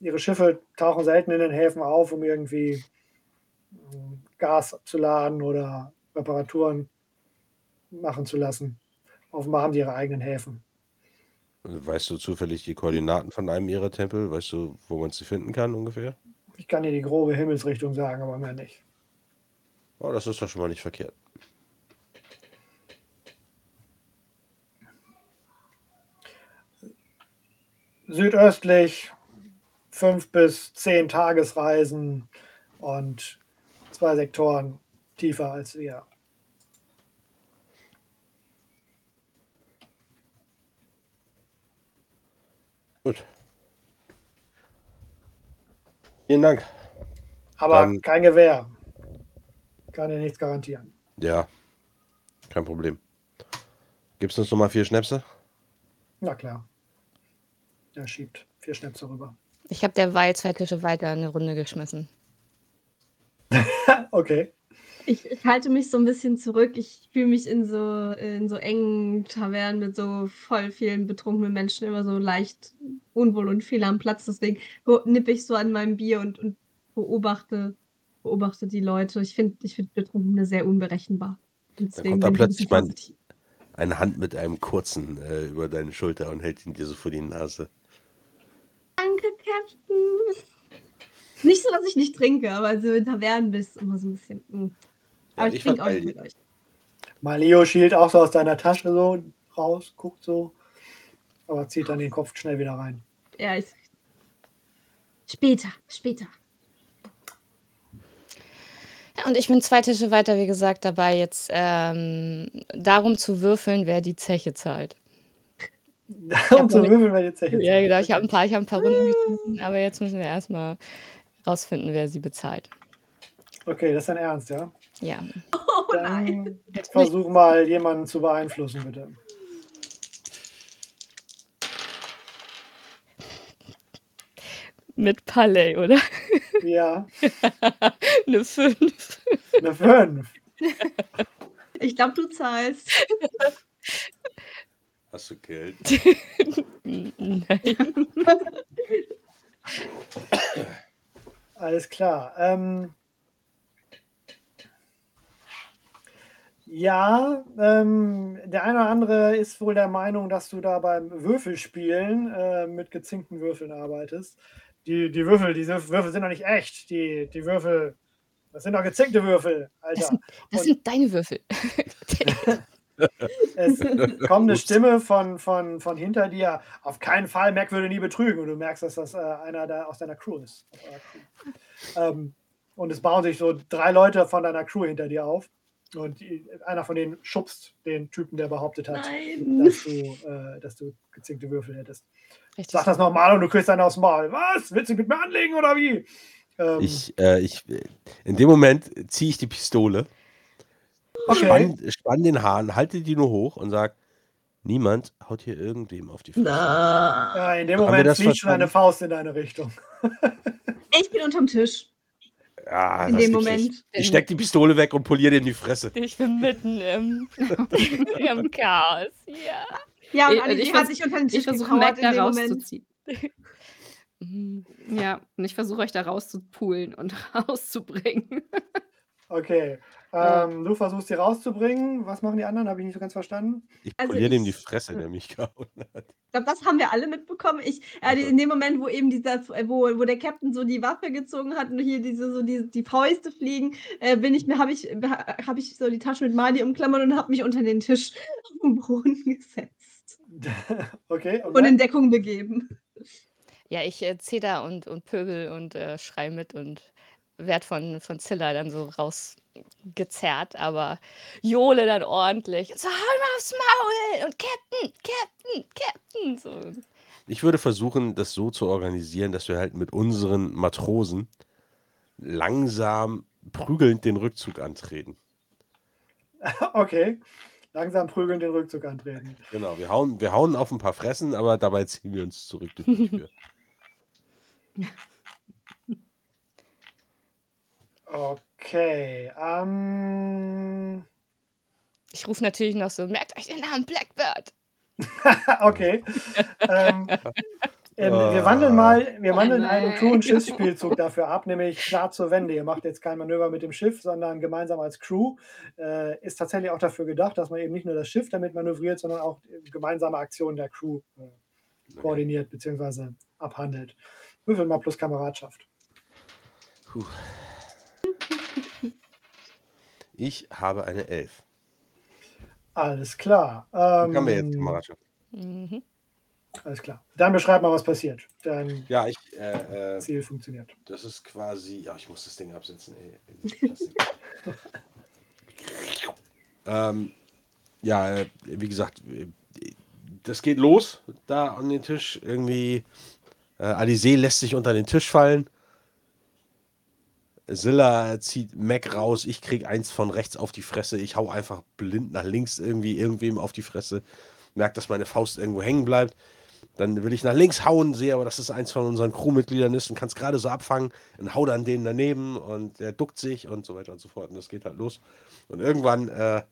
Ihre Schiffe tauchen selten in den Häfen auf, um irgendwie ähm, Gas zu laden oder Reparaturen machen zu lassen. Offenbar haben die ihre eigenen Häfen. Weißt du zufällig die Koordinaten von einem ihrer Tempel? Weißt du, wo man sie finden kann ungefähr? Ich kann dir die grobe Himmelsrichtung sagen, aber mehr nicht. Oh, das ist doch schon mal nicht verkehrt. Südöstlich fünf bis zehn Tagesreisen und zwei Sektoren tiefer als wir. Gut. Vielen Dank. Aber Dann- kein Gewehr. Kann dir nichts garantieren. Ja, kein Problem. Gibt es uns noch mal vier Schnäpse? Na klar. Er schiebt vier Schnäpse rüber. Ich habe derweil zwei Tische weiter eine Runde geschmissen. Okay. Ich, ich halte mich so ein bisschen zurück. Ich fühle mich in so, in so engen Tavernen mit so voll vielen betrunkenen Menschen immer so leicht unwohl und fehl am Platz. Deswegen nippe ich so an meinem Bier und, und beobachte, beobachte die Leute. Ich finde ich find Betrunkene sehr unberechenbar. Und deswegen kommt da ein bisschen plötzlich mein-. Eine Hand mit einem kurzen äh, über deine Schulter und hält ihn dir so vor die Nase. Nicht so, dass ich nicht trinke, aber so in Tavernen bist immer so ein bisschen. mm. Ja, Aber ich ich trinke auch nicht mit euch. Maleo schielt auch so aus deiner Tasche so raus, guckt so, aber zieht dann den Kopf schnell wieder rein. Ja, ich. Später, später. Ja, und ich bin zwei Tische weiter, wie gesagt, dabei jetzt ähm, darum zu würfeln, wer die Zeche zahlt. Um zu noch- würfeln, wer jetzt Ja, genau. Ich habe ein paar, ich habe ein paar Runden geschmissen, aber jetzt müssen wir erstmal rausfinden, wer sie bezahlt. Okay, das ist dein Ernst, ja? Ja. Oh Dann nein. versuch mal, jemanden zu beeinflussen, bitte. Mit Palais, oder? Ja, Eine 5. eine 5. Ich glaube, du zahlst. Hast du Geld? Nein. Alles klar. Ähm, ja, ähm, der eine oder andere ist wohl der Meinung, dass du da beim Würfelspielen äh, mit gezinkten Würfeln arbeitest. Die, die Würfel, diese Würfel sind doch nicht echt. Die, die Würfel, das sind doch gezinkte Würfel, Das Alter. sind, das sind deine Würfel. Es kommt eine Stimme von, von, von hinter dir. Auf keinen Fall, Mac würde nie betrügen. Und du merkst, dass das äh, einer der, aus deiner Crew ist. Ähm, und es bauen sich so drei Leute von deiner Crew hinter dir auf. Und einer von denen schubst den Typen, der behauptet hat, Nein. dass du, äh, dass du gezinkte Würfel hättest. Richtig. Sag das nochmal und du kriegst einen aus dem Maul. Was? Willst du dich mit mir anlegen oder wie? Ähm, Ich, äh, ich, in dem Moment ziehe ich die Pistole, okay. spann, spann den Hahn, halte die nur hoch und sag, niemand haut hier irgendwem auf die Fresse. Na. Ja, in dem Haben Moment fliegt schon eine Faust in deine Richtung. Ich bin unterm Tisch. Ja, in dem Moment. nicht. Ich steck die Pistole weg und poliere dir in die Fresse. Ich bin mitten im, im Chaos. Ja. Ja, und Ich- Alice ich hat vers- sich unter den Tisch Ich versuche Mac da rauszuziehen. Mhm. Ja, und ich versuche euch da rauszupulen und rauszubringen. Okay. Ähm, du versuchst sie rauszubringen. Was machen die anderen? Habe ich nicht so ganz verstanden. Ich Also poliere dem die Fresse, der mich gehauen hat. Ich glaube, das haben wir alle mitbekommen. Ich, äh, Okay. in dem Moment, wo eben dieser, wo, wo der Captain so die Waffe gezogen hat und hier diese so die, die Fäuste fliegen, äh, bin ich mir, habe ich, habe ich so die Tasche mit Mali umklammert und habe mich unter den Tisch auf den Boden gesetzt okay. Und und in? Deckung begeben. Ja, ich äh, zeder und, und pöbel und äh, schrei mit und werd von, von Zilla dann so rausgezerrt, aber Jole dann ordentlich. So, hau ihm aufs Maul! Und Captain, Captain, Captain! So. Ich würde versuchen, das so zu organisieren, dass wir halt mit unseren Matrosen langsam prügelnd den Rückzug antreten. okay. Langsam prügeln den Rückzug antreten. Genau, wir hauen, wir hauen auf ein paar Fressen, aber dabei ziehen wir uns zurück durch die Tür. Okay. Ähm, Ich rufe natürlich noch so, merkt euch den Namen Blackbird. okay. ähm, ähm, wir wandeln mal, wir Oh wandeln einen nein. Crew- und Schiffsspielzug dafür ab, nämlich klar zur Wende. Ihr macht jetzt kein Manöver mit dem Schiff, sondern gemeinsam als Crew. Äh, ist tatsächlich auch dafür gedacht, dass man eben nicht nur das Schiff damit manövriert, sondern auch gemeinsame Aktionen der Crew äh, koordiniert bzw. abhandelt. Würfel mal plus Kameradschaft. Puh. Ich habe eine Elf. Alles klar. Wie kann wir jetzt Ähm, Kameradschaft? Mhm. alles klar. Dann beschreib mal, was passiert. Dein Ja, ich, äh, äh, Ziel funktioniert. das ist quasi, ja, ich muss das Ding absetzen, ey. Ähm, ja, äh, wie gesagt, äh, das geht los, da an den Tisch. Irgendwie, äh, Alizé lässt sich unter den Tisch fallen. Silla zieht Mac raus, ich krieg eins von rechts auf die Fresse, ich hau einfach blind nach links irgendwie irgendwem auf die Fresse, merke, dass meine Faust irgendwo hängen bleibt. Dann will ich nach links hauen, sehe aber, dass es eins von unseren Crewmitgliedern ist und kann es gerade so abfangen und hau dann den daneben und der duckt sich und so weiter und so fort. Und das geht halt los. Und irgendwann äh,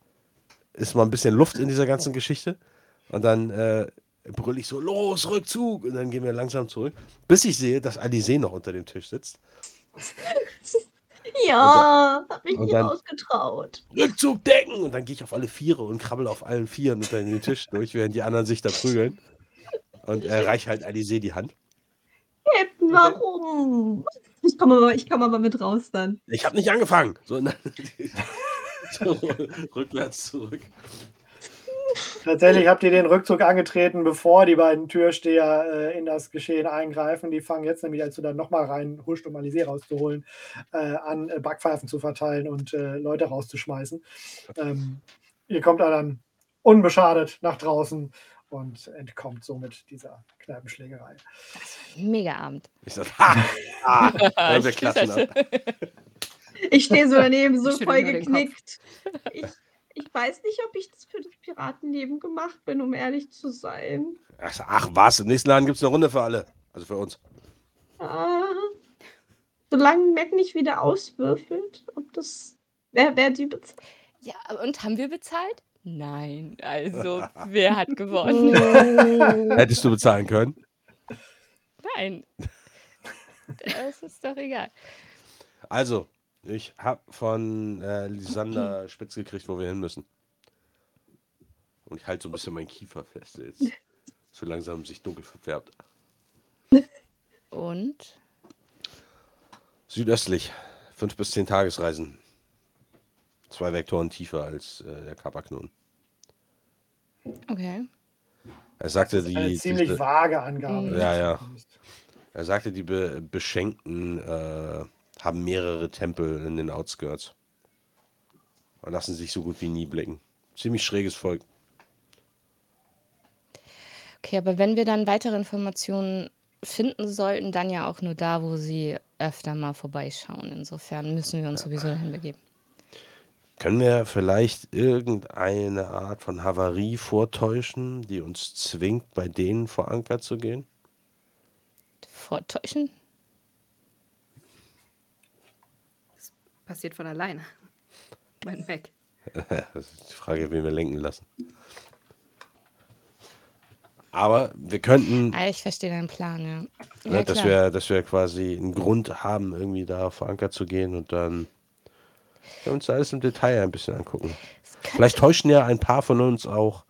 ist mal ein bisschen Luft in dieser ganzen Geschichte. Und dann äh, brülle ich so, los, Rückzug! Und dann gehen wir langsam zurück, bis ich sehe, dass Alizé noch unter dem Tisch sitzt. Ja, habe ich und nicht dann- ausgetraut. Rückzug decken! Und dann gehe ich auf alle Viere und krabbel auf allen Vieren unter den Tisch durch, während die anderen sich da prügeln. Und äh, reich halt Alizé die Hand. Captain, warum? Ich komme aber, ich komm aber mit raus dann. Ich habe nicht angefangen. So, so, rückwärts zurück. Tatsächlich habt ihr den Rückzug angetreten, bevor die beiden Türsteher äh, in das Geschehen eingreifen. Die fangen jetzt nämlich, als du dann nochmal reinhuscht, um Alizé rauszuholen, äh, an, äh, Backpfeifen zu verteilen und äh, Leute rauszuschmeißen. Ähm, ihr kommt dann unbeschadet nach draußen und entkommt somit dieser Kneipenschlägerei. Mega Abend. Ich sag, ha! Ah, ja, wir Ich stehe so daneben, so voll geknickt. Ich, ich weiß nicht, ob ich das für das Piratenleben gemacht bin, um ehrlich zu sein. Ach, ach was, im nächsten Laden gibt es eine Runde für alle. Also für uns. Ah, solange Mac nicht wieder auswürfelt, ob das. Wer, wer die bezahlt? Ja, und haben wir bezahlt? Nein. Also, wer hat gewonnen? Hättest du bezahlen können? Nein. Das ist doch egal. Also, ich habe von äh, Lisander spitz gekriegt, wo wir hin müssen. Und ich halte so ein bisschen meinen Kiefer fest, der jetzt so langsam sich dunkel verfärbt. Und? Südöstlich, fünf bis zehn Tagesreisen. Zwei Vektoren tiefer als äh, der Kapaknon. Okay. Er sagte, die, Eine ziemlich diese, vage Angabe. Ja, ja. er sagte, die Be Beschenkten äh, haben mehrere Tempel in den Outskirts. und lassen sich so gut wie nie blicken. Ziemlich schräges Volk. Okay, aber wenn wir dann weitere Informationen finden sollten, dann ja auch nur da, wo sie öfter mal vorbeischauen. Insofern müssen wir uns sowieso dahin begeben. Können wir vielleicht irgendeine Art von Havarie vortäuschen, die uns zwingt, bei denen vor Anker zu gehen? Vortäuschen? Passiert von alleine. Mein Mac. das ist die Frage, wen wir lenken lassen. Aber wir könnten, Ah, ich verstehe deinen Plan, ja. ne, Ja, dass, wir, dass wir quasi einen Grund haben, irgendwie da vor Anker zu gehen und dann uns alles im Detail ein bisschen angucken. Vielleicht täuschen ja ein paar von uns auch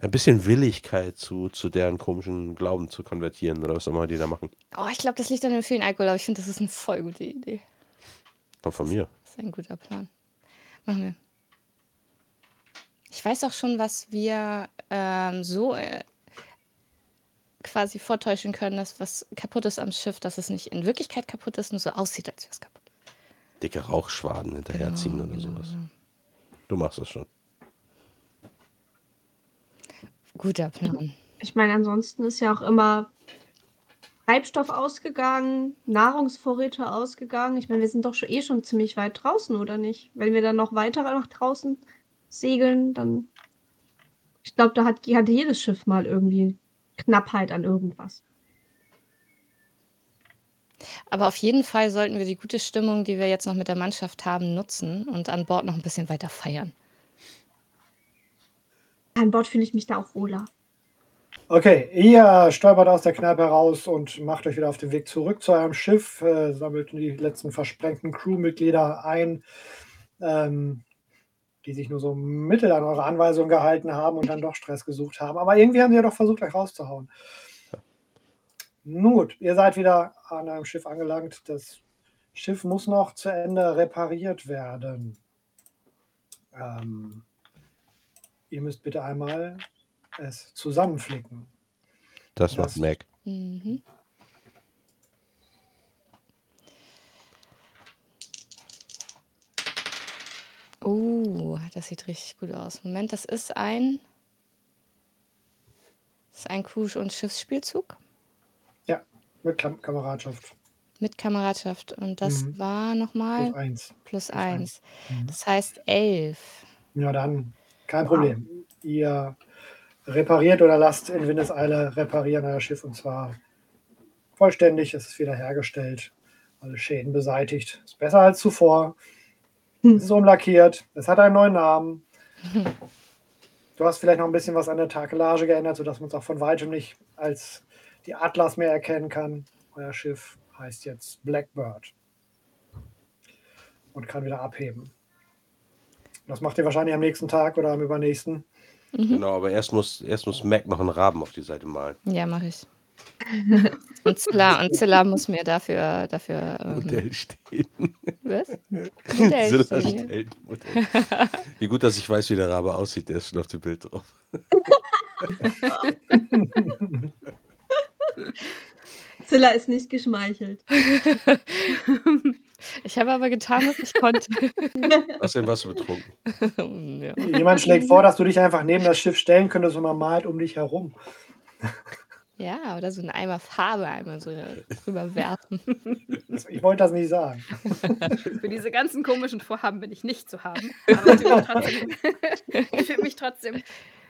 ein bisschen Willigkeit zu, zu deren komischen Glauben zu konvertieren oder was auch immer die da machen. Oh, ich glaube, das liegt an dem vielen Alkohol, aber ich finde, das ist eine voll gute Idee. Kommt von mir. Das ist ein guter Plan. Machen wir. Ich weiß auch schon, was wir ähm, so äh, quasi vortäuschen können, dass was kaputt ist am Schiff, dass es nicht in Wirklichkeit kaputt ist, nur so aussieht, als wäre es kaputt. Dicke Rauchschwaden hinterherziehen Genau, oder genau, sowas. genau. Du machst das schon. Guter Plan. Ich meine, ansonsten ist ja auch immer Treibstoff ausgegangen, Nahrungsvorräte ausgegangen. Ich meine, wir sind doch schon, eh schon ziemlich weit draußen, oder nicht? Wenn wir dann noch weiter nach draußen segeln, dann. Ich glaube, da hat, hat jedes Schiff mal irgendwie Knappheit an irgendwas. Aber auf jeden Fall sollten wir die gute Stimmung, die wir jetzt noch mit der Mannschaft haben, nutzen und an Bord noch ein bisschen weiter feiern. An Bord fühle ich mich da auch wohler. Okay, ihr stolpert aus der Kneipe heraus und macht euch wieder auf den Weg zurück zu eurem Schiff, äh, sammelt die letzten versprengten Crewmitglieder ein, ähm, die sich nur so mittel an eure Anweisungen gehalten haben und dann doch Stress gesucht haben. Aber irgendwie haben sie ja doch versucht, euch rauszuhauen. Nun gut, ihr seid wieder an einem Schiff angelangt. Das Schiff muss noch zu Ende repariert werden. Ähm, ihr müsst bitte einmal es zusammenflicken. Das Das- macht Mac. Mhm. Oh, das sieht richtig gut aus. Moment, das ist ein. Das ist ein Crew- und Schiffsspielzug Mit Kam Kameradschaft. mit Kameradschaft. Und das Mhm. war nochmal Plus eins. plus eins. eins. Mhm. Das heißt elf. Ja, dann kein Problem. Ihr repariert oder lasst in Windeseile reparieren euer Schiff und zwar vollständig. Es ist wiederhergestellt, alle Schäden beseitigt. Ist besser als zuvor. Hm. Es ist umlackiert. Es hat einen neuen Namen. Du hast vielleicht noch ein bisschen was an der Takelage geändert, sodass man es auch von weitem nicht als die Atlas mehr erkennen kann. Euer Schiff heißt jetzt Blackbird und kann wieder abheben. Das macht ihr wahrscheinlich am nächsten Tag oder am übernächsten. Mhm. Genau, aber erst muss, erst muss Mac noch einen Raben auf die Seite malen. Ja, mache ich. Und Zilla, und Zilla muss mir dafür, dafür ähm, Modell stehen. was? Zilla Modell stehen. stellt Modell. Wie gut, dass ich weiß, wie der Rabe aussieht. Der ist schon auf dem Bild drauf. Zilla ist nicht geschmeichelt. Ich habe aber getan, was ich konnte. Außerdem warst du betrunken. ja. Jemand schlägt vor, dass du dich einfach neben das Schiff stellen könntest und man malt um dich herum. ja, oder so einen Eimer Farbe einmal so drüber werfen. Ich wollte das nicht sagen. Für diese ganzen komischen Vorhaben bin ich nicht zu haben. Aber ich fühle mich trotzdem, ich fühle mich trotzdem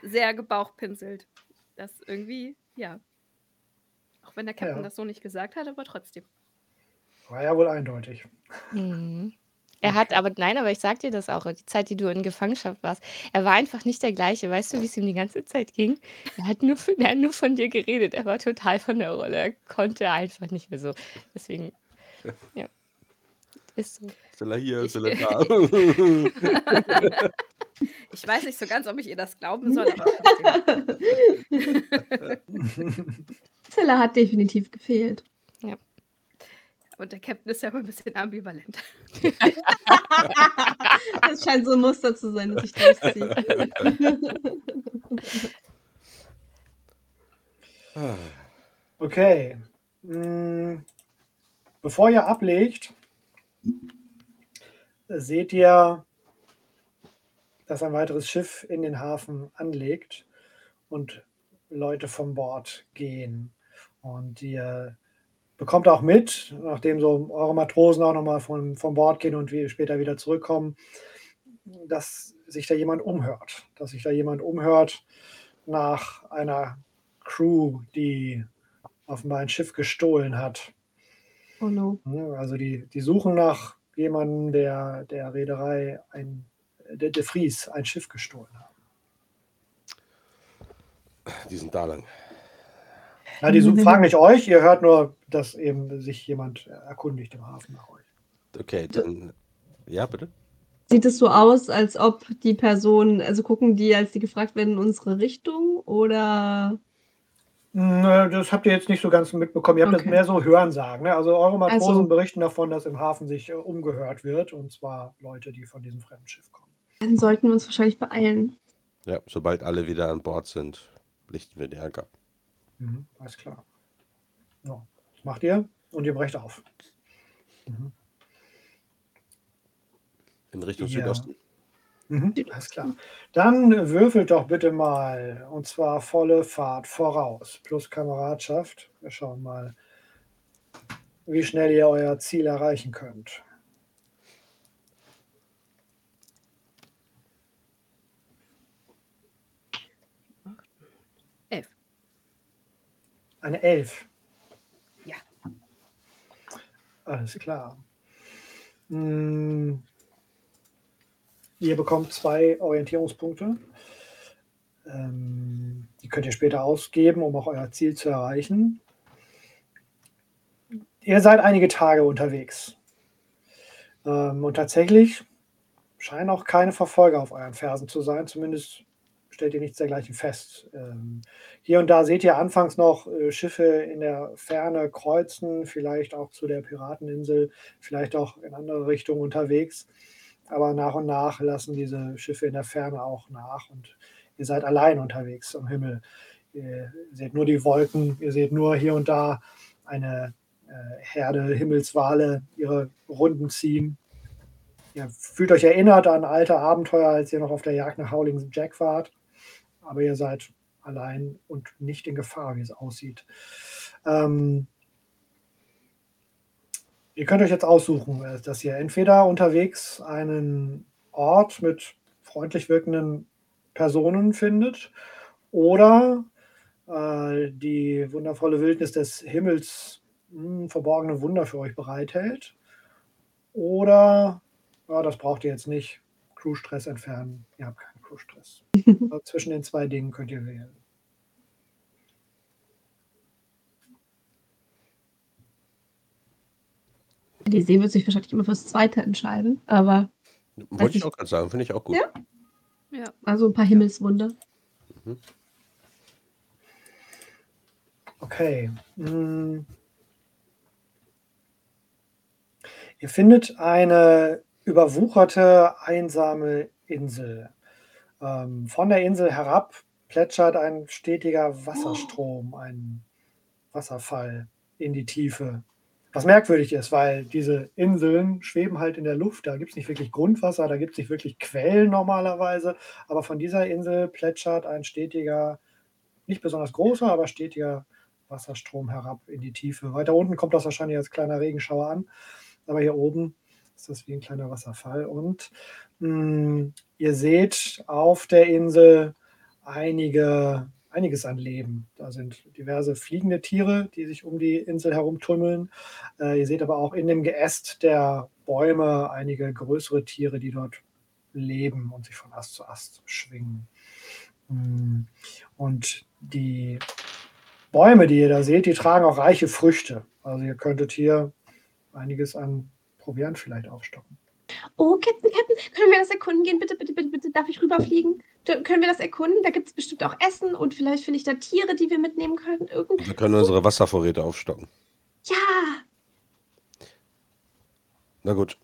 sehr gebauchpinselt. Das irgendwie, ja. Auch wenn der Captain Ja. das so nicht gesagt hat, aber trotzdem. War ja wohl eindeutig. Mhm. Er hat aber, nein, aber ich sag dir das auch, die Zeit, die du in Gefangenschaft warst, er war einfach nicht der gleiche. Weißt du, wie es ihm die ganze Zeit ging? Er hat nur von, er hat nur von dir geredet. Er war total von der Rolle. Er konnte einfach nicht mehr so. Deswegen, ja. Ist so. Zilla hier, Ich- Zilla da. Ich weiß nicht so ganz, ob ich ihr das glauben soll, aber. Zilla hat definitiv gefehlt. Und der Captain ist ja immer ein bisschen ambivalent. Das scheint so ein Muster zu sein, das sich durchzieht. Okay. Mm, Bevor ihr ablegt, seht ihr dass ein weiteres Schiff in den Hafen anlegt und Leute vom Bord gehen. Und ihr bekommt auch mit, nachdem so eure Matrosen auch nochmal von, vom Bord gehen und wir später wieder zurückkommen, dass sich da jemand umhört. Dass sich da jemand umhört nach einer Crew, die offenbar ein Schiff gestohlen hat. Oh no. Also die, die suchen nach jemandem, der der Reederei ein, der, der Fries ein Schiff gestohlen hat. Die sind da lang. Ja, die fragen nicht euch, ihr hört nur, dass eben sich jemand erkundigt im Hafen nach euch. Okay, dann. Ja, bitte. Sieht es so aus, als ob die Personen, also gucken die, als die gefragt werden, in unsere Richtung oder? Nö, Das habt ihr jetzt nicht so ganz mitbekommen. Ihr habt das Okay. mehr so Hörensagen. Ne? Also eure Matrosen Also- berichten davon, dass im Hafen sich äh, umgehört wird. Und zwar Leute, die von diesem fremden Schiff kommen. Dann sollten wir uns wahrscheinlich beeilen. Ja, sobald alle wieder an Bord sind, lichten wir die Anker. Mhm, alles klar. So, das macht ihr und ihr brecht auf. In Richtung Ja. Südosten. Mhm, alles klar. Dann würfelt doch bitte mal, und zwar volle Fahrt voraus, plus Kameradschaft. Wir schauen mal, wie schnell ihr euer Ziel erreichen könnt. Eine Elf. Ja. Alles klar. Mm. Ihr bekommt zwei Orientierungspunkte. Ähm, die könnt ihr später ausgeben, um auch euer Ziel zu erreichen. Ihr seid einige Tage unterwegs. Ähm, und tatsächlich scheinen auch keine Verfolger auf euren Fersen zu sein. Zumindest stellt ihr nichts dergleichen fest. Ähm, hier und da seht ihr anfangs noch äh, Schiffe in der Ferne kreuzen, vielleicht auch zu der Pirateninsel, vielleicht auch in andere Richtungen unterwegs. Aber nach und nach lassen diese Schiffe in der Ferne auch nach und ihr seid allein unterwegs am Himmel. Ihr seht nur die Wolken, ihr seht nur hier und da eine äh, Herde Himmelswale ihre Runden ziehen. Ihr fühlt euch erinnert an alte Abenteuer, als ihr noch auf der Jagd nach Howling Jack wart. Aber ihr seid allein und nicht in Gefahr, wie es aussieht. Ähm, ihr könnt euch jetzt aussuchen, äh, dass ihr entweder unterwegs einen Ort mit freundlich wirkenden Personen findet oder äh, die wundervolle Wildnis des Himmels mh, verborgene Wunder für euch bereithält. Oder, ja, das braucht ihr jetzt nicht, Crew-Stress entfernen. Ihr habt keinen Crew-Stress. Also Zwischen den zwei Dingen könnt ihr wählen. Die See wird sich wahrscheinlich immer fürs Zweite entscheiden, aber Wollte ich auch gerade sagen, finde ich auch gut. Ja. Ja. also ein paar Himmelswunder. Okay. mm. Ihr findet eine überwucherte, einsame Insel. Ähm, von der Insel herab plätschert ein stetiger Wasserstrom, ein Wasserfall in die Tiefe. Was merkwürdig ist, weil diese Inseln schweben halt in der Luft. Da gibt es nicht wirklich Grundwasser, da gibt es nicht wirklich Quellen normalerweise. Aber von dieser Insel plätschert ein stetiger, nicht besonders großer, aber stetiger Wasserstrom herab in die Tiefe. Weiter unten kommt das wahrscheinlich als kleiner Regenschauer an, aber hier oben ist das wie ein kleiner Wasserfall. Und ihr seht auf der Insel einige, einiges an Leben. Da sind diverse fliegende Tiere, die sich um die Insel herumtummeln. Äh, ihr seht aber auch in dem Geäst der Bäume einige größere Tiere, die dort leben und sich von Ast zu Ast schwingen. Mm, Und die Bäume, die ihr da seht, die tragen auch reiche Früchte. Also ihr könntet hier einiges an Proviant vielleicht aufstocken. Oh, Captain, Captain, können wir das erkunden gehen? Bitte, bitte, bitte, bitte, darf ich rüberfliegen? D- Können wir das erkunden? Da gibt es bestimmt auch Essen und vielleicht finde ich da Tiere, die wir mitnehmen können. Irgend Wir können unsere Wasservorräte aufstocken. ja, Na gut.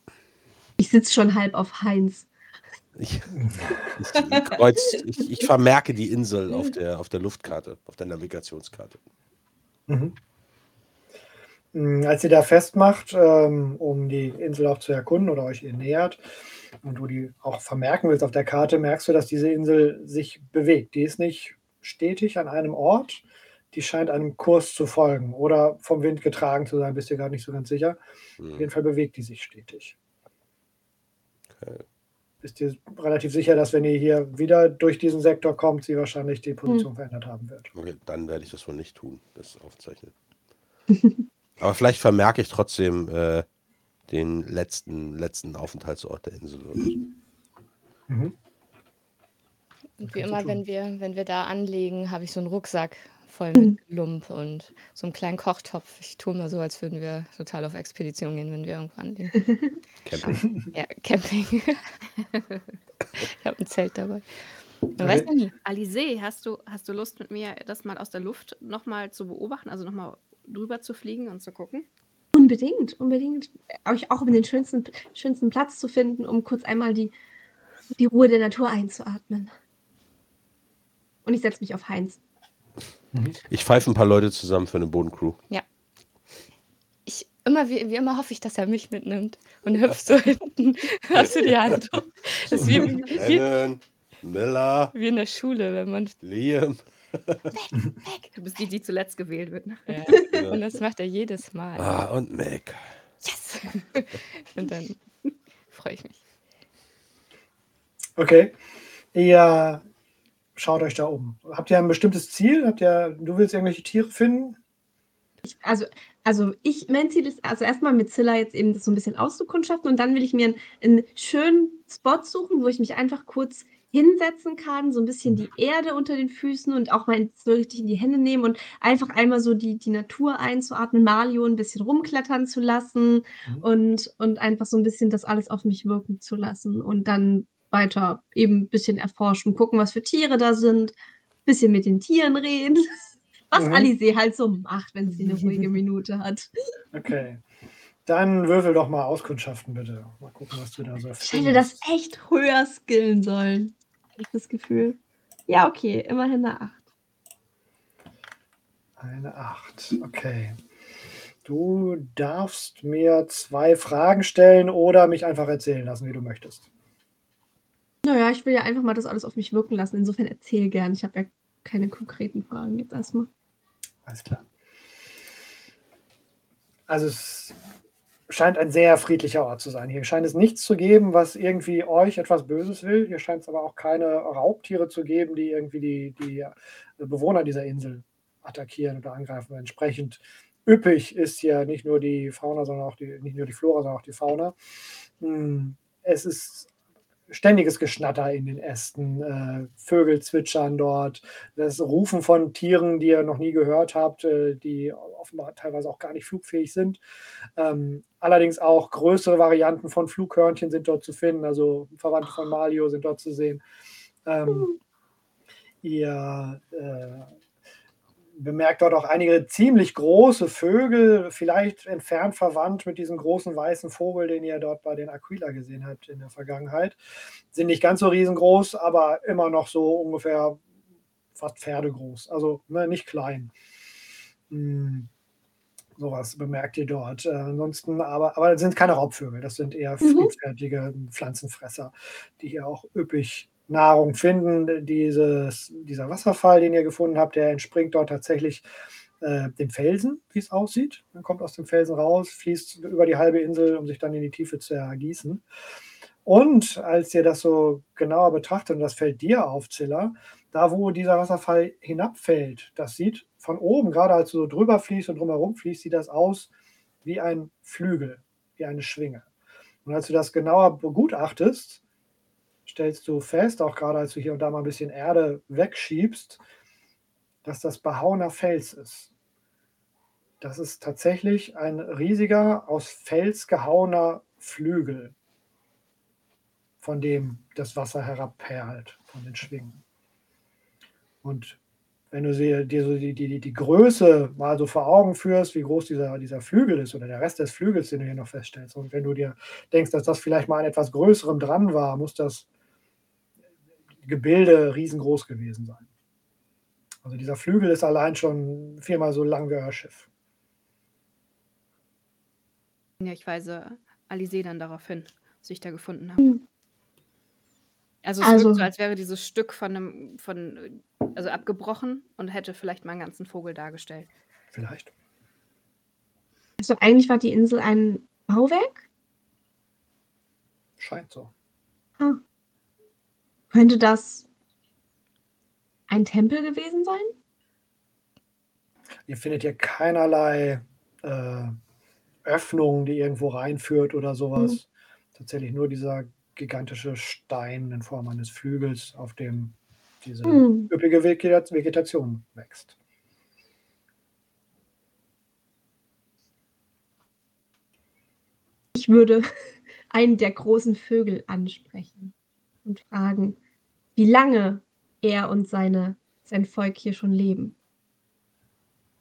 ich sitze schon halb auf Heinz. Ich, ich, kreuz, ich, ich vermerke die Insel auf der, auf der Luftkarte, auf der Navigationskarte. Mhm. Mm, Als ihr da festmacht, ähm, um die Insel auch zu erkunden oder euch ihr nähert und du die auch vermerken willst auf der Karte, merkst du, dass diese Insel sich bewegt. Die ist nicht stetig an einem Ort, die scheint einem Kurs zu folgen oder vom Wind getragen zu sein, bist dir gar nicht so ganz sicher. Auf Hm. jeden Fall bewegt die sich stetig. Okay. Bist dir relativ sicher, dass wenn ihr hier wieder durch diesen Sektor kommt, sie wahrscheinlich die Position verändert haben wird. Okay, dann werde ich das wohl nicht tun, das aufzeichnen. Aber vielleicht vermerke ich trotzdem äh, den letzten, letzten Aufenthaltsort der Insel. Mhm. Und wie immer, wenn wir, wenn wir da anlegen, habe ich so einen Rucksack voll Mhm. mit Lump und so einen kleinen Kochtopf. Ich tue mal so, als würden wir total auf Expedition gehen, wenn wir irgendwo anlegen. Camping. Ja, Camping. ich habe ein Zelt dabei. Man Okay. weiß ja nie. Alice, hast du, hast du Lust mit mir, das mal aus der Luft nochmal zu beobachten, also nochmal drüber zu fliegen und zu gucken? Unbedingt, unbedingt. Euch auch um den schönsten, schönsten Platz zu finden, um kurz einmal die, die Ruhe der Natur einzuatmen. Und ich setze mich auf Heinz. Ich pfeife ein paar Leute zusammen für eine Bodencrew. Ich, immer, wie, wie immer hoffe ich, dass er mich mitnimmt und hüpft so hinten. Hast du die Hand? Das ist wie, wie, Miller, wie in der Schule, wenn man Liam. Weg. Du bist die, die zuletzt gewählt wird. Ne? Ja. Und das macht er jedes Mal. Ah, und Mac. Yes! Und dann freue ich mich. Okay. Ihr schaut euch da um. Habt ihr ein bestimmtes Ziel? Habt ihr, du willst irgendwelche Tiere finden? Also, also ich, mein Ziel ist also erstmal mit Zilla jetzt eben das so ein bisschen auszukundschaften und dann will ich mir einen, einen schönen Spot suchen, wo ich mich einfach kurz hinsetzen kann, so ein bisschen die Erde unter den Füßen und auch mal so richtig in die Hände nehmen und einfach einmal so die, die Natur einzuatmen, Malio ein bisschen rumklettern zu lassen Mhm. und, und einfach so ein bisschen das alles auf mich wirken zu lassen und dann weiter eben ein bisschen erforschen, gucken, was für Tiere da sind, bisschen mit den Tieren reden. Was Mhm. Alice halt so macht, wenn sie eine ruhige Minute hat. Okay. Dann würfel doch mal Auskundschaften, bitte. Mal gucken, was du da so Ich hätte das echt höher skillen sollen. Hab ich das Gefühl. Ja, okay, immerhin eine 8. Eine 8. Okay. Du darfst mir zwei Fragen stellen oder mich einfach erzählen lassen, wie du möchtest. Naja, ich will ja einfach mal das alles auf mich wirken lassen. Insofern erzähl gern. Ich habe ja keine konkreten Fragen jetzt erstmal. Alles klar. Also es scheint ein sehr friedlicher Ort zu sein. Hier scheint es nichts zu geben, was irgendwie euch etwas Böses will. Hier scheint es aber auch keine Raubtiere zu geben, die irgendwie die, die Bewohner dieser Insel attackieren oder angreifen. Entsprechend üppig ist hier nicht nur die Fauna, sondern auch die, nicht nur die Flora, sondern auch die Fauna. Hm, Es ist ständiges Geschnatter in den Ästen, äh, Vögel zwitschern dort, das Rufen von Tieren, die ihr noch nie gehört habt, äh, die offenbar teilweise auch gar nicht flugfähig sind. Allerdings auch größere Varianten von Flughörnchen sind dort zu finden, also Verwandte von Malio sind dort zu sehen. Ähm, ihr äh, bemerkt dort auch einige ziemlich große Vögel, vielleicht entfernt verwandt mit diesem großen weißen Vogel, den ihr dort bei den Aquila gesehen habt in der Vergangenheit. Sind nicht ganz so riesengroß, aber immer noch so ungefähr fast pferdegroß, also ne, nicht klein. Hm, sowas bemerkt ihr dort. Äh, ansonsten aber, aber das sind keine Raubvögel, das sind eher Mhm. friedfertige Pflanzenfresser, die hier auch üppig Nahrung finden. Dieses, dieser Wasserfall, den ihr gefunden habt, der entspringt dort tatsächlich äh, dem Felsen, wie es aussieht. Man kommt aus dem Felsen raus, fließt über die halbe Insel, um sich dann in die Tiefe zu ergießen. Und als ihr das so genauer betrachtet, und das fällt dir auf, Zilla, da wo dieser Wasserfall hinabfällt, das sieht von oben, gerade als du so drüber fließt und drumherum fließt, sieht das aus wie ein Flügel, wie eine Schwinge. Und als du das genauer begutachtest, stellst du fest, auch gerade als du hier und da mal ein bisschen Erde wegschiebst, dass das behauener Fels ist. Das ist tatsächlich ein riesiger, aus Fels gehauener Flügel, von dem das Wasser herabperlt, von den Schwingen. Und wenn du sie- dir so die, die, die Größe mal so vor Augen führst, wie groß dieser, dieser Flügel ist oder der Rest des Flügels, den du hier noch feststellst, und wenn du dir denkst, dass das vielleicht mal an etwas Größerem dran war, muss das Gebilde riesengroß gewesen sein. Also dieser Flügel ist allein schon viermal so lang wie euer Schiff. Ja, ich weise Alizé dann darauf hin, was ich da gefunden habe. Also es Also wirkt so, als wäre dieses Stück von einem, von, also abgebrochen und hätte vielleicht mal einen ganzen Vogel dargestellt. Vielleicht. also eigentlich war die Insel ein Bauwerk? Scheint so. Ah. Könnte das ein Tempel gewesen sein? Ihr findet hier keinerlei äh, Öffnung, die irgendwo reinführt oder sowas. Hm. Tatsächlich nur dieser gigantische Stein in Form eines Flügels, auf dem diese Hm. üppige Vegeta- Vegetation wächst. Ich würde einen der großen Vögel ansprechen und fragen, wie lange er und seine, sein Volk hier schon leben.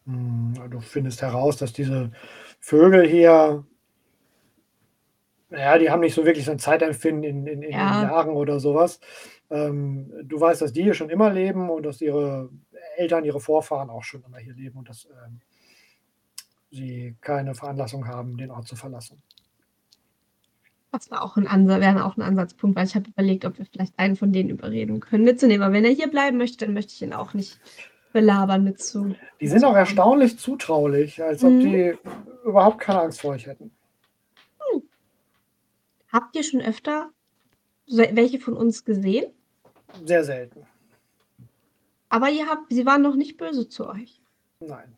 Hm, Du findest heraus, dass diese Vögel hier, naja, die haben nicht so wirklich so ein Zeitempfinden in, in, in, in Ja. Jahren oder sowas. Ähm, du weißt, dass die hier schon immer leben und dass ihre Eltern, ihre Vorfahren auch schon immer hier leben und dass ähm, sie keine Veranlassung haben, den Ort zu verlassen. Das war auch ein Ansatz, wäre auch ein Ansatzpunkt, weil ich habe überlegt, ob wir vielleicht einen von denen überreden können, mitzunehmen. Aber wenn er hier bleiben möchte, dann möchte ich ihn auch nicht belabern mit zu. Die sind auch erstaunlich zutraulich, als ob Mhm. die überhaupt keine Angst vor euch hätten. Habt ihr schon öfter welche von uns gesehen? Sehr selten. Aber ihr habt, sie waren noch nicht böse zu euch. Nein.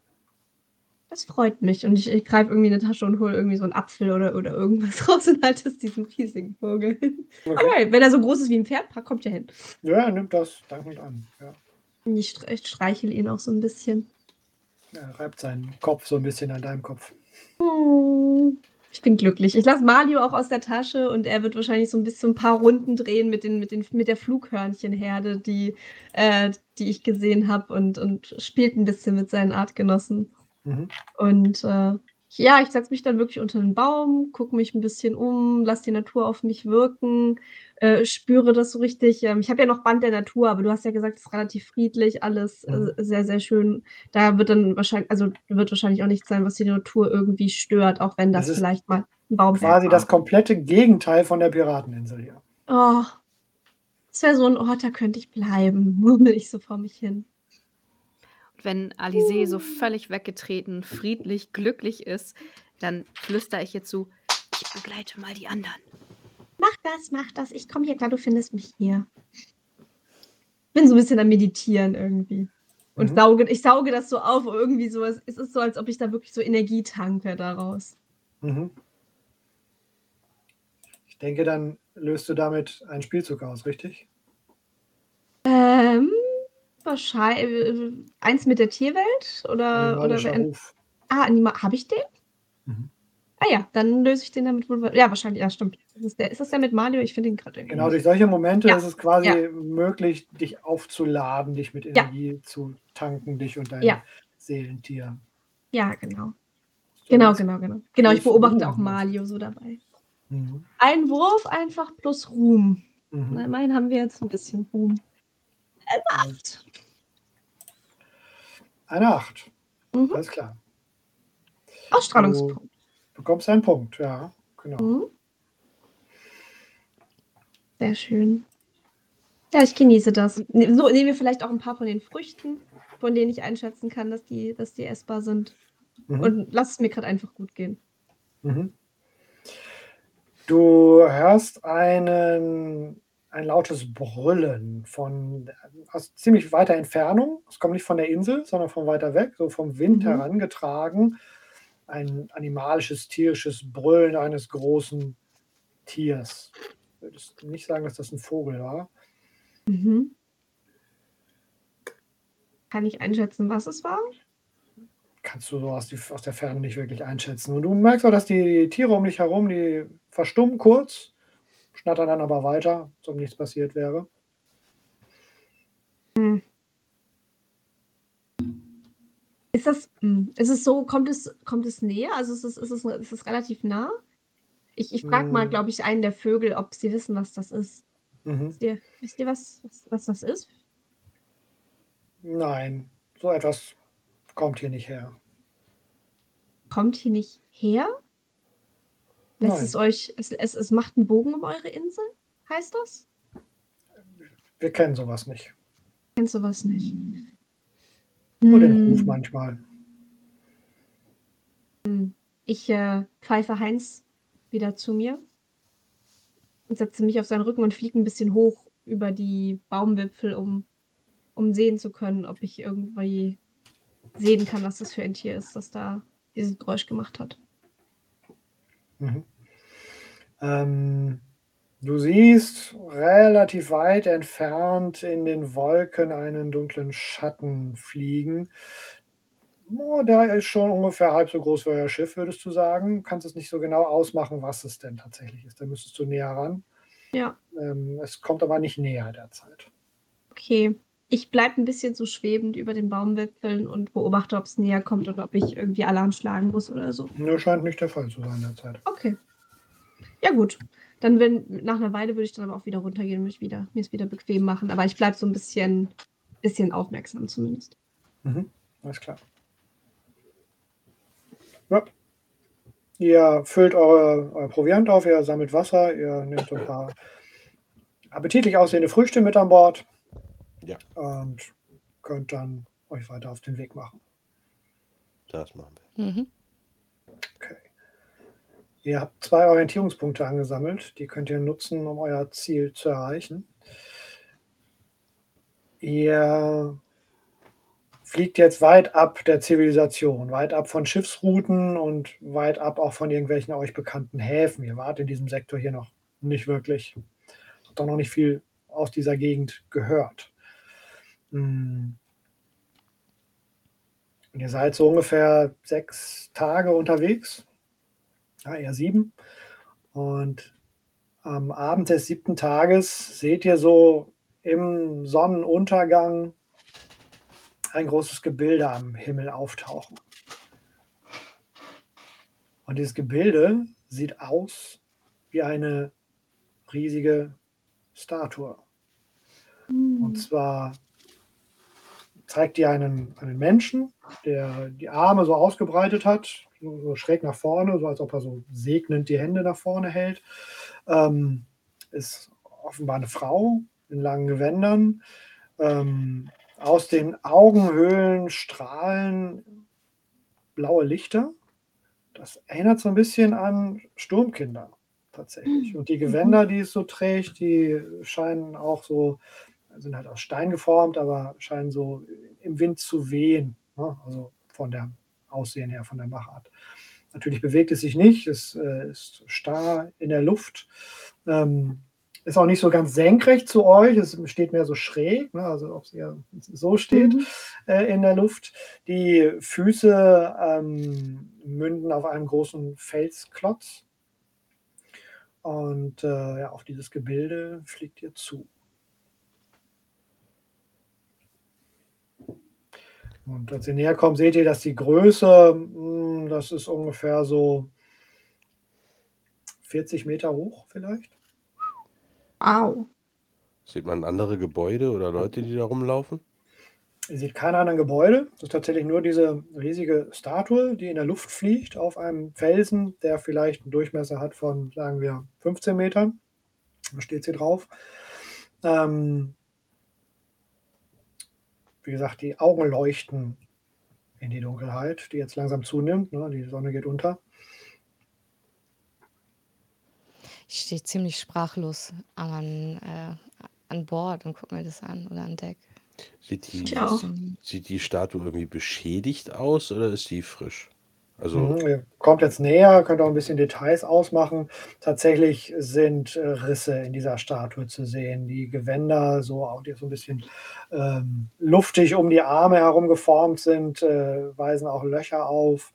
Das freut mich. Und ich, ich greife irgendwie in eine Tasche und hole irgendwie so einen Apfel oder, oder irgendwas raus und halte es diesem riesigen Vogel hin. Okay. Okay, wenn er so groß ist wie ein Pferd, kommt er hin. Ja, er nimmt das dankend an. Ja. Ich ich streichel ihn auch so ein bisschen. Er reibt seinen Kopf so ein bisschen an deinem Kopf. Oh, Ich bin glücklich. Ich lasse Mario auch aus der Tasche und er wird wahrscheinlich so ein bisschen ein paar Runden drehen mit, den, mit, den, mit der Flughörnchenherde, die, äh, die ich gesehen habe und, und spielt ein bisschen mit seinen Artgenossen. Mhm. Und äh, ja, ich setze mich dann wirklich unter den Baum, gucke mich ein bisschen um, lasse die Natur auf mich wirken, äh, spüre das so richtig. Ähm, ich habe ja noch Band der Natur, aber du hast ja gesagt, es ist relativ friedlich, alles Mhm. äh, sehr, sehr schön. Da wird dann wahrscheinlich, also wird wahrscheinlich auch nichts sein, was die Natur irgendwie stört, auch wenn das, Das ist vielleicht mal ein Baumwerk Quasi war. das komplette Gegenteil von der Pirateninsel hier. Oh, das wäre so ein Ort, da könnte ich bleiben, murmel ich so vor mich hin. Wenn Alizé so völlig weggetreten, friedlich, glücklich ist, dann flüstere ich ihr zu, ich begleite mal die anderen. Mach das, mach das. Ich komme hier klar, du findest mich hier. Bin so ein bisschen am Meditieren irgendwie. Und Mhm. sauge, ich sauge das so auf, irgendwie so. Es ist so, als ob ich da wirklich so Energie tanke daraus. Mhm. Ich denke, dann löst du damit einen Spielzug aus, richtig? Ähm, wahrscheinlich. äh, Eins mit der Tierwelt? Oder. oder wer- ah, habe ich den? Mhm. Ah ja, dann löse ich den damit wohl. Ja, wahrscheinlich, ja, stimmt. Ist das der, ist das der mit Mario? Ich finde ihn gerade irgendwie. Genau, durch solche Momente Ja, ist es quasi ja. möglich, dich aufzuladen, dich mit Ja. Energie zu tanken, dich und dein Ja. Seelentier. Ja, genau. So Genau, genau, genau. Genau, ich beobachte auch Mario so dabei. Mhm. Ein Wurf einfach plus Ruhm. Mhm. Na, immerhin haben wir jetzt ein bisschen Ruhm. Eine Acht. Eine Acht. Mhm. Alles klar. Ausstrahlungspunkt. Du bekommst einen Punkt, ja. Genau. Mhm. Sehr schön. Ja, ich genieße das. So nehmen wir vielleicht auch ein paar von den Früchten, von denen ich einschätzen kann, dass die, dass die essbar sind. Mhm. Und lass es mir gerade einfach gut gehen. Mhm. Du hörst einen, ein lautes Brüllen von aus ziemlich weiter Entfernung. Es kommt nicht von der Insel, sondern von weiter weg, so vom Wind Mhm. herangetragen. Ein animalisches, tierisches Brüllen eines großen Tiers. Ich würde nicht sagen, dass das ein Vogel war. Mhm. Kann ich einschätzen, was es war? Kannst du so aus, die, aus der Ferne nicht wirklich einschätzen. Und du merkst auch, dass die Tiere um dich herum, die verstummen kurz, schnattern dann aber weiter, als ob nichts passiert wäre. Ist das, hm, ist es so, kommt es, kommt es näher? Also ist es, ist es, ist es relativ nah? Ich, ich frage mal, Hm. glaube ich, einen der Vögel, ob sie wissen, was das ist. Mhm. Wisst ihr, wisst ihr was, was, was das ist? Nein, so etwas kommt hier nicht her. Kommt hier nicht her? Lässt Nein. es euch, es, es, es macht einen Bogen um eure Insel? Heißt das? Wir kennen sowas nicht. Kennst du was nicht? Nur den Ruf Hm, manchmal. Ich äh, pfeife Heinz wieder zu mir und setze mich auf seinen Rücken und fliege ein bisschen hoch über die Baumwipfel, um, um sehen zu können, ob ich irgendwie sehen kann, was das für ein Tier ist, das da dieses Geräusch gemacht hat. Mhm. Ähm, du siehst relativ weit entfernt in den Wolken einen dunklen Schatten fliegen. Oh, der ist schon ungefähr halb so groß wie euer Schiff, würdest du sagen. Kannst es nicht so genau ausmachen, was es denn tatsächlich ist. Da müsstest du näher ran. Ja, Ähm, es kommt aber nicht näher derzeit. okay. Ich bleibe ein bisschen so schwebend über den Baumwipfeln und beobachte, ob es näher kommt oder ob ich irgendwie Alarm schlagen muss oder so. Nur scheint nicht der Fall zu sein derzeit. Okay. Ja, gut. Dann, wenn, nach einer Weile würde ich dann aber auch wieder runtergehen und mich wieder, mir es wieder bequem machen. Aber ich bleibe so ein bisschen, bisschen aufmerksam zumindest. Mhm. Alles klar. Ja. Ihr füllt eure, euer Proviant auf, ihr sammelt Wasser, ihr nehmt so ein paar appetitlich aussehende Früchte mit an Bord. Ja. Und könnt dann euch weiter auf den Weg machen. Das machen wir. Mhm. Okay. Ihr habt zwei Orientierungspunkte angesammelt. Die könnt ihr nutzen, um euer Ziel zu erreichen. Ihr fliegt jetzt weit ab der Zivilisation, weit ab von Schiffsrouten und weit ab auch von irgendwelchen euch bekannten Häfen. Ihr wart in diesem Sektor hier noch nicht wirklich. Habt auch noch nicht viel aus dieser Gegend gehört. Hm. Und ihr seid so ungefähr sechs Tage unterwegs ja, eher sieben. Und am Abend des siebten Tages seht ihr so im Sonnenuntergang ein großes Gebilde am Himmel auftauchen. Und dieses Gebilde sieht aus wie eine riesige Statue. Und zwar zeigt die einen, einen Menschen, der die Arme so ausgebreitet hat, so, so schräg nach vorne, so als ob er so segnend die Hände nach vorne hält. Ähm, ist offenbar eine Frau in langen Gewändern. Ähm, aus den Augenhöhlen strahlen blaue Lichter. Das erinnert so ein bisschen an Sturmkinder tatsächlich. Und die Gewänder, die es so trägt, die scheinen auch so, sind halt aus Stein geformt, aber scheinen so im Wind zu wehen. Ne? Also von der Aussehen her, von der Machart. Natürlich bewegt es sich nicht, es äh, ist starr in der Luft. Ähm, ist auch nicht so ganz senkrecht zu euch, es steht mehr so schräg, ne? also ob es eher so steht Mhm. äh, in der Luft. Die Füße ähm, münden auf einem großen Felsklotz. Und äh, ja, auf dieses Gebilde fliegt ihr zu. Und als ihr näher kommt, seht ihr, dass die Größe, mh, das ist ungefähr so 40 Meter hoch vielleicht. Wow. Sieht man andere Gebäude oder Leute, die da rumlaufen? Ihr seht keine anderen Gebäude. Das ist tatsächlich nur diese riesige Statue, die in der Luft fliegt auf einem Felsen, der vielleicht einen Durchmesser hat von, sagen wir, 15 Metern. Da steht sie drauf. Ähm, wie gesagt, die Augen leuchten in die Dunkelheit, die jetzt langsam zunimmt. Ne? Die Sonne geht unter. Ich stehe ziemlich sprachlos an, äh, an Bord und gucke mir das an oder an Deck. Sieht die, sieht die Statue irgendwie beschädigt aus oder ist die frisch? Also, Mhm, ihr kommt jetzt näher, könnt auch ein bisschen Details ausmachen. Tatsächlich sind äh, Risse in dieser Statue zu sehen. Die Gewänder, so auch die so ein bisschen ähm, luftig um die Arme herum geformt sind, äh, weisen auch Löcher auf.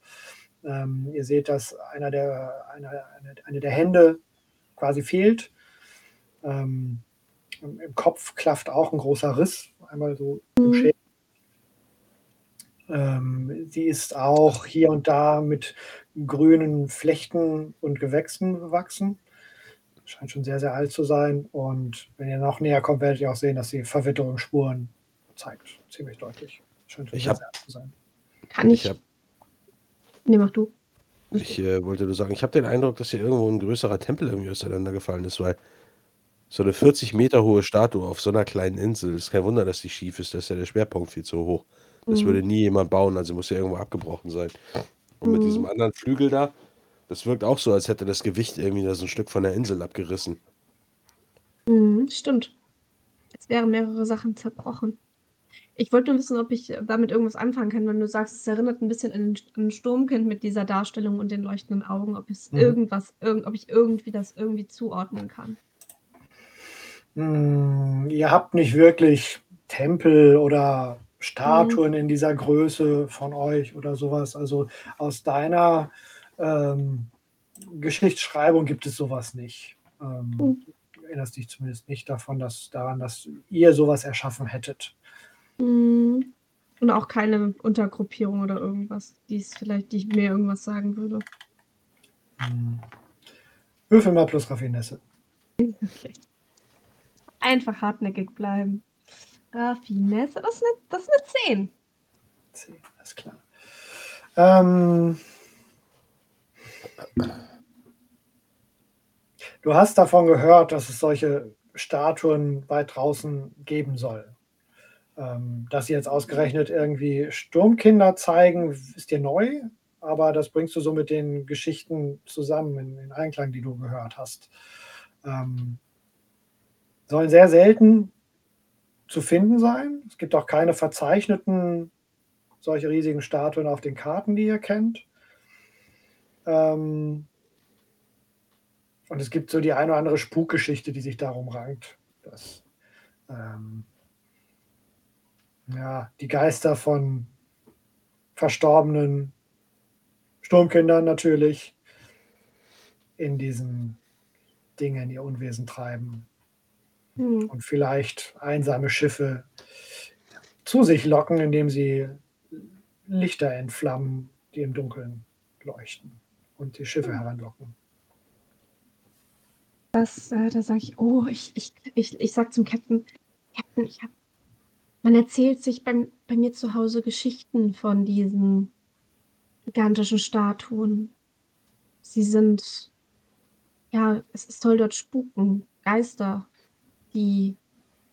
Ähm, ihr seht, dass einer der, einer, eine, eine der Hände quasi fehlt. Ähm, im Kopf klafft auch ein großer Riss, einmal so im Schädel. Ähm, sie ist auch hier und da mit grünen Flechten und Gewächsen bewachsen. Scheint schon sehr, sehr alt zu sein. Und wenn ihr noch näher kommt, werdet ihr auch sehen, dass sie Verwitterungsspuren zeigt. Ziemlich deutlich. Scheint schon Ich sehr, hab- sehr alt zu sein. Kann ich. ich habe nee, mach du. Ich äh, wollte nur sagen, ich habe den Eindruck, dass hier irgendwo ein größerer Tempel irgendwie auseinandergefallen ist, weil so eine 40 Meter hohe Statue auf so einer kleinen Insel, ist kein Wunder, dass die schief ist, da ist ja der Schwerpunkt viel zu hoch. Das Mhm. würde nie jemand bauen, also muss ja irgendwo abgebrochen sein. Und mit diesem Mhm. anderen Flügel da, das wirkt auch so, als hätte das Gewicht irgendwie da so ein Stück von der Insel abgerissen. Mhm, stimmt. Es wären mehrere Sachen zerbrochen. Ich wollte nur wissen, ob ich damit irgendwas anfangen kann, wenn du sagst, es erinnert ein bisschen an ein Sturmkind mit dieser Darstellung und den leuchtenden Augen, ob es Mhm. irgendwas, irgend, ob ich irgendwie das irgendwie zuordnen kann. Hm, ihr habt nicht wirklich Tempel oder Statuen Mhm. in dieser Größe von euch oder sowas. Also aus deiner ähm, Geschichtsschreibung gibt es sowas nicht. Ähm, Mhm. du erinnerst dich zumindest nicht davon, dass daran, dass ihr sowas erschaffen hättet. Mhm. Und auch keine Untergruppierung oder irgendwas, die es vielleicht, die mir irgendwas sagen würde. Hm. Würfel mal plus Raffinesse. Okay. Einfach hartnäckig bleiben. Raffinesse, das ist das ist eine 10. Zehn, alles klar. Ähm, du hast davon gehört, dass es solche Statuen weit draußen geben soll. Ähm, dass sie jetzt ausgerechnet irgendwie Sturmkinder zeigen, ist dir neu, aber das bringst du so mit den Geschichten zusammen in, in Einklang, die du gehört hast. Ähm, sollen sehr selten zu finden sein. Es gibt auch keine verzeichneten solche riesigen Statuen auf den Karten, die ihr kennt. Ähm, und es gibt so die eine oder andere Spukgeschichte, die sich darum rankt, dass ähm, ja, die Geister von verstorbenen Sturmkindern natürlich in diesen Dingen ihr Unwesen treiben Hm. und vielleicht einsame Schiffe zu sich locken, indem sie Lichter entflammen, die im Dunkeln leuchten und die Schiffe heranlocken. Das, äh, da sage ich, oh, ich, ich, ich, ich sag zum Captain, Captain, ich hab, man erzählt sich beim, bei mir zu Hause Geschichten von diesen gigantischen Statuen. Sie sind, ja, es, es soll dort spuken, Geister, die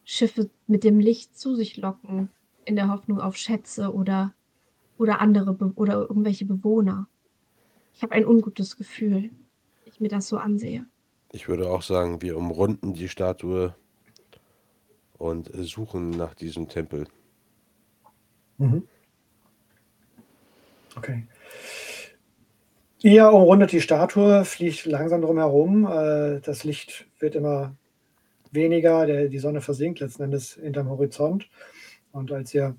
Schiffe mit dem Licht zu sich locken, in der Hoffnung auf Schätze oder, oder andere Be oder irgendwelche Bewohner. Ich habe ein ungutes Gefühl, wenn ich mir das so ansehe. Ich würde auch sagen, wir umrunden die Statue und suchen nach diesem Tempel. Mhm. Okay. Ihr umrundet die Statue, fliegt langsam drum herum. Äh, Das Licht wird immer weniger, der, die Sonne versinkt letzten Endes hinterm Horizont. Und als ihr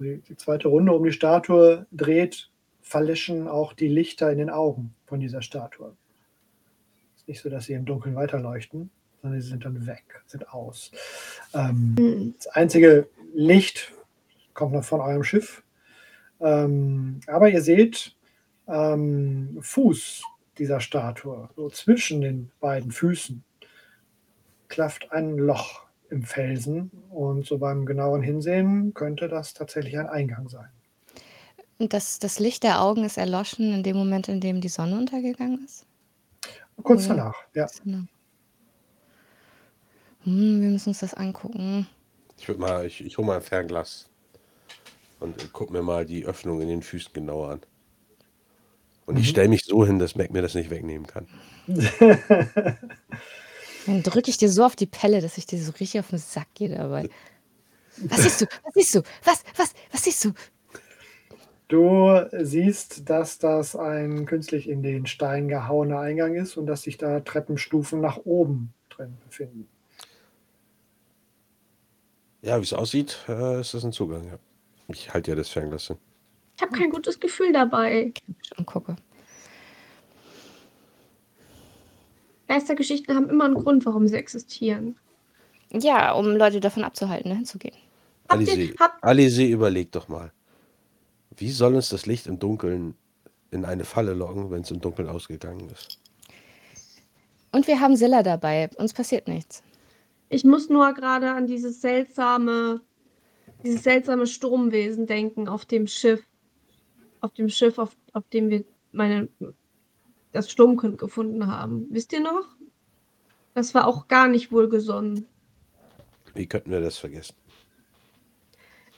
die, zweite Runde um die Statue dreht, verlöschen auch die Lichter in den Augen von dieser Statue. Es ist nicht so, dass sie im Dunkeln weiterleuchten, sondern sie sind dann weg, sind aus. Ähm, Hm. das einzige Licht kommt noch von eurem Schiff. Ähm, aber ihr seht ähm, Fuß dieser Statue, so zwischen den beiden Füßen, klafft ein Loch im Felsen. Und so beim genaueren Hinsehen könnte das tatsächlich ein Eingang sein. Und das, das Licht der Augen ist erloschen in dem Moment, in dem die Sonne untergegangen ist? Kurz Oder? danach, ja. Hm, wir müssen uns das angucken. Ich würde mal, ich, ich hole mal ein Fernglas und äh, guck mir mal die Öffnung in den Füßen genauer an. Und ich Mhm. stelle mich so hin, dass Mac mir das nicht wegnehmen kann. Dann drücke ich dir so auf die Pelle, dass ich dir so richtig auf den Sack gehe dabei. Was siehst du? Was siehst du? Was, was, was siehst du? Du siehst, dass das ein künstlich in den Stein gehauener Eingang ist und dass sich da Treppenstufen nach oben drin befinden. Ja, wie es aussieht, äh, ist das ein Zugang, ja. Ich halte ja das Fernglas hin. Ich habe kein gutes Gefühl dabei. Und gucke. Geistergeschichten haben immer einen Grund, warum sie existieren. Ja, um Leute davon abzuhalten, dahin zu gehen. Habt ihr- Alice, habt- Alice, überleg doch mal. Wie soll uns das Licht im Dunkeln in eine Falle locken, wenn es im Dunkeln ausgegangen ist? Und wir haben Silla dabei. Uns passiert nichts. Ich muss nur gerade an dieses seltsame, dieses seltsame Sturmwesen denken auf dem Schiff. Auf dem Schiff, auf, auf dem wir meine, das Sturmkind gefunden haben. Wisst ihr noch? Das war auch gar nicht wohlgesonnen. Wie könnten wir das vergessen?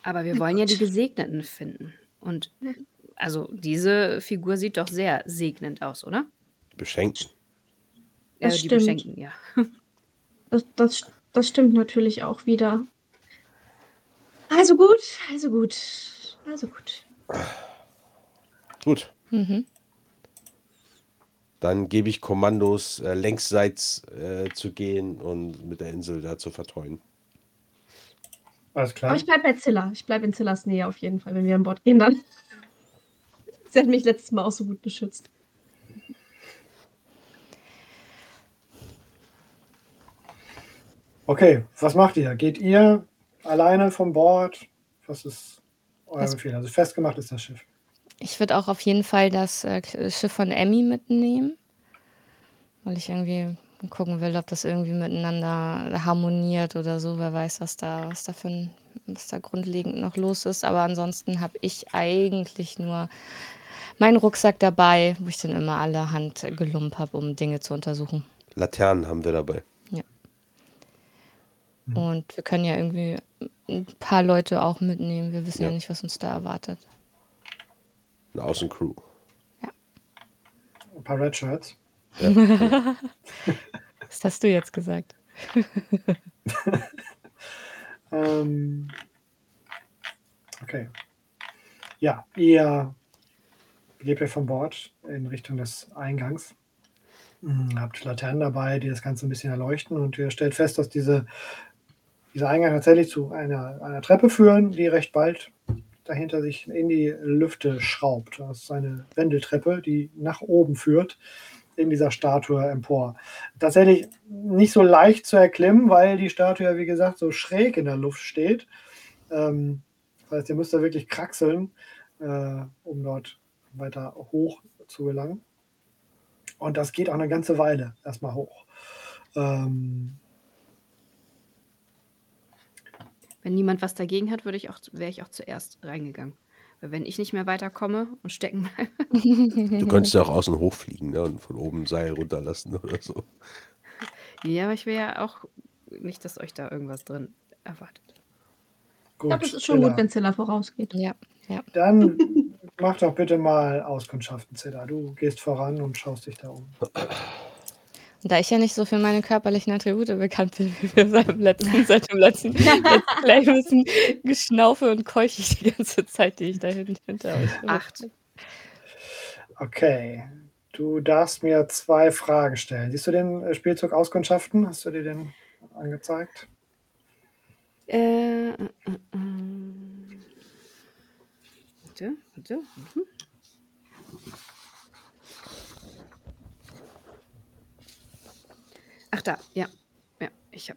Aber wir wollen ja die. Gesegneten finden. Und also diese Figur sieht doch sehr segnend aus, oder? Beschenken. Äh, Das die stimmt. beschenken, ja. Das, das, das stimmt natürlich auch wieder. Also gut, also gut, also gut. Gut, Mhm. Dann gebe ich Kommandos, äh, längsseits äh, zu gehen und mit der Insel da zu vertreuen. Alles Aber klar. ich bleibe bei Zilla. Ich bleibe in Zillas Nähe auf jeden Fall, wenn wir an Bord gehen dann. Sie hat mich letztes Mal auch so gut beschützt. Okay, was macht ihr? Geht ihr alleine vom Bord? Was ist euer Befehl? Also festgemacht ist das Schiff. Ich würde auch auf jeden Fall das äh, Schiff von Emmy mitnehmen, weil ich irgendwie gucken will, ob das irgendwie miteinander harmoniert oder so. Wer weiß, was da, was da für ein, was da grundlegend noch los ist. Aber ansonsten habe ich eigentlich nur meinen Rucksack dabei, wo ich dann immer allerhand gelumpt habe, um Dinge zu untersuchen. Laternen haben wir dabei. Und wir können ja irgendwie ein paar Leute auch mitnehmen. Wir wissen ja, Ja. nicht, was uns da erwartet. Eine Außencrew. Ein paar Red Shirts. Was hast du jetzt gesagt? Ähm, okay. Ja, ihr gebt euch von Bord in Richtung des Eingangs. Hm, Habt Laternen dabei, die das Ganze ein bisschen erleuchten und ihr stellt fest, dass diese, dieser Eingang tatsächlich zu einer, einer Treppe führen, die recht bald dahinter sich in die Lüfte schraubt. Das ist eine Wendeltreppe, die nach oben führt in dieser Statue empor. Tatsächlich nicht so leicht zu erklimmen, weil die Statue ja, wie gesagt, so schräg in der Luft steht. Ähm, das heißt, ihr müsst da wirklich kraxeln, äh, um dort weiter hoch zu gelangen. Und das geht auch eine ganze Weile erstmal hoch. Ähm, Wenn niemand was dagegen hat, würde ich auch, wäre ich auch zuerst reingegangen. Weil wenn ich nicht mehr weiterkomme und stecken bleibe, Du könntest ja auch außen hochfliegen ne, und von oben ein Seil runterlassen oder so. ja, aber ich will ja auch nicht, dass euch da irgendwas drin erwartet. Ich gut, glaube, es ist schon Zilla. gut, wenn Zilla vorausgeht. Ja, ja. Dann mach doch bitte mal Auskundschaften, Zilla. Du gehst voran und schaust dich da um. Da ich ja nicht so für meine körperlichen Attribute bekannt bin, wie wir seit dem letzten, seit dem letzten Let's Play müssen, geschnaufe und keuche ich die ganze Zeit, die ich da hin- hinter euch bin. Acht. Okay. Du darfst mir zwei Fragen stellen. Siehst du den äh, Spielzug Auskundschaften? Hast du dir den angezeigt? Äh, äh, äh, äh. Warte, warte. Mhm. Da, ja. Ja, ich hab.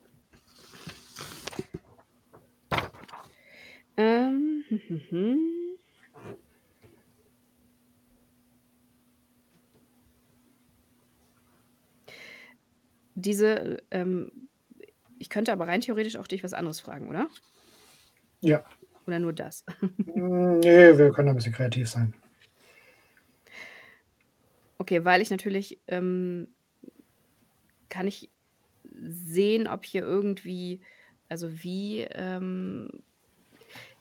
Ähm, hm, hm, hm. Diese, ähm, ich könnte aber rein theoretisch auch dich was anderes fragen, oder? Ja. Oder nur das? Mm, Nee, wir können ein bisschen kreativ sein. Okay, weil ich natürlich ähm, kann ich sehen, ob hier irgendwie, also wie, ähm,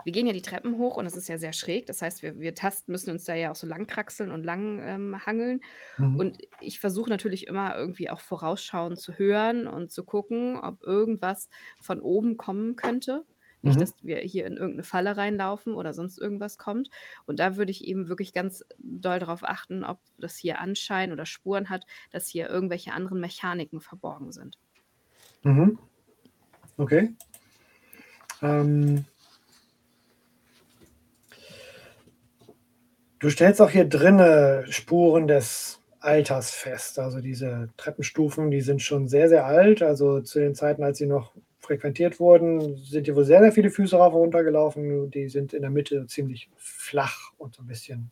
wir gehen ja die Treppen hoch und es ist ja sehr schräg. Das heißt, wir, wir tasten, müssen uns da ja auch so lang kraxeln und lang ähm, hangeln. Mhm. Und ich versuche natürlich immer irgendwie auch vorausschauend zu hören und zu gucken, ob irgendwas von oben kommen könnte. Nicht, Mhm. dass wir hier in irgendeine Falle reinlaufen oder sonst irgendwas kommt. Und da würde ich eben wirklich ganz doll darauf achten, ob das hier Anschein oder Spuren hat, dass hier irgendwelche anderen Mechaniken verborgen sind. Mhm. Okay. Ähm, du stellst auch hier drinne Spuren des Alters fest. Also diese Treppenstufen, die sind schon sehr, sehr alt. Also zu den Zeiten, als sie noch frequentiert wurden, sind hier wohl sehr, sehr viele Füße rauf und runter gelaufen. Die sind in der Mitte ziemlich flach und so ein bisschen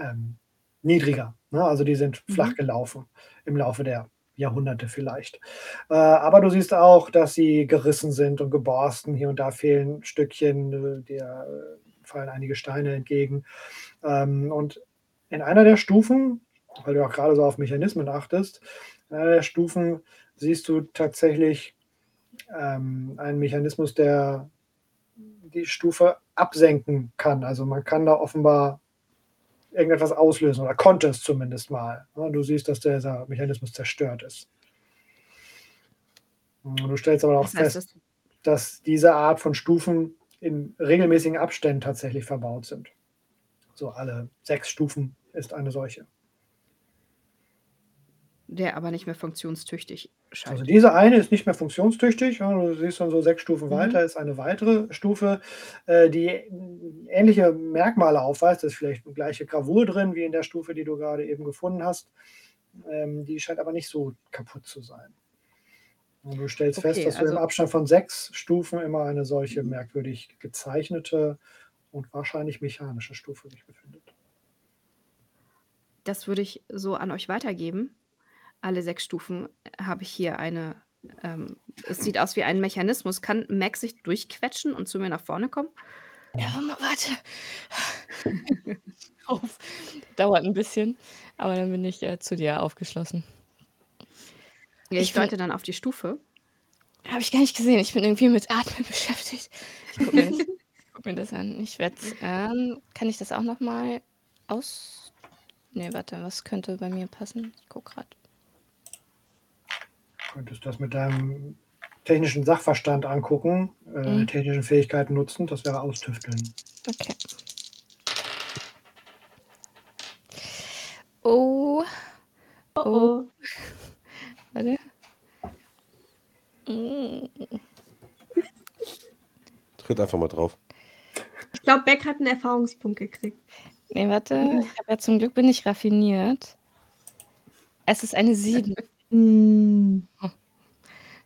ähm, niedriger. Ne? Also die sind Mhm. flach gelaufen im Laufe der Jahrhunderte vielleicht. Äh, aber du siehst auch, dass sie gerissen sind und geborsten. Hier und da fehlen Stückchen, äh, dir äh, fallen einige Steine entgegen. Ähm, und in einer der Stufen weil du auch gerade so auf Mechanismen achtest. In einer der Stufen siehst du tatsächlich ähm, einen Mechanismus, der die Stufe absenken kann. Also man kann da offenbar irgendetwas auslösen oder konnte es zumindest mal. Du siehst, dass dieser Mechanismus zerstört ist. Du stellst aber auch Das heißt, fest, das, dass diese Art von Stufen in regelmäßigen Abständen tatsächlich verbaut sind. So alle sechs Stufen ist eine solche. Der aber nicht mehr funktionstüchtig scheint. Also diese eine ist nicht mehr funktionstüchtig. Ja, du siehst dann so sechs Stufen Mhm. weiter ist eine weitere Stufe, äh, die ähnliche Merkmale aufweist. Da ist vielleicht eine gleiche Gravur drin wie in der Stufe, die du gerade eben gefunden hast. Ähm, die scheint aber nicht so kaputt zu sein. Und du stellst fest, Okay, dass du im also- Abstand von sechs Stufen immer eine solche merkwürdig gezeichnete und wahrscheinlich mechanische Stufe sich befindet. Das würde ich so an euch weitergeben. Alle sechs Stufen habe ich hier eine. Ähm, es sieht aus wie ein Mechanismus. Kann Max sich durchquetschen und zu mir nach vorne kommen? Ja, warte. Auf. Dauert ein bisschen, aber dann bin ich äh, zu dir aufgeschlossen. Ja, ich Ich deute dann auf die Stufe. Habe ich gar nicht gesehen. Ich bin irgendwie mit Atmen beschäftigt. Ich guck mir das, guck mir das an. Ich werde, ähm, kann ich das auch noch mal aus? Nee, warte, was könnte bei mir passen? Ich guck gerade. Könntest das mit deinem technischen Sachverstand angucken, äh, Mhm. technischen Fähigkeiten nutzen, das wäre austüfteln. Okay. Oh, Oh, oh. warte. Mm, Tritt einfach mal drauf. Ich glaube, Beck hat einen Erfahrungspunkt gekriegt. Nee, warte. Ich habe ja zum Glück bin ich raffiniert. Es ist eine 7. Hm.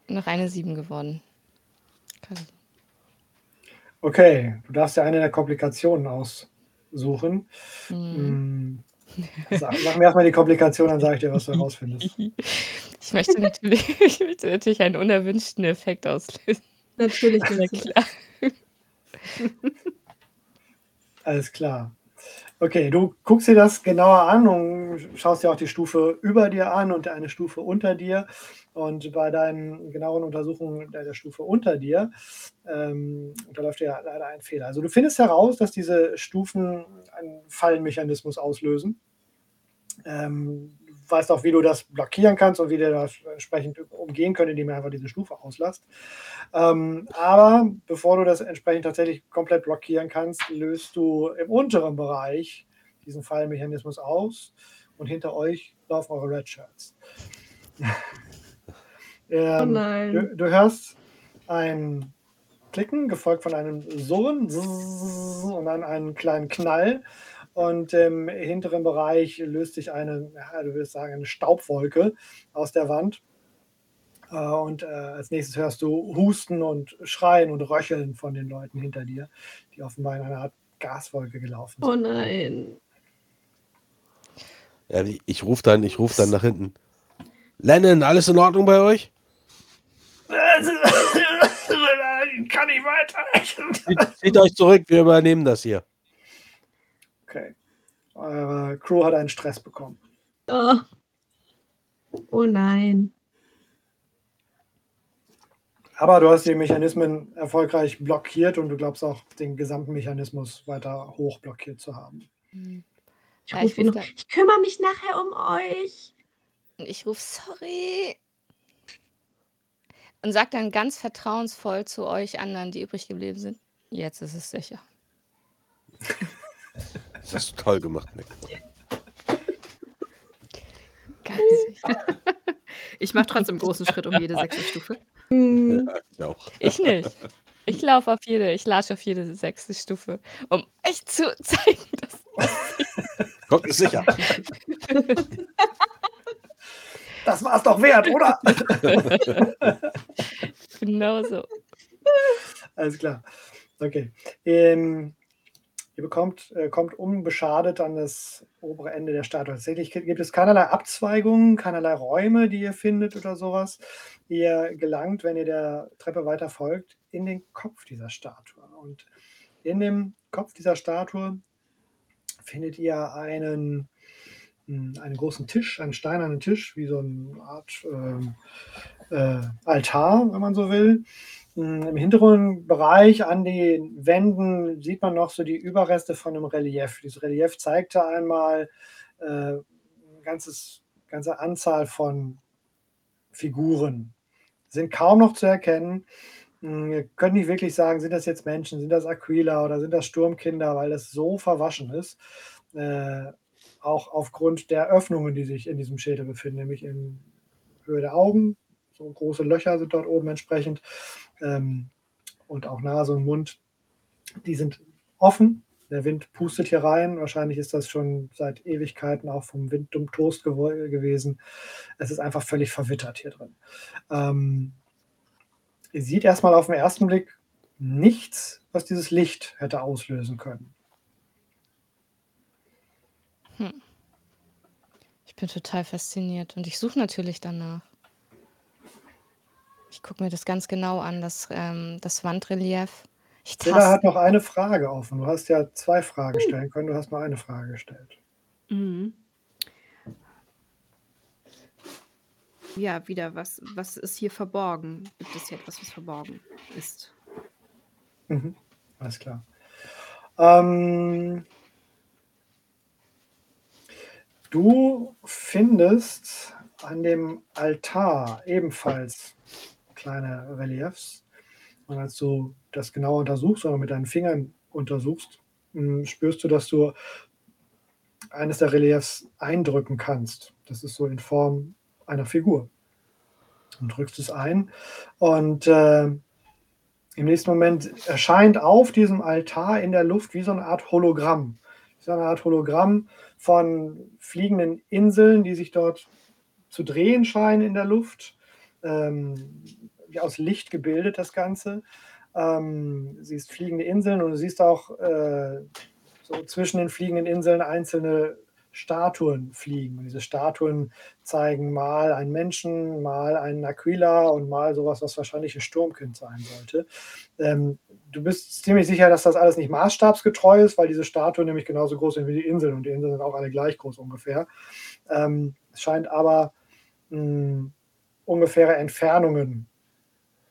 Noch eine 7 geworden. Okay, du darfst ja eine der Komplikationen aussuchen. Hm. Hm. Sag, sag mir erstmal die Komplikation, dann sage ich dir, was du herausfindest. Ich möchte natürlich, ich möchte natürlich einen unerwünschten Effekt auslösen. Natürlich Ja, klar. Alles klar. Okay, du guckst dir das genauer an und schaust dir auch die Stufe über dir an und eine Stufe unter dir. Und bei deinen genaueren Untersuchungen der, der Stufe unter dir ähm, unterläuft dir leider ein Fehler. Also du findest heraus, dass diese Stufen einen Fallenmechanismus auslösen. Ähm, weißt auch, wie du das blockieren kannst und wie du das entsprechend umgehen könnt, indem du einfach diese Stufe auslässt. Ähm, aber bevor du das entsprechend tatsächlich komplett blockieren kannst, löst du im unteren Bereich diesen Fallmechanismus aus und hinter euch laufen eure Red Shirts. Oh ähm, nein. du, du hörst ein Klicken, gefolgt von einem Surren und dann einen kleinen Knall. Und im hinteren Bereich löst sich eine, ja, du würdest sagen, eine Staubwolke aus der Wand. Äh, Und äh, als nächstes hörst du Husten und Schreien und Röcheln von den Leuten hinter dir, die offenbar in einer Art Gaswolke gelaufen sind. Oh nein. Ja, ich- ich rufe dann, ich ruf dann nach hinten. Lennon, alles in Ordnung bei euch? Kann ich weiter? Zieht euch zurück, wir übernehmen das hier. Okay. Eure Crew hat einen Stress bekommen. Oh. oh nein. Aber du hast die Mechanismen erfolgreich blockiert und du glaubst auch, den gesamten Mechanismus weiter hoch blockiert zu haben. Ich, Ja, ich noch. ich kümmere mich nachher um euch. Und ich rufe sorry. Und sag dann ganz vertrauensvoll zu euch anderen, die übrig geblieben sind. Jetzt ist es sicher. Das hast du toll gemacht, Nick. Ganz sicher. Ich mache trotzdem einen großen Schritt um jede sechste Stufe. Hm. Ja, ich auch. Ich nicht. Ich laufe auf jede, ich latsche auf jede sechste Stufe, um euch zu zeigen, dass Gott ist sicher. Das war es doch wert, oder? genau so. Alles klar. Okay. Ähm, ihr bekommt, äh, kommt unbeschadet an das obere Ende der Statue. Tatsächlich gibt es keinerlei Abzweigungen, keinerlei Räume, die ihr findet oder sowas. Ihr gelangt, wenn ihr der Treppe weiter folgt, in den Kopf dieser Statue. Und in dem Kopf dieser Statue findet ihr einen mh, einen großen Tisch, einen steinernen Tisch, wie so eine Art ähm, äh, Altar, wenn man so will. Mh, Im hinteren Bereich an den Wänden sieht man noch so die Überreste von einem Relief. Dieses Relief zeigte einmal äh, ein ganzes, ganze Anzahl von Figuren. Sind kaum noch zu erkennen. Mh, Wir können nicht wirklich sagen, sind das jetzt Menschen, sind das Aquila oder sind das Sturmkinder, weil das so verwaschen ist. Äh, auch aufgrund der Öffnungen, die sich in diesem Schädel befinden, nämlich in Höhe der Augen. So große Löcher sind dort oben entsprechend. Ähm, und auch Nase und Mund, die sind offen. Der Wind pustet hier rein. Wahrscheinlich ist das schon seit Ewigkeiten auch vom Wind dumm Toast gewo- gewesen. Es ist einfach völlig verwittert hier drin. Ähm, ihr seht erstmal auf den ersten Blick nichts, was dieses Licht hätte auslösen können. Ich bin total fasziniert und ich suche natürlich danach. Ich gucke mir das ganz genau an, das, ähm, das Wandrelief. Ich taste. hat noch eine Frage offen. Du hast ja zwei Fragen stellen können. Du hast nur eine Frage gestellt. Mhm. Ja, wieder, was, was ist hier verborgen? Gibt es hier etwas, was verborgen ist? Mhm. Alles klar. Ähm, du findest an dem Altar ebenfalls kleine Reliefs. Und als du das genau untersuchst oder mit deinen Fingern untersuchst, mh, spürst du, dass du eines der Reliefs eindrücken kannst. Das ist so in Form einer Figur. Und drückst es ein. Und äh, im nächsten Moment erscheint auf diesem Altar in der Luft wie so eine Art Hologramm. So eine Art Hologramm von fliegenden Inseln, die sich dort zu drehen scheinen in der Luft. Ähm, aus Licht gebildet das Ganze. Ähm, siehst fliegende Inseln und du siehst auch äh, so zwischen den fliegenden Inseln einzelne Statuen fliegen. Und diese Statuen zeigen mal einen Menschen, mal einen Aquila und mal sowas, was wahrscheinlich ein Sturmkind sein sollte. Ähm, du bist ziemlich sicher, dass das alles nicht maßstabsgetreu ist, weil diese Statuen nämlich genauso groß sind wie die Inseln und die Inseln sind auch alle gleich groß ungefähr. Ähm, es scheint aber mh, ungefähre Entfernungen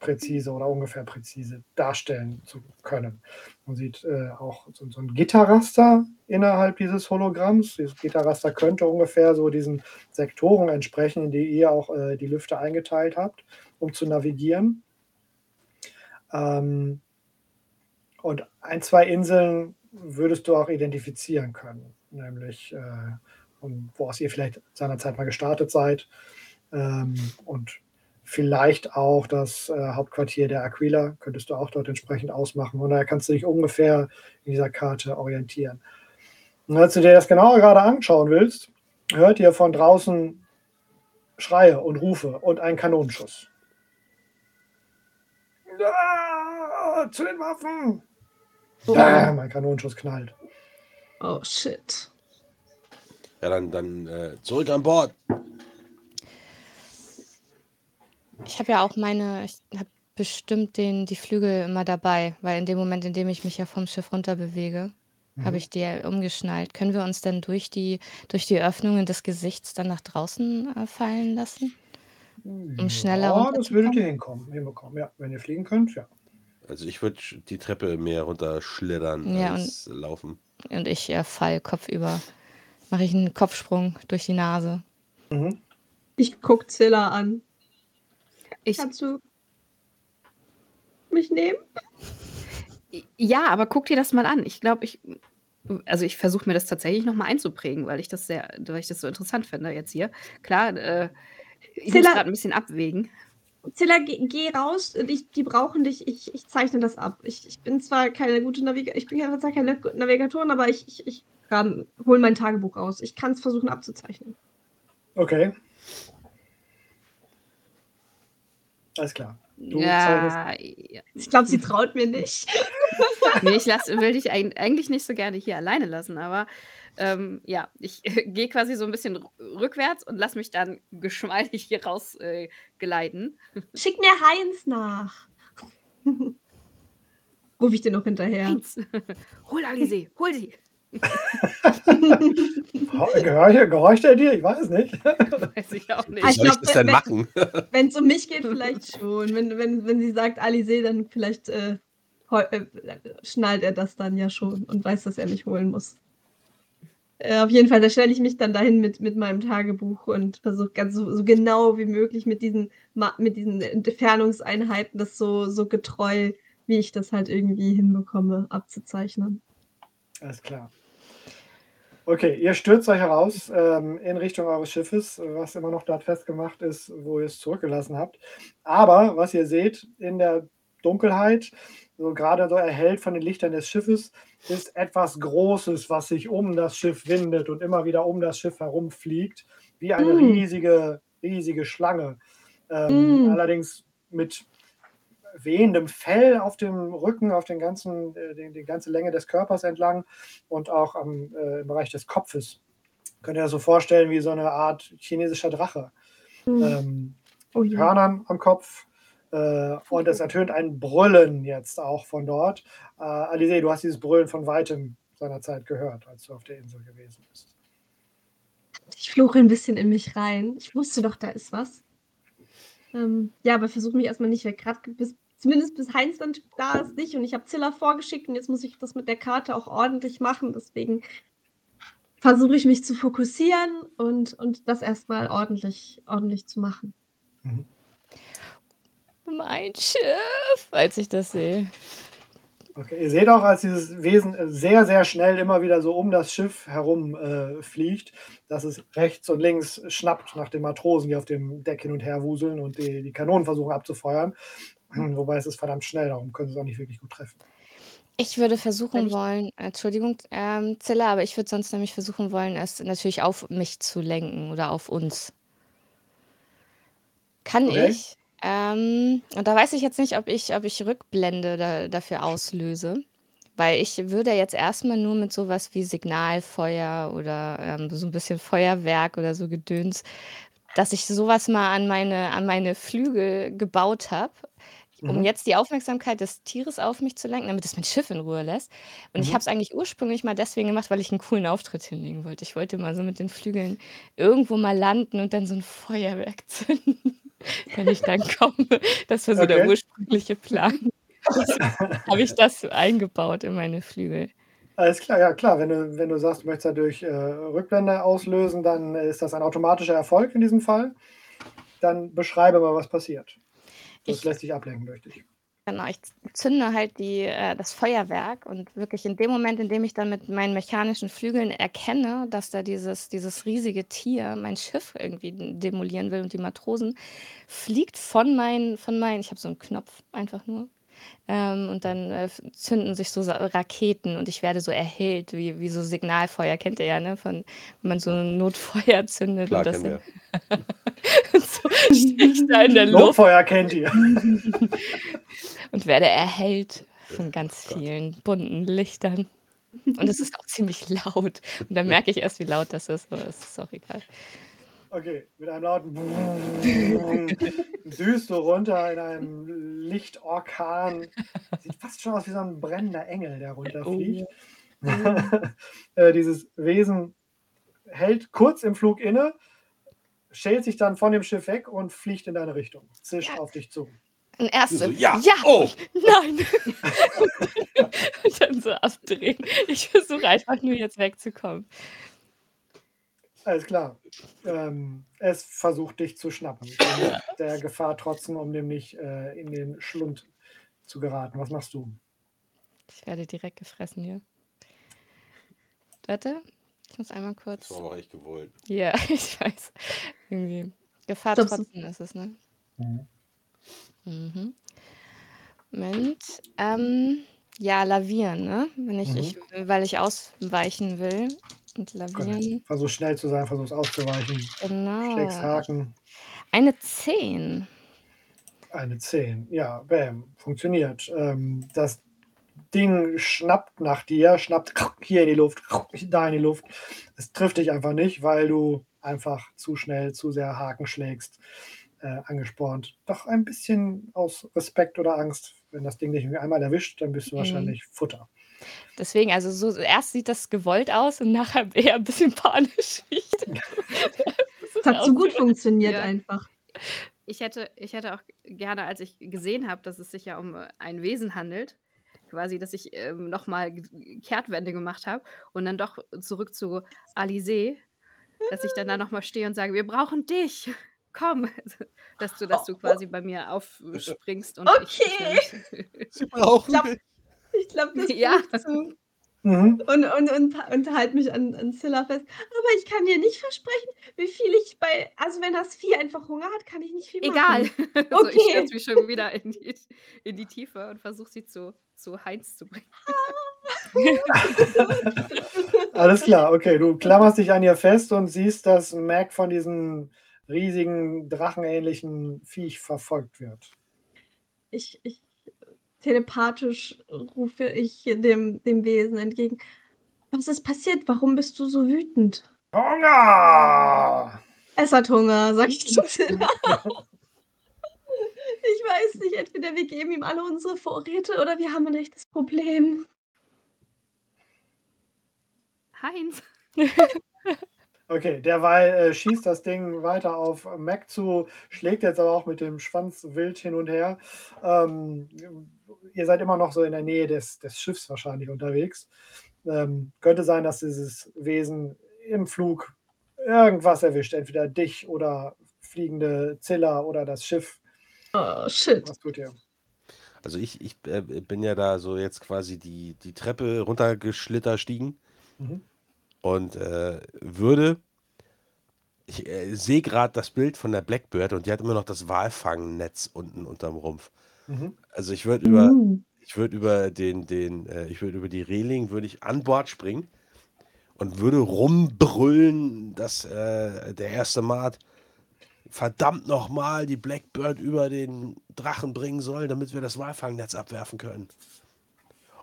präzise oder ungefähr präzise darstellen zu können. Man sieht äh, auch so, so ein Gitterraster innerhalb dieses Hologramms. Dieses Gitterraster könnte ungefähr so diesen Sektoren entsprechen, in die ihr auch äh, die Lüfte eingeteilt habt, um zu navigieren. Ähm, und ein, zwei Inseln würdest du auch identifizieren können, nämlich äh, und woraus ihr vielleicht seinerzeit mal gestartet seid. Ähm, und vielleicht auch das äh, Hauptquartier der Aquila, könntest du auch dort entsprechend ausmachen. Und daher kannst du dich ungefähr in dieser Karte orientieren. Und als du dir das genauer gerade anschauen willst, hört ihr von draußen Schreie und Rufe und einen Kanonenschuss. Ah, zu den Waffen! Bam, ein Kanonenschuss knallt. Oh shit. Ja, dann, dann äh, zurück an Bord. Ich habe ja auch meine, ich habe bestimmt den, die Flügel immer dabei, weil in dem Moment, in dem ich mich ja vom Schiff runter bewege, Mhm. habe ich die ja umgeschnallt. Können wir uns denn durch die, durch die Öffnungen des Gesichts dann nach draußen äh, fallen lassen? Um schneller ja, das würdet runterzukommen? ihr hinkommen, hinbekommen. Ja, wenn ihr fliegen könnt, ja. Also ich würde die Treppe mehr runterschlittern Ja, als laufen. Und ich äh, fall kopfüber. Mache ich einen Kopfsprung durch die Nase. Mhm. Ich guck Zilla an. Ich, Kannst du mich nehmen? ja, aber guck dir das mal an. Ich glaube, ich, also ich versuche mir das tatsächlich nochmal einzuprägen, weil ich das sehr, weil ich das so interessant finde jetzt hier. Klar, äh, ich muss Zilla- gerade ein bisschen abwägen. Zilla, geh, geh raus. Ich, die brauchen dich. Ich, ich zeichne das ab. Ich, ich bin zwar keine gute Navigatorin, ich bin ja zwar keine Navigatorin, aber ich, ich, ich kann, hol mein Tagebuch raus. Ich kann es versuchen abzuzeichnen. Okay. Alles klar. Du Ja, ja. Ich glaube, sie traut mir nicht. Nee, ich lass, will dich eig- eigentlich nicht so gerne hier alleine lassen, aber ähm, ja, ich gehe quasi so ein bisschen rückwärts und lass mich dann geschmeidig hier raus äh, geleiten. Schick mir Heinz nach. Ruf ich dir noch hinterher. Eins. hol Alice, hol sie. Gehorcht, gehorcht er dir? Ich weiß es nicht. Weiß ich auch nicht. Ah, Wie ich soll ich glaub, das denn wenn- machen? Wenn es um mich geht, vielleicht schon. Wenn, wenn, wenn sie sagt Alice, dann vielleicht äh, äh, schnallt er das dann ja schon und weiß, dass er mich holen muss. Äh, auf jeden Fall, da stelle ich mich dann dahin mit, mit meinem Tagebuch und versuche ganz so, so genau wie möglich mit diesen, mit diesen Entfernungseinheiten das so, so getreu, wie ich das halt irgendwie hinbekomme, abzuzeichnen. Alles klar. Okay, ihr stürzt euch heraus ähm, in Richtung eures Schiffes, was immer noch dort festgemacht ist, wo ihr es zurückgelassen habt. Aber was ihr seht in der Dunkelheit, so gerade so erhellt von den Lichtern des Schiffes, ist etwas Großes, was sich um das Schiff windet und immer wieder um das Schiff herumfliegt, wie eine Mm. riesige, riesige Schlange. Ähm, Mm. Allerdings mit wehendem Fell auf dem Rücken, auf den ganzen, äh, die, die ganze Länge des Körpers entlang und auch am, äh, im Bereich des Kopfes. Könnt ihr das so vorstellen wie so eine Art chinesischer Drache. Ähm, Oh ja. Hörnern am Kopf. Äh, und es ertönt ein Brüllen jetzt auch von dort. Äh, Alice, du hast dieses Brüllen von weitem seinerzeit gehört, als du auf der Insel gewesen bist. Ich fluche ein bisschen in mich rein. Ich wusste doch, da ist was. Ähm, ja, aber versuche mich erstmal nicht weg. Gerade bis, zumindest bis Heinz dann da ist nicht. Und ich habe Zilla vorgeschickt und jetzt muss ich das mit der Karte auch ordentlich machen. Deswegen versuche ich mich zu fokussieren und, und das erstmal ordentlich, ordentlich zu machen. Mein Schiff, als ich das sehe. Okay, ihr seht auch, als dieses Wesen sehr, sehr schnell immer wieder so um das Schiff herum äh, fliegt, dass es rechts und links schnappt nach den Matrosen, die auf dem Deck hin und her wuseln und die, die Kanonen versuchen abzufeuern. Wobei es ist verdammt schnell, darum können sie es auch nicht wirklich gut treffen. Ich würde versuchen ich- wollen, Entschuldigung, ähm, Zilla, aber ich würde sonst nämlich versuchen wollen, es natürlich auf mich zu lenken oder auf uns. Kann Okay. ich? Ähm, und da weiß ich jetzt nicht, ob ich, ob ich Rückblende da, dafür auslöse. Weil ich würde jetzt erstmal nur mit sowas wie Signalfeuer oder ähm, so ein bisschen Feuerwerk oder so Gedöns, dass ich sowas mal an meine, an meine Flügel gebaut habe, um Mhm. jetzt die Aufmerksamkeit des Tieres auf mich zu lenken, damit es mein Schiff in Ruhe lässt. Und ich Mhm. habe es eigentlich ursprünglich mal deswegen gemacht, weil ich einen coolen Auftritt hinlegen wollte. Ich wollte mal so mit den Flügeln irgendwo mal landen und dann so ein Feuerwerk zünden, wenn ich dann komme. Das war so der Okay. ursprüngliche Plan. habe ich das eingebaut in meine Flügel. Alles klar, ja klar. Wenn du, wenn du sagst, du möchtest dadurch äh, Rückblende auslösen, dann ist das ein automatischer Erfolg in diesem Fall. Dann beschreibe mal, was passiert. Das Ich- lässt sich ablenken durch dich. Genau, ich zünde halt die, äh, das Feuerwerk und wirklich in dem Moment, in dem ich dann mit meinen mechanischen Flügeln erkenne, dass da dieses, dieses riesige Tier mein Schiff irgendwie demolieren will und die Matrosen, fliegt von meinen, von meinen, ich habe so einen Knopf einfach nur, ähm, und dann äh, zünden sich so Raketen und ich werde so erhellt, wie, wie so Signalfeuer, kennt ihr ja, ne? Von, wenn man so ein Notfeuer zündet Klar, und das kennen wir. so stehe ich da in der Luft Notfeuer kennt ihr. und werde erhellt von ganz vielen bunten Lichtern. Und es ist auch ziemlich laut. Und dann merke ich erst, wie laut das ist, aber es ist auch egal. Okay, mit einem lauten düst du runter in einem Lichtorkan. Sieht fast schon aus wie so ein brennender Engel, der runterfliegt. Äh, Dieses Wesen hält kurz im Flug inne, schält sich dann von dem Schiff weg und fliegt in deine Richtung. Zischt auf dich zu. Und erst so, So, ja. ja, Oh. nein. und dann so abdrehen. Ich versuche einfach nur jetzt wegzukommen. Alles klar. Ähm, es versucht dich zu schnappen. Der Gefahr trotzdem, um dem nicht äh, in den Schlund zu geraten. Was machst du? Ich werde direkt gefressen hier. Warte, ich muss einmal kurz. Das war aber echt gewollt. Ja, ich weiß. Irgendwie. Gefahr du- trotzdem ist es, ne? Mhm. Moment. Ähm, ja, lavieren, ne? Wenn ich, Mhm. ich, weil ich ausweichen will. Und lavieren. Versuch schnell zu sein, versuch auszuweichen. Schlägst Genau. Haken. Eine 10. Eine 10. Ja, bam. Funktioniert. Ähm, das Ding schnappt nach dir, schnappt hier in die Luft, da in die Luft. Es trifft dich einfach nicht, weil du einfach zu schnell, zu sehr Haken schlägst, äh, angespornt. Doch ein bisschen aus Respekt oder Angst. Wenn das Ding dich einmal erwischt, dann bist du Mhm. wahrscheinlich Futter. Deswegen, also so erst sieht das gewollt aus und nachher eher ein bisschen panisch. ich Es hat so gut funktioniert Ja. einfach. Ich hätte, ich hätte auch gerne, als ich gesehen habe, dass es sich ja um ein Wesen handelt, quasi, dass ich ähm, nochmal Kehrtwende gemacht habe und dann doch zurück zu Alizé, dass ich dann da nochmal stehe und sage, wir brauchen dich. Komm, dass du, dass du quasi bei mir aufspringst und Okay. ich. Sie brauchen glaub- mich. Ich glaube, das Ja. zu. Mhm. Und, und, und, und halt mich an, an Zilla fest. Aber ich kann dir nicht versprechen, wie viel ich bei. Also, wenn das Vieh einfach Hunger hat, kann ich nicht viel Egal. machen. so, ich Okay. stürze mich schon wieder in die, in die Tiefe und versuche sie zu, zu Heinz zu bringen. Alles klar, okay. Du klammerst dich an ihr fest und siehst, dass Mac von diesem riesigen, drachenähnlichen Viech verfolgt wird. Ich, ich telepathisch rufe ich dem, dem Wesen entgegen. Was ist passiert? Warum bist du so wütend? Hunger! Es hat Hunger, sag ich zu Zilla. Ich weiß nicht, entweder wir geben ihm alle unsere Vorräte oder wir haben ein echtes Problem. Heinz. Okay, derweil äh, schießt das Ding weiter auf Mac zu, schlägt jetzt aber auch mit dem Schwanz wild hin und her. Ähm, ihr seid immer noch so in der Nähe des, des Schiffs wahrscheinlich unterwegs. Ähm, könnte sein, dass dieses Wesen im Flug irgendwas erwischt, entweder dich oder fliegende Zilla oder das Schiff. Oh, shit. Was tut ihr? Also ich, ich äh, bin ja da so jetzt quasi die, die Treppe runtergeschlittert stiegen Mhm. und äh, würde. Ich äh, sehe gerade das Bild von der Blackbird und die hat immer noch das Walfangnetz unten unterm Rumpf. Mhm. Also ich würde über, Mm. ich würde über den, den, äh, ich würde über die Reling, würde ich an Bord springen und würde rumbrüllen, dass äh, der erste Mart verdammt nochmal die Blackbird über den Drachen bringen soll, damit wir das Walfangnetz abwerfen können.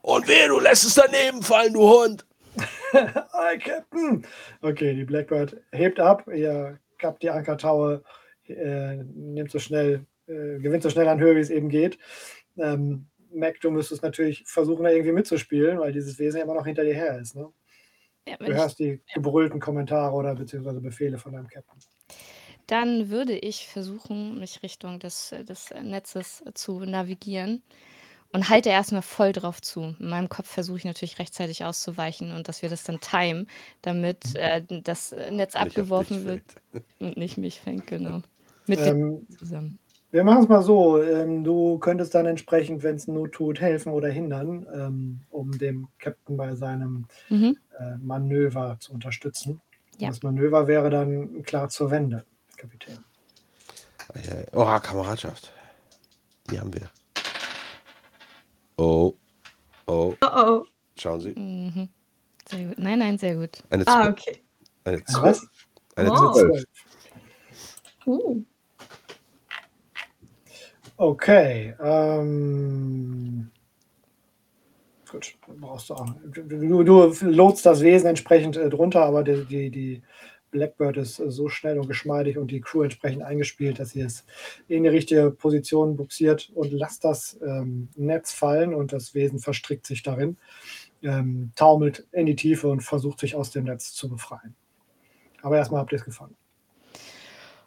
Und wehe, du lässt es daneben fallen, du Hund! Hi, Captain! Okay, die Blackbird hebt ab, ihr kappt die Ankertaue, äh, nimmt so schnell, äh, gewinnt so schnell an Höhe, wie es eben geht. Ähm, Mac, du müsstest natürlich versuchen, da irgendwie mitzuspielen, weil dieses Wesen ja immer noch hinter dir her ist. Ne? Ja, Du hörst die gebrüllten Kommentare oder beziehungsweise Befehle von deinem Captain. dann würde ich versuchen, mich Richtung des, des Netzes zu navigieren und halte erstmal voll drauf zu. In meinem Kopf versuche ich natürlich rechtzeitig auszuweichen und dass wir das dann timen, damit äh, das Netz abgeworfen wird und nicht mich fängt, genau. Mit dem Ähm, zusammen. Wir machen es mal so: ähm, Du könntest dann entsprechend, wenn es Not tut, helfen oder hindern, ähm, um dem Captain bei seinem Mhm. äh, Manöver zu unterstützen. Ja. Das Manöver wäre dann klar zur Wende, Kapitän. Äh, Oh, Kameradschaft. Die haben wir. Oh. Oh. Oh oh. Schauen Sie. Mhm. Sehr gut. Nein, nein, sehr gut. Eine Ah, 12. okay. Eine Was? 12. Eine Wow. 12. Uh. Okay. Ähm, gut, brauchst du auch. Du, du lotst das Wesen entsprechend äh, drunter, aber die, die, die Blackbird ist äh, so schnell und geschmeidig und die Crew entsprechend eingespielt, dass sie es in die richtige Position buxiert und lasst das ähm, Netz fallen und das Wesen verstrickt sich darin, ähm, taumelt in die Tiefe und versucht sich aus dem Netz zu befreien. Aber erstmal habt ihr es gefangen.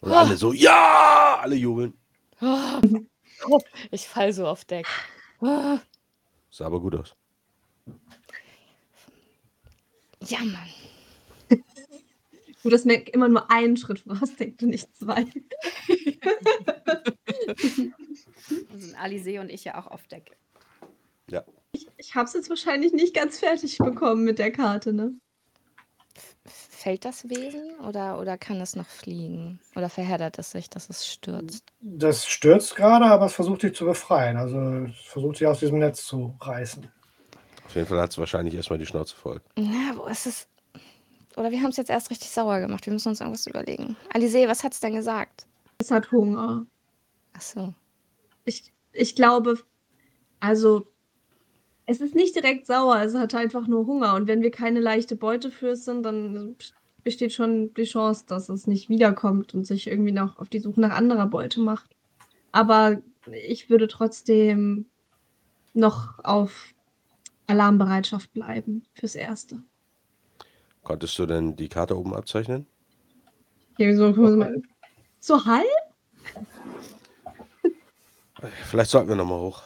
Und alle so, ja! Alle jubeln. Oh, ich fall so auf Deck. Ah, Sah aber gut aus. Ja, Mann. Gut, dass Mac immer nur einen Schritt vorausdenkt und nicht zwei. Sind Alizé und ich ja auch auf Deck. Ich habe es jetzt wahrscheinlich nicht ganz fertig bekommen mit der Karte, ne? Fällt das Wesen oder, oder kann es noch fliegen? Oder verheddert es sich, dass es stürzt? Das stürzt gerade, aber es versucht sich zu befreien. Also es versucht sich aus diesem Netz zu reißen. Auf jeden Fall hat es wahrscheinlich erstmal die Schnauze voll. Ja, wo ist es? Oder wir haben es jetzt erst richtig sauer gemacht. Wir müssen uns irgendwas überlegen. Alizé, was hat es denn gesagt? Es hat Hunger. Ach so. Ich, ich glaube, also es ist nicht direkt sauer, es hat einfach nur Hunger. Und wenn wir keine leichte Beute für es sind, dann besteht schon die Chance, dass es nicht wiederkommt und sich irgendwie noch auf die Suche nach anderer Beute macht. Aber ich würde trotzdem noch auf Alarmbereitschaft bleiben fürs Erste. Konntest du denn die Karte oben abzeichnen? Okay, so, so halb? Vielleicht sollten wir nochmal hoch.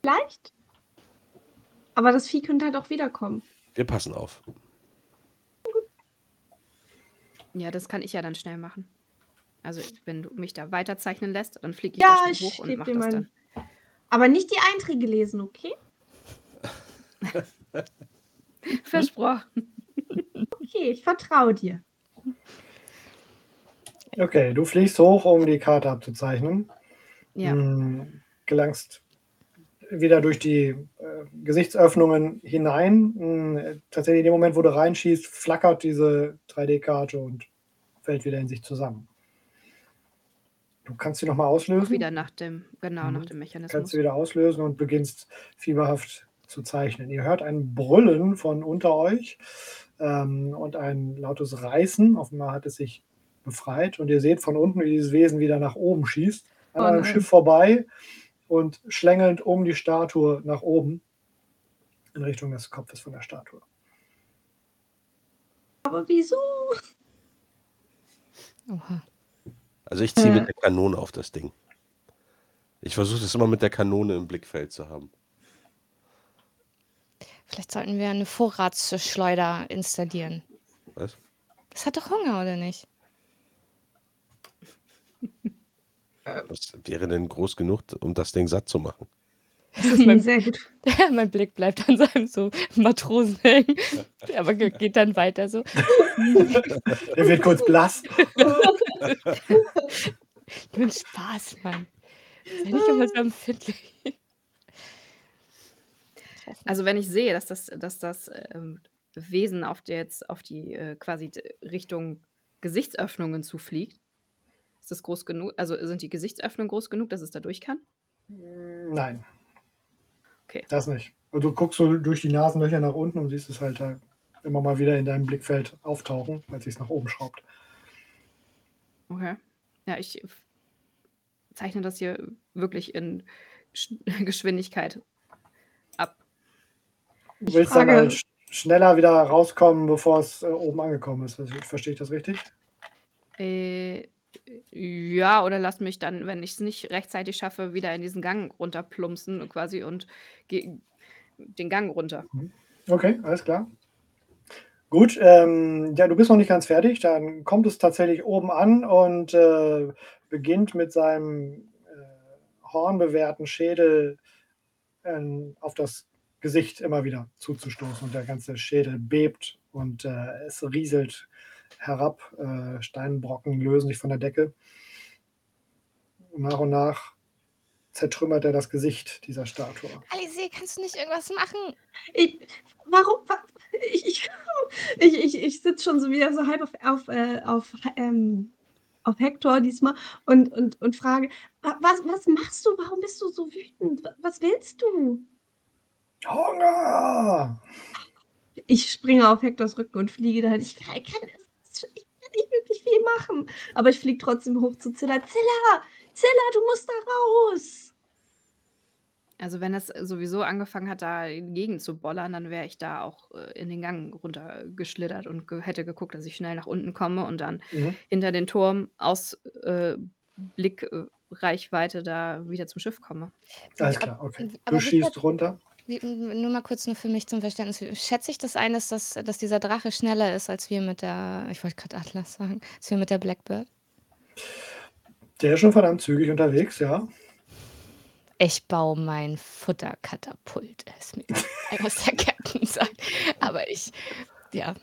Vielleicht. Aber das Vieh könnte halt auch wiederkommen. Wir passen auf. Ja, das kann ich ja dann schnell machen. Also, wenn du mich da weiterzeichnen lässt, dann fliege ich Ja, da ich schnell hoch und mache dir das mein- dann. Aber nicht die Einträge lesen, okay? Versprochen. Okay, ich vertraue dir. Okay, du fliegst hoch, um die Karte abzuzeichnen. Ja. Hm, gelangst wieder durch die äh, Gesichtsöffnungen hinein. Hm, tatsächlich in dem Moment, wo du reinschießt, flackert diese 3D-Karte und fällt wieder in sich zusammen. Du kannst sie nochmal auslösen. Auch wieder nach dem, genau, Mhm. nach dem kannst Mechanismus. du wieder auslösen und beginnst fieberhaft zu zeichnen. Ihr hört ein Brüllen von unter euch ähm, und ein lautes Reißen. Offenbar hat es sich befreit und ihr seht von unten, wie dieses Wesen wieder nach oben schießt, an Oh einem. Schiff vorbei und schlängelnd um die Statue nach oben in Richtung des Kopfes von der Statue. Aber wieso? Oha. Also ich ziehe Äh. mit der Kanone auf das Ding. Ich versuche das immer mit der Kanone im Blickfeld zu haben. Vielleicht sollten wir eine Vorratsschleuder installieren. Was? Das hat doch Hunger, oder nicht? Was wäre denn groß genug, um das Ding satt zu machen? Das ist mir sehr gut. mein Blick bleibt an seinem so Matrosen hängen. Aber ge- geht dann weiter so. Er wird kurz blass. Nur ein Spaß, Mann. Sei nicht immer so empfindlich. Also wenn ich sehe, dass das, dass das ähm, Wesen auf, der jetzt, auf die äh, quasi Richtung Gesichtsöffnungen zufliegt, ist das groß genug? Also sind die Gesichtsöffnungen groß genug, dass es da durch kann? Nein. Okay. Das nicht. Und du guckst so durch die Nasenlöcher nach unten und siehst es halt da immer mal wieder in deinem Blickfeld auftauchen, als sich es nach oben schraubt. Okay. Ja, ich zeichne das hier wirklich in Sch Geschwindigkeit ab. Du Ich willst dann frage- halt sch- schneller wieder rauskommen, bevor es äh, oben angekommen ist. Also, Verstehe ich das richtig? Äh, ja, oder lass mich dann, wenn ich es nicht rechtzeitig schaffe, wieder in diesen Gang runterplumpsen quasi und den Gang runter. Okay, alles klar. Gut, ähm, ja, du bist noch nicht ganz fertig. Dann kommt es tatsächlich oben an und äh, beginnt mit seinem äh, hornbewehrten Schädel ähm, auf das Gesicht immer wieder zuzustoßen. Und der ganze Schädel bebt und äh, es rieselt herab. Äh, Steinbrocken lösen sich von der Decke. Und nach und nach zertrümmert er das Gesicht dieser Statue. Alice, kannst du nicht irgendwas machen? Ich, warum? wa- Ich, ich, ich, ich, ich sitze schon so wieder so halb auf, auf, äh, auf, ähm, auf Hector diesmal und, und, und frage, wa- was, was machst du? Warum bist du so wütend? Wa- Was willst du? Hunger! Ich springe auf Hectors Rücken und fliege dann. Ich kann, kann, ich kann nicht wirklich viel machen. Aber ich fliege trotzdem hoch zu Zilla. Zilla! Zilla, du musst da raus! Also wenn es sowieso angefangen hat, da gegen zu bollern, dann wäre ich da auch äh, in den Gang runtergeschlittert und ge hätte geguckt, dass ich schnell nach unten komme und dann Mhm. hinter den Turm aus äh, Blickreichweite da wieder zum Schiff komme. Alles klar, okay. Du schießt runter. Wie, nur mal kurz nur für mich zum Verständnis. Wie- Schätze ich das ein, dass, das, dass dieser Drache schneller ist als wir mit der, ich wollte gerade Atlas sagen, als wir mit der Blackbird? Der ist schon verdammt zügig unterwegs, ja. Ich baue mein Futterkatapult, ist mir egal, was der Captain sagt. Aber ich, ja,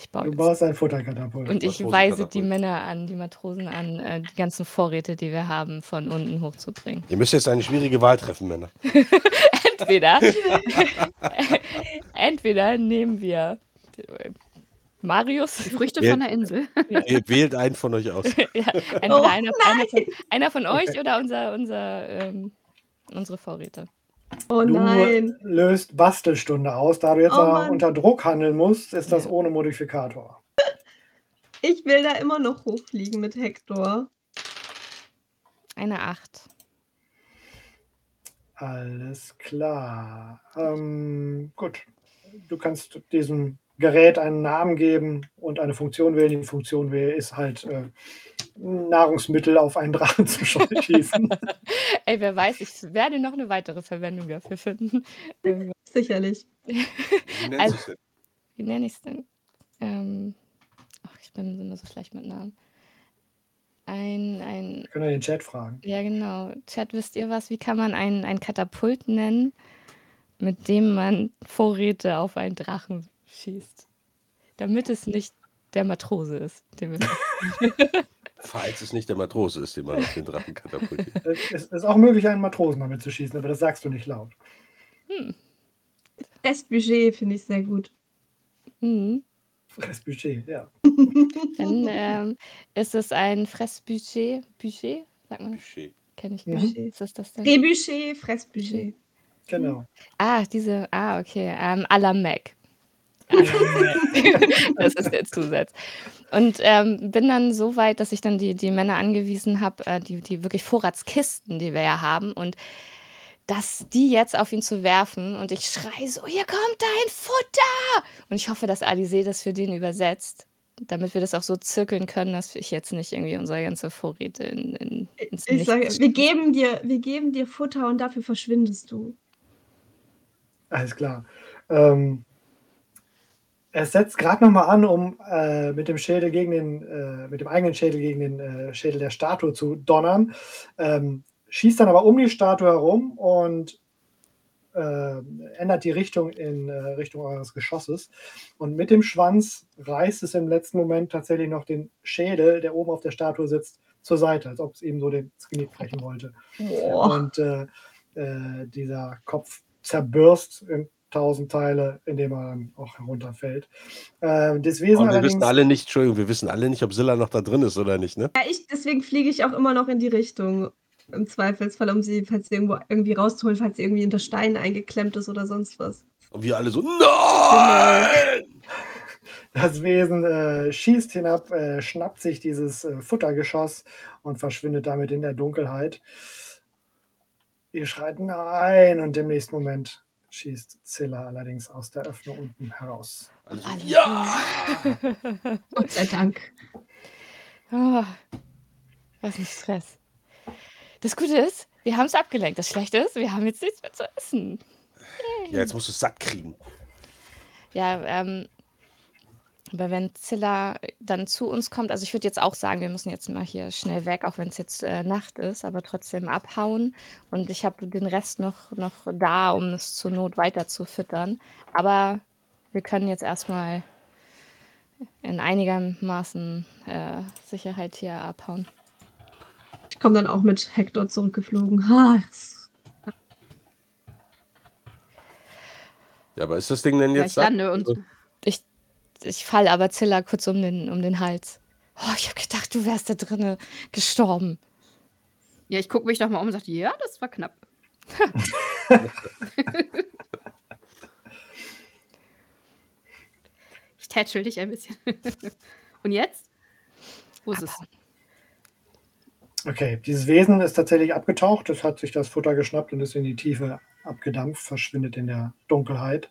ich baue Du jetzt. baust ein Futterkatapult. Und ich weise die Männer an, die Matrosen an, äh, die ganzen Vorräte, die wir haben, von unten hochzubringen. Ihr müsst jetzt eine schwierige Wahl treffen, Männer. Entweder, entweder nehmen wir äh, Marius, Die Früchte Ja. von der Insel. Ihr wählt einen von euch aus. ja, entweder Oh, einer, einer, von, nein. einer von euch oder unser, unser, ähm, unsere Vorräte. Oh Du nein. löst Bastelstunde aus. Da du jetzt Oh unter Druck handeln musst, ist das ohne Modifikator. Ich will da immer noch hochfliegen mit Hector. Eine 8. Alles klar. Ähm, gut. Du kannst diesem Gerät einen Namen geben und eine Funktion wählen. Die Funktion wählen ist halt äh, Nahrungsmittel auf einen Drachen zu schießen. Ey, wer weiß, ich werde noch eine weitere Verwendung dafür finden. Sicherlich. Wie nennt Also- sich's denn? Wie nenne ich es denn? Ähm, ach, ich bin immer so schlecht mit Namen. Ein, ein, Können wir den Chat fragen. ja genau. Chat, wisst ihr was? Wie kann man ein, ein Katapult nennen, mit dem man Vorräte auf einen Drachen schießt? Damit es nicht der Matrose ist. Den wir Falls es nicht der Matrose ist, den man auf den Drachen katapultiert. Es es ist auch möglich, einen Matrosen damit zu schießen, aber das sagst du nicht laut. hm. Restbudget finde ich sehr gut. Mhm. Das Budget, ja. Dann ähm, ist es ein Fressbudget. Budget? Sagt man? Klischee. Kenne ich Mhm. nicht. Was ist das denn? Drehbudget, Fressbudget. Genau. Ah, diese, ah, okay, ähm, à la Mac. das ist der Zusatz. Und ähm, bin dann so weit, dass ich dann die, die Männer angewiesen habe, äh, die, die wirklich Vorratskisten, die wir ja haben, und dass die jetzt auf ihn zu werfen und ich schreie so, hier kommt dein Futter! Und ich hoffe, dass Alice das für den übersetzt, damit wir das auch so zirkeln können, dass ich jetzt nicht irgendwie unsere ganze Vorräte in, in, ins Ich sage, wir geben, dir, wir geben dir Futter und dafür verschwindest du. Alles klar. Ähm, er setzt gerade nochmal an, um äh, mit dem Schädel gegen den, äh, mit dem eigenen Schädel gegen den äh, Schädel der Statue zu donnern. Ähm, schießt dann aber um die Statue herum und äh, ändert die Richtung in äh, Richtung eures Geschosses. Und mit dem Schwanz reißt es im letzten Moment tatsächlich noch den Schädel, der oben auf der Statue sitzt, zur Seite, als ob es ihm so den das Genick brechen wollte. Boah. Und äh, dieser Kopf zerbürst in tausend Teile, indem er dann auch herunterfällt. Äh, das Wesen Und wir wissen alle nicht, Entschuldigung, wir wissen alle nicht, ob Silla noch da drin ist oder nicht, ne? Ja, ich, deswegen fliege ich auch immer noch in die Richtung. Im Zweifelsfall, um sie, falls sie irgendwo irgendwie rauszuholen, falls sie irgendwie unter Steinen eingeklemmt ist oder sonst was. Und wir alle so, nein! das Wesen äh, schießt hinab, äh, schnappt sich dieses äh, Futtergeschoss und verschwindet damit in der Dunkelheit. Ihr schreit nein und im nächsten Moment schießt Zilla allerdings aus der Öffnung unten heraus. Alle so, Alles ja! Gott sei Dank. Oh, was ein Stress. Das Gute ist, wir haben es abgelenkt. Das Schlechte ist, wir haben jetzt nichts mehr zu essen. Ja, jetzt musst du es satt kriegen. Ja, ähm, aber wenn Zilla dann zu uns kommt, also ich würde jetzt auch sagen, wir müssen jetzt mal hier schnell weg, auch wenn es jetzt äh, Nacht ist, aber trotzdem abhauen. Und ich habe den Rest noch, noch da, um es zur Not weiter zu füttern. Aber wir können jetzt erstmal in einigermaßen äh, Sicherheit hier abhauen. Ich komme dann auch mit Hector zurückgeflogen. Es- Ja, aber ist das Ding denn jetzt ich satt? lande und Also, Ich, falle aber Zilla kurz um den, um den Hals. Oh, ich habe gedacht, du wärst da drinnen gestorben. ja, ich gucke mich doch mal um und sage, ja, das war knapp. ich tätschel dich ein bisschen. und jetzt? Wo ist es? Okay, dieses Wesen ist tatsächlich abgetaucht. Es hat sich das Futter geschnappt und ist in die Tiefe abgedampft, verschwindet in der Dunkelheit.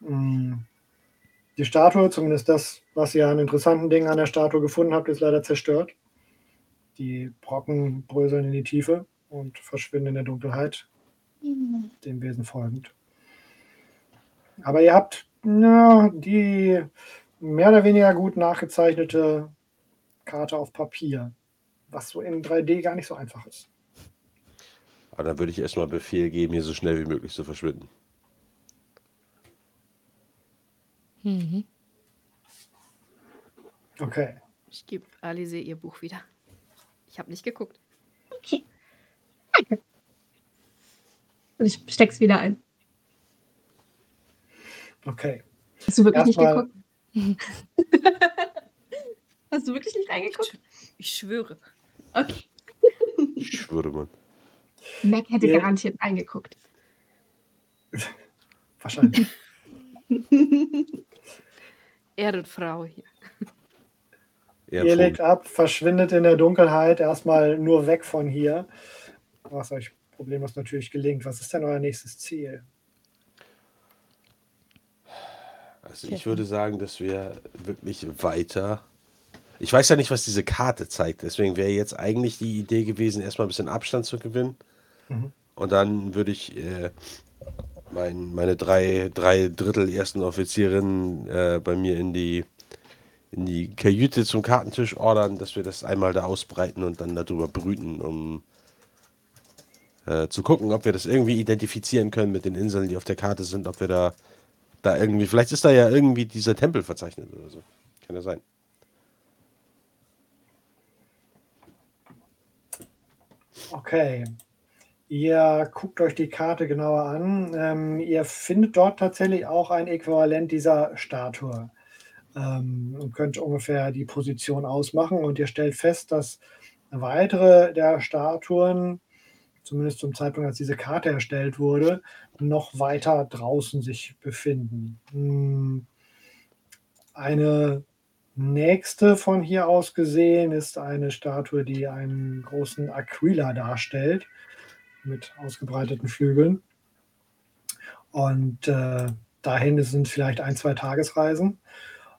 Mm. Die Statue, zumindest das, was ihr an interessanten Dingen an der Statue gefunden habt, ist leider zerstört. Die Brocken bröseln in die Tiefe und verschwinden in der Dunkelheit, dem Wesen folgend. Aber ihr habt ja, die mehr oder weniger gut nachgezeichnete Karte auf Papier was so in 3D gar nicht so einfach ist. aber dann würde ich erstmal Befehl geben, hier so schnell wie möglich zu verschwinden. Mhm. Okay. Ich gebe Alice ihr Buch wieder. Ich habe nicht geguckt. Und ich steck's wieder ein. Okay. Hast du wirklich Erstmal- nicht geguckt? Hast du wirklich nicht reingeguckt? Ich schwöre. Okay. Ich schwöre, Mann. Mac hätte Ja. garantiert reingeguckt. Wahrscheinlich. Ehrenfrau hier. Ihr legt ab, verschwindet in der Dunkelheit, erstmal nur weg von hier. Was euch problemlos natürlich gelingt. Was ist denn euer nächstes Ziel? Also ich würde sagen, dass wir wirklich weiter. Ich weiß ja nicht, was diese Karte zeigt. Deswegen wäre jetzt eigentlich die Idee gewesen, erstmal ein bisschen Abstand zu gewinnen. Mhm. Und dann würde ich äh, mein, meine drei, drei Drittel ersten Offizierinnen äh, bei mir in die, in die Kajüte zum Kartentisch ordern, dass wir das einmal da ausbreiten und dann darüber brüten, um äh, zu gucken, ob wir das irgendwie identifizieren können mit den Inseln, die auf der Karte sind, ob wir da, da irgendwie, vielleicht ist da ja irgendwie dieser Tempel verzeichnet oder so. Kann ja sein. Okay. Ihr guckt euch die Karte genauer an. Ähm, ihr findet dort tatsächlich auch ein Äquivalent dieser Statue ähm, und könnt ungefähr die Position ausmachen. Und ihr stellt fest, dass weitere der Statuen, zumindest zum Zeitpunkt, als diese Karte erstellt wurde, noch weiter draußen sich befinden. Hm. Eine nächste von hier aus gesehen ist eine Statue, die einen großen Aquila darstellt mit ausgebreiteten Flügeln. Und äh, dahin sind vielleicht ein, zwei Tagesreisen.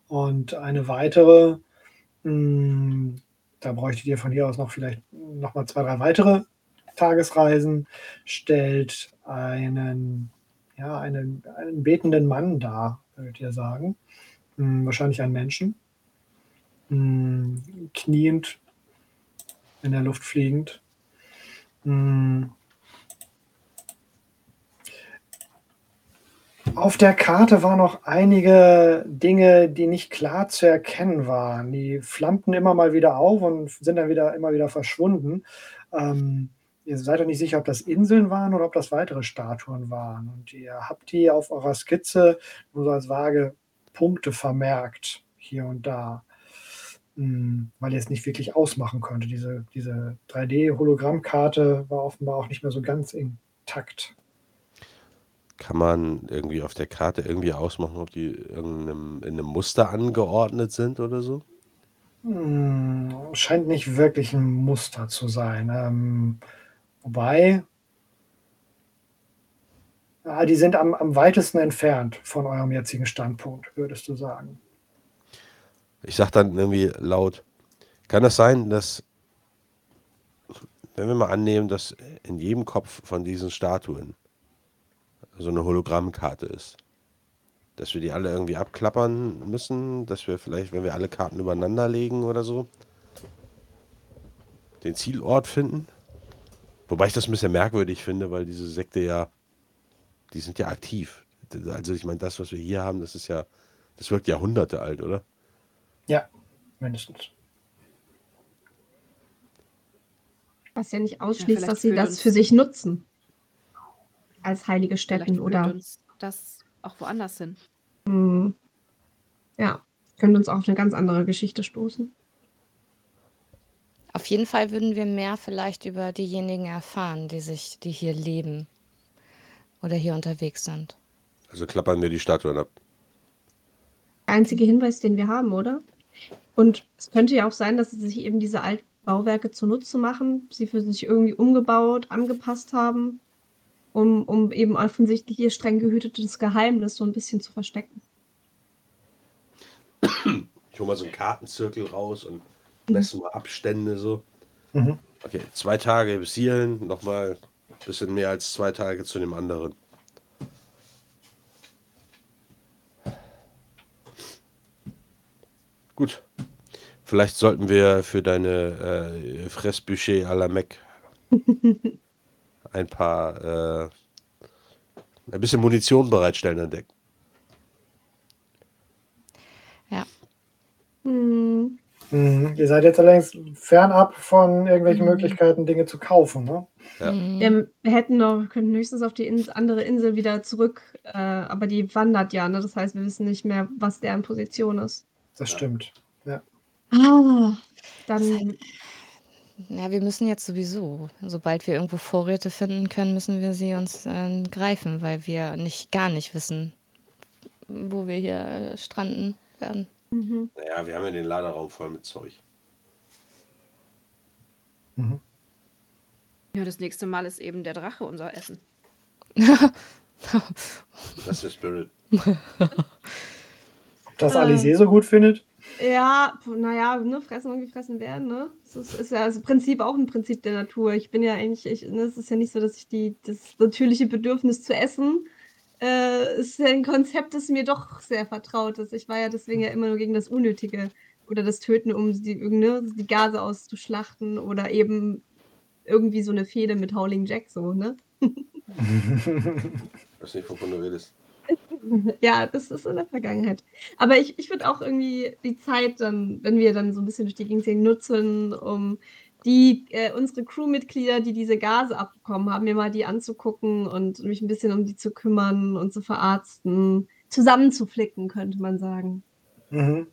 Und eine weitere, mh, da bräuchtet ihr von hier aus noch vielleicht noch mal zwei, drei weitere Tagesreisen, stellt einen, ja, einen, einen betenden Mann dar, würdet ihr sagen. Mh, wahrscheinlich einen Menschen. Mh, kniend, in der Luft fliegend. Auf der Karte waren noch einige Dinge, die nicht klar zu erkennen waren. Die flammten immer mal wieder auf und sind dann wieder immer wieder verschwunden. Ähm, ihr seid euch nicht sicher, ob das Inseln waren oder ob das weitere Statuen waren. Und ihr habt die auf eurer Skizze nur so als vage Punkte vermerkt, hier und da, Hm, weil ihr es nicht wirklich ausmachen konntet. Diese, diese 3D-Hologrammkarte war offenbar auch nicht mehr so ganz intakt. Kann man irgendwie auf der Karte irgendwie ausmachen, ob die irgendeinem, in einem Muster angeordnet sind oder so? Hm, scheint nicht wirklich ein Muster zu sein. Ähm, wobei, ah, die sind am, am weitesten entfernt von eurem jetzigen Standpunkt, würdest du sagen. Ich sag dann irgendwie laut, kann das sein, dass, wenn wir mal annehmen, dass in jedem Kopf von diesen Statuen so eine Hologrammkarte ist, dass wir die alle irgendwie abklappern müssen, dass wir vielleicht, wenn wir alle Karten übereinander legen oder so, den Zielort finden? Wobei ich das ein bisschen merkwürdig finde, weil diese Sekte ja, die sind ja aktiv. Also ich meine, das, was wir hier haben, das ist ja, das wirkt Jahrhunderte alt, oder? Ja, mindestens. Was ja nicht ausschließt, vielleicht dass sie das für sich nutzen. Als heilige Stätten oder. uns das auch woanders hin. Hm, ja, könnte uns auf eine ganz andere Geschichte stoßen. Auf jeden Fall würden wir mehr vielleicht über diejenigen erfahren, die sich, die hier leben oder hier unterwegs sind. Also klappern wir die Statuen ab. Der einzige Hinweis, den wir haben, oder? Und es könnte ja auch sein, dass sie sich eben diese alten Bauwerke zunutze machen, sie für sich irgendwie umgebaut, angepasst haben, um, um eben offensichtlich ihr streng gehütetes Geheimnis so ein bisschen zu verstecken. Ich hole mal so einen Kartenzirkel raus und messe mal Abstände so. Mhm. Okay, zwei Tage bis hierhin, nochmal ein bisschen mehr als zwei Tage zu dem anderen. Gut. Vielleicht sollten wir für deine äh, Fressbücher à la Mec ein paar, äh, ein bisschen Munition bereitstellen an Deck. Ja, Hm, Mhm. Ihr seid jetzt allerdings fernab von irgendwelchen Mhm. Möglichkeiten, Dinge zu kaufen. Ne? Ja. Mhm. wir, wir hätten noch, könnten höchstens auf die Ins andere Insel wieder zurück, äh, aber die wandert ja, ne? Das heißt, wir wissen nicht mehr, was deren Position ist. Das stimmt. Ja. Ah, dann Ja, wir müssen jetzt sowieso, sobald wir irgendwo Vorräte finden können, müssen wir sie uns äh, greifen, weil wir nicht gar nicht wissen, wo wir hier äh, stranden werden. Mhm. Naja, wir haben ja den Laderaum voll mit Zeug. Mhm. Ja, das nächste Mal ist eben der Drache unser Essen. Das ist der Spirit. Ob das Ähm. Alice so gut findet? Ja, naja, ne, fressen und gefressen werden, ne? Das ist, ist ja das Prinzip auch ein Prinzip der Natur. Ich bin ja eigentlich, ich, ne, es ist ja nicht so, dass ich die, das natürliche Bedürfnis zu essen, äh, ist ja ein Konzept, das mir doch sehr vertraut ist. Ich war ja deswegen ja immer nur gegen das Unnötige oder das Töten, um die, ne, die Gase auszuschlachten oder eben irgendwie so eine Fehde mit Howling Jack, so, ne? Ich weiß nicht, wovon du redest. Ja, das ist in der Vergangenheit. Aber ich, ich würde auch irgendwie die Zeit dann, wenn wir dann so ein bisschen durch die Gegend gehen, nutzen, um die, äh, unsere Crewmitglieder, die diese Gase abbekommen haben, mir mal die anzugucken und mich ein bisschen um die zu kümmern und zu verarzten, zusammenzuflicken, könnte man sagen. Mhm.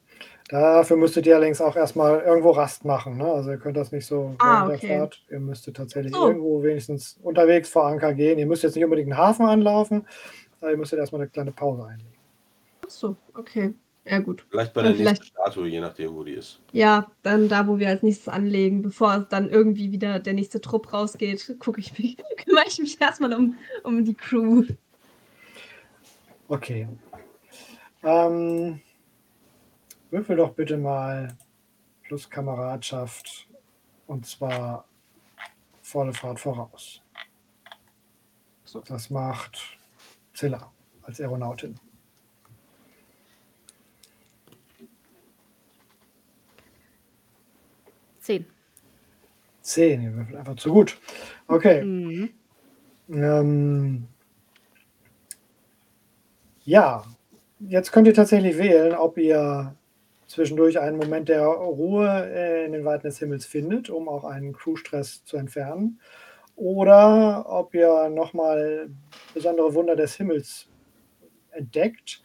Dafür müsstet ihr allerdings auch erstmal irgendwo Rast machen. Ne? Also ihr könnt das nicht so Ah, während okay. der Fahrt. Ihr müsstet tatsächlich So. irgendwo wenigstens unterwegs vor Anker gehen. Ihr müsst jetzt nicht unbedingt einen Hafen anlaufen, aber ihr müsstet erstmal eine kleine Pause einlegen. Ach so, okay. Ja, gut. Vielleicht bei der nächsten vielleicht- Statue, je nachdem, wo die ist. Ja, dann da, wo wir als nächstes anlegen, bevor dann irgendwie wieder der nächste Trupp rausgeht, gucke ich mich, kümmere ich mich erstmal um, um die Crew. Okay. Ähm, würfel doch bitte mal plus Kameradschaft und zwar volle Fahrt voraus. Das macht Zilla als Aeronautin. Zehn. Zehn, ihr würfelt einfach zu gut. Okay. Mhm. Ähm, ja, jetzt könnt ihr tatsächlich wählen, ob ihr zwischendurch einen Moment der Ruhe äh, in den Weiten des Himmels findet, um auch einen Crew-Stress zu entfernen, oder ob ihr nochmal besondere Wunder des Himmels entdeckt,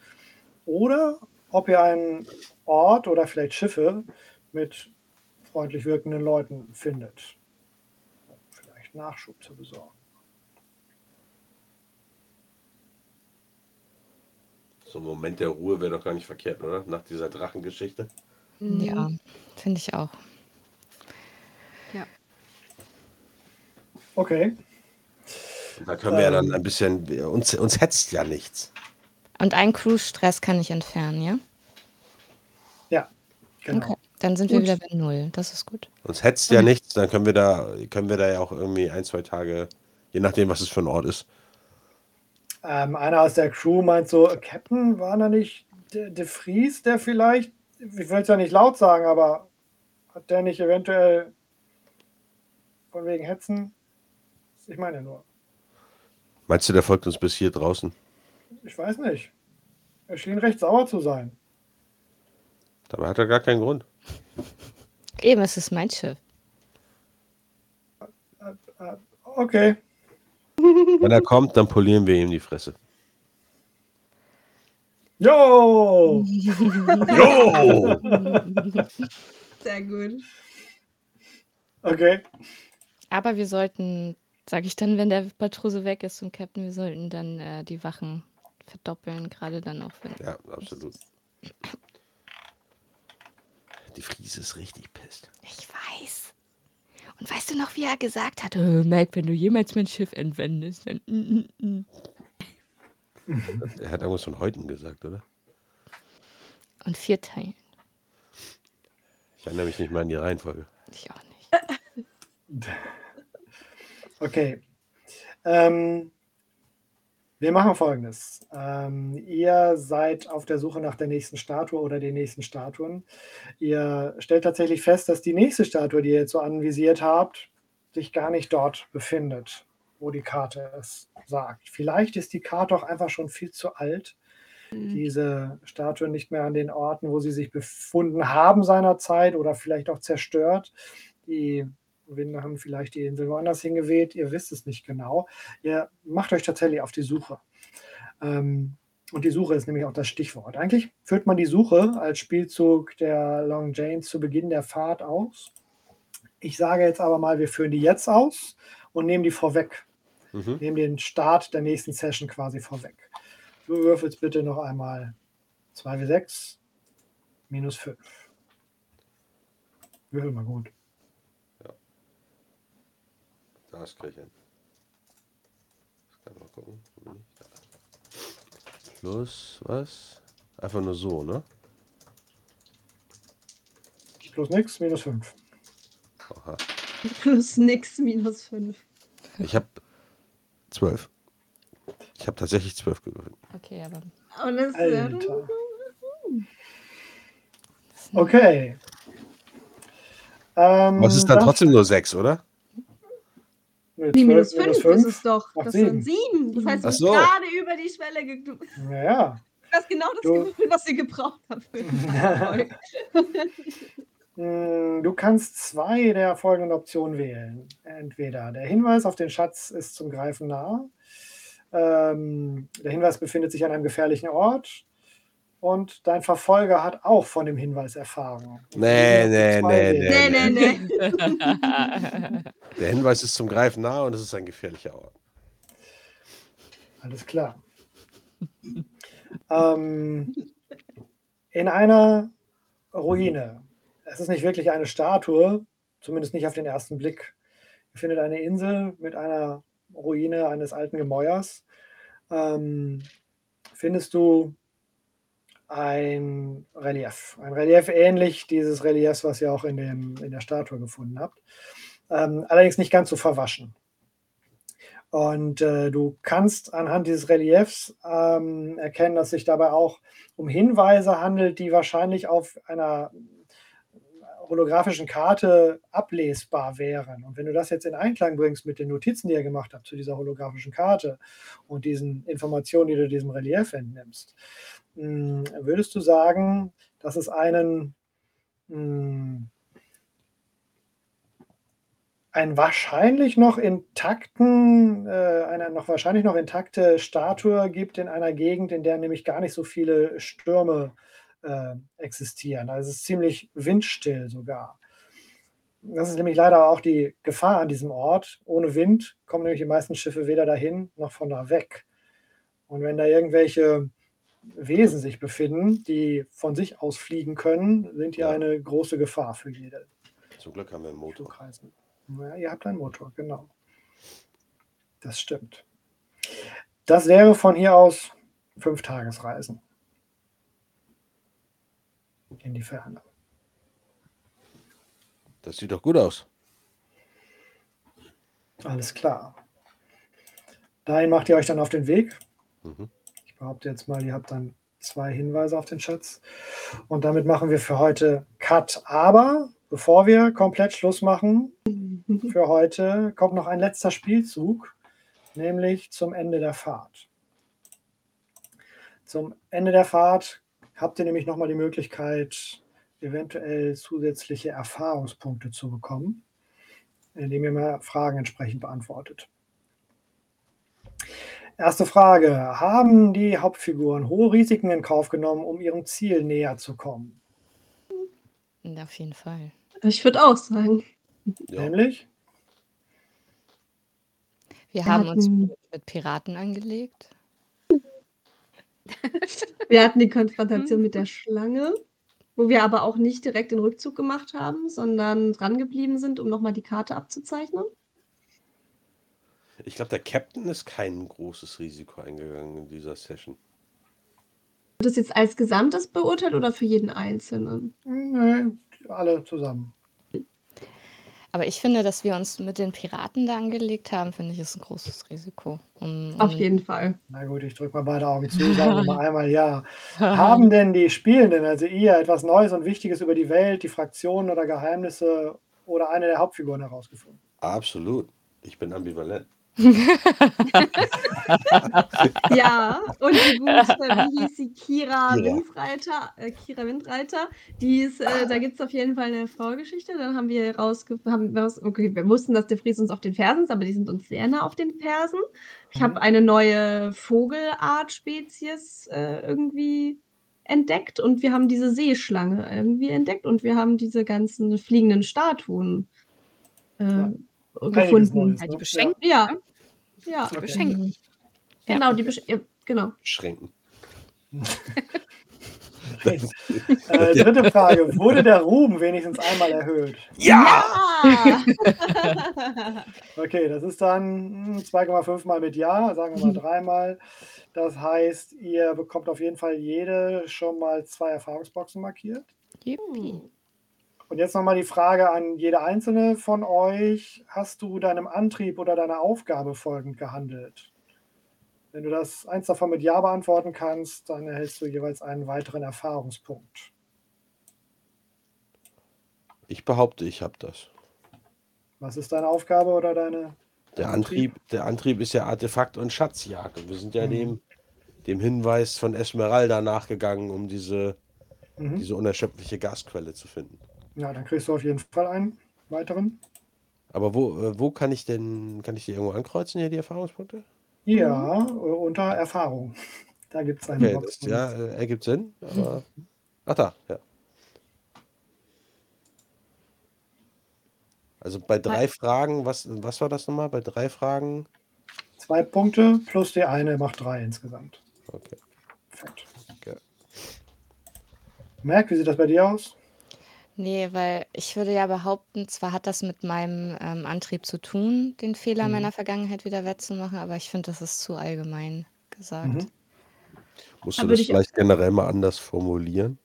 oder ob ihr einen Ort oder vielleicht Schiffe mit freundlich wirkenden Leuten findet. um Vielleicht Nachschub zu besorgen. So ein Moment der Ruhe wäre doch gar nicht verkehrt, oder? Nach dieser Drachengeschichte. Ja, finde ich auch. Okay. Und Da können wir ja dann Ähm. ein bisschen. Uns, uns hetzt ja nichts. Und einen Cruise-Stress kann ich entfernen, ja? Genau. Okay. Dann sind wir Gut. wieder bei Null. Das ist gut. Uns hetzt ja nichts, dann können wir da, können wir da ja auch irgendwie ein, zwei Tage, je nachdem, was es für ein Ort ist. Ähm, einer aus der Crew meint so, Captain, war da nicht De, De Vries, der vielleicht, ich will es ja nicht laut sagen, aber hat der nicht eventuell von wegen Hetzen? Ich meine nur, Meinst du, der folgt uns bis hier draußen? ich weiß nicht. Er schien recht sauer zu sein. Dabei hat er gar keinen Grund. Eben, es ist mein Schiff. Okay, Wenn er kommt, dann polieren wir ihm die Fresse. jo! Jo! Sehr gut. Okay, Aber wir sollten, sage ich dann, wenn der Matrose weg ist und Captain, wir sollten dann äh, die Wachen verdoppeln, gerade dann auch, wenn. Ja, absolut. Die Friese ist richtig pisst. Ich weiß. Und weißt du noch, wie er gesagt hat, oh, Mike, wenn du jemals mein Schiff entwendest, dann. Mm, mm, mm. Er hat irgendwas von Häuten gesagt, oder? Und vier Teilen. Ich erinnere mich nicht mal an die Reihenfolge. Ich auch nicht. okay. Ähm, wir machen folgendes. Ähm, ihr seid auf der Suche nach der nächsten Statue oder den nächsten Statuen. Ihr stellt tatsächlich fest, dass die nächste Statue, die ihr jetzt so anvisiert habt, sich gar nicht dort befindet, wo die Karte es sagt. Vielleicht ist die Karte auch einfach schon viel zu alt. Diese Statue nicht mehr an den Orten, wo sie sich befunden haben seinerzeit oder vielleicht auch zerstört. Die Winde haben vielleicht die Insel woanders hingeweht, ihr wisst es nicht genau. Ihr macht euch tatsächlich auf die Suche. Ähm, und die Suche ist nämlich auch das Stichwort. Eigentlich führt man die Suche als Spielzug der Long Janes zu Beginn der Fahrt aus. Ich sage jetzt aber mal, wir führen die jetzt aus und nehmen die vorweg. Mhm. Nehmen den Start der nächsten Session quasi vorweg. Du würfelst bitte noch einmal 2W6 minus 5. Würfel mal gut. Kriege ich kann ich mal gucken. Da. Plus was? Einfach nur so, ne? Plus nix, minus 5. Aha. Plus nix, minus 5. Ich habe zwölf. Ich habe tatsächlich zwölf gewürfelt. Okay, aber das Alter. Okay. Ähm, es ist dann trotzdem nur sechs, oder? Nee, Nee, minus 12 5 ist es doch. Macht Das sind sieben. 7. Das heißt, du Ach bist so. gerade über die Schwelle gekommen. Naja. Du hast genau das Du- Gefühl, was ihr gebraucht habt. für den Erfolg. Mm, Du kannst zwei der folgenden Optionen wählen. Entweder der Hinweis auf den Schatz ist zum Greifen nah. Ähm, der Hinweis befindet sich an einem gefährlichen Ort. Und dein Verfolger hat auch von dem Hinweis erfahren. Nee, nee, nee. Nee, nee, nee. Der Hinweis ist zum Greifen nah und es ist ein gefährlicher Ort. Alles klar. ähm, in einer Ruine. Es ist nicht wirklich eine Statue, zumindest nicht auf den ersten Blick. Ihr findet eine Insel mit einer Ruine eines alten Gemäuers. Ähm, findest du ein Relief. Ein Relief ähnlich dieses Reliefs, was ihr auch in, dem, in der Statue gefunden habt. Ähm, allerdings nicht ganz so verwaschen. Und äh, du kannst anhand dieses Reliefs ähm, erkennen, dass sich dabei auch um Hinweise handelt, die wahrscheinlich auf einer holographischen Karte ablesbar wären. Und wenn du das jetzt in Einklang bringst mit den Notizen, die ihr gemacht habt zu dieser holographischen Karte und diesen Informationen, die du diesem Relief entnimmst, würdest du sagen, dass es einen mh, ein wahrscheinlich noch intakten, äh, eine noch wahrscheinlich noch intakte Statue gibt in einer Gegend, in der nämlich gar nicht so viele Stürme äh, existieren. Also es ist ziemlich windstill sogar. Das ist nämlich leider auch die Gefahr an diesem Ort. Ohne Wind kommen nämlich die meisten Schiffe weder dahin noch von da weg. Und wenn da irgendwelche Wesen sich befinden, die von sich aus fliegen können, sind die Ja. eine große Gefahr für jede Zum Glück haben wir einen Motor. Ja, ihr habt einen Motor, genau. Das stimmt. Das wäre von hier aus fünf Tagesreisen in die Ferne. Das sieht doch gut aus. Alles klar. Dahin macht ihr euch dann auf den Weg. Mhm. Ich behaupte jetzt mal, ihr habt dann zwei Hinweise auf den Schatz. Und damit machen wir für heute Cut. Aber bevor wir komplett Schluss machen, für heute kommt noch ein letzter Spielzug, nämlich zum Ende der Fahrt. Zum Ende der Fahrt habt ihr nämlich nochmal die Möglichkeit, eventuell zusätzliche Erfahrungspunkte zu bekommen, indem ihr mal Fragen entsprechend beantwortet. Erste Frage. Haben die Hauptfiguren hohe Risiken in Kauf genommen, um ihrem Ziel näher zu kommen? auf jeden Fall. Ich würde auch sagen. Ja. Nämlich? Wir Wir haben uns mit Piraten angelegt. Wir hatten die Konfrontation mit der Schlange, wo wir aber auch nicht direkt den Rückzug gemacht haben, sondern dran geblieben sind, um nochmal die Karte abzuzeichnen. Ich glaube, der Captain ist kein großes Risiko eingegangen in dieser Session. Wird das jetzt als Gesamtes beurteilt oder für jeden Einzelnen? Nee, alle zusammen. Aber ich finde, dass wir uns mit den Piraten da angelegt haben, finde ich, ist ein großes Risiko. Um, Auf um- jeden Fall. Na gut, ich drücke mal beide Augen zu, sagen wir mal einmal ja. Haben denn die Spielenden, also ihr, etwas Neues und Wichtiges über die Welt, die Fraktionen oder Geheimnisse oder eine der Hauptfiguren herausgefunden? Absolut. Ich bin ambivalent. Ja, und die gute, wie hieß sie, Kira Kira. Windreiter, äh, Kira Windreiter, die ist, äh, da gibt es auf jeden Fall eine Vorgeschichte. Dann haben wir rausgefunden, okay, wir wussten, dass der Fries uns auf den Fersen ist, aber die sind uns sehr nah auf den Fersen. Ich Mhm. habe eine neue Vogelart-Spezies äh, irgendwie entdeckt und wir haben diese Seeschlange irgendwie entdeckt und wir haben diese ganzen fliegenden Statuen äh, Ja. gefunden. Die ne? beschenkt. Ja, ja, Okay. Beschenken. genau, die Besch ja, genau. Schränken. Äh, dritte Frage. Wurde der Ruhm wenigstens einmal erhöht? Ja! Okay, das ist dann hm, 2,5 mal mit Ja, sagen wir mal dreimal. Das heißt, ihr bekommt auf jeden Fall jede schon mal zwei Erfahrungsboxen markiert. Yippie. Und jetzt nochmal die Frage an jede einzelne von euch. Hast du deinem Antrieb oder deiner Aufgabe folgend gehandelt? Wenn du das eins davon mit Ja beantworten kannst, dann erhältst du jeweils einen weiteren Erfahrungspunkt. Ich behaupte, ich habe das. Was ist deine Aufgabe oder deine? Der Antrieb, der Antrieb ist ja Artefakt und Schatzjagd. Und wir sind ja Mhm. dem, dem Hinweis von Esmeralda nachgegangen, um diese, Mhm. diese unerschöpfliche Gasquelle zu finden. Ja, dann kriegst du auf jeden Fall einen weiteren. Aber wo, äh, wo kann ich denn, kann ich die irgendwo ankreuzen hier, die Erfahrungspunkte? Ja, äh, unter Erfahrung. Da gibt es eine Okay, Box. das, ja, äh, ergibt Sinn. Aber, ach da, ja. Also bei drei Fragen, was, was war das nochmal? Bei drei Fragen? Zwei Punkte plus die eine macht drei insgesamt. Okay. Perfekt. okay. Merk, wie sieht das bei dir aus? Nee, weil ich würde ja behaupten, zwar hat das mit meinem ähm, Antrieb zu tun, den Fehler Mhm. meiner Vergangenheit wieder wettzumachen, aber ich finde, das ist zu allgemein gesagt. Mhm. Musst Da du würde das ich- vielleicht generell mal anders formulieren?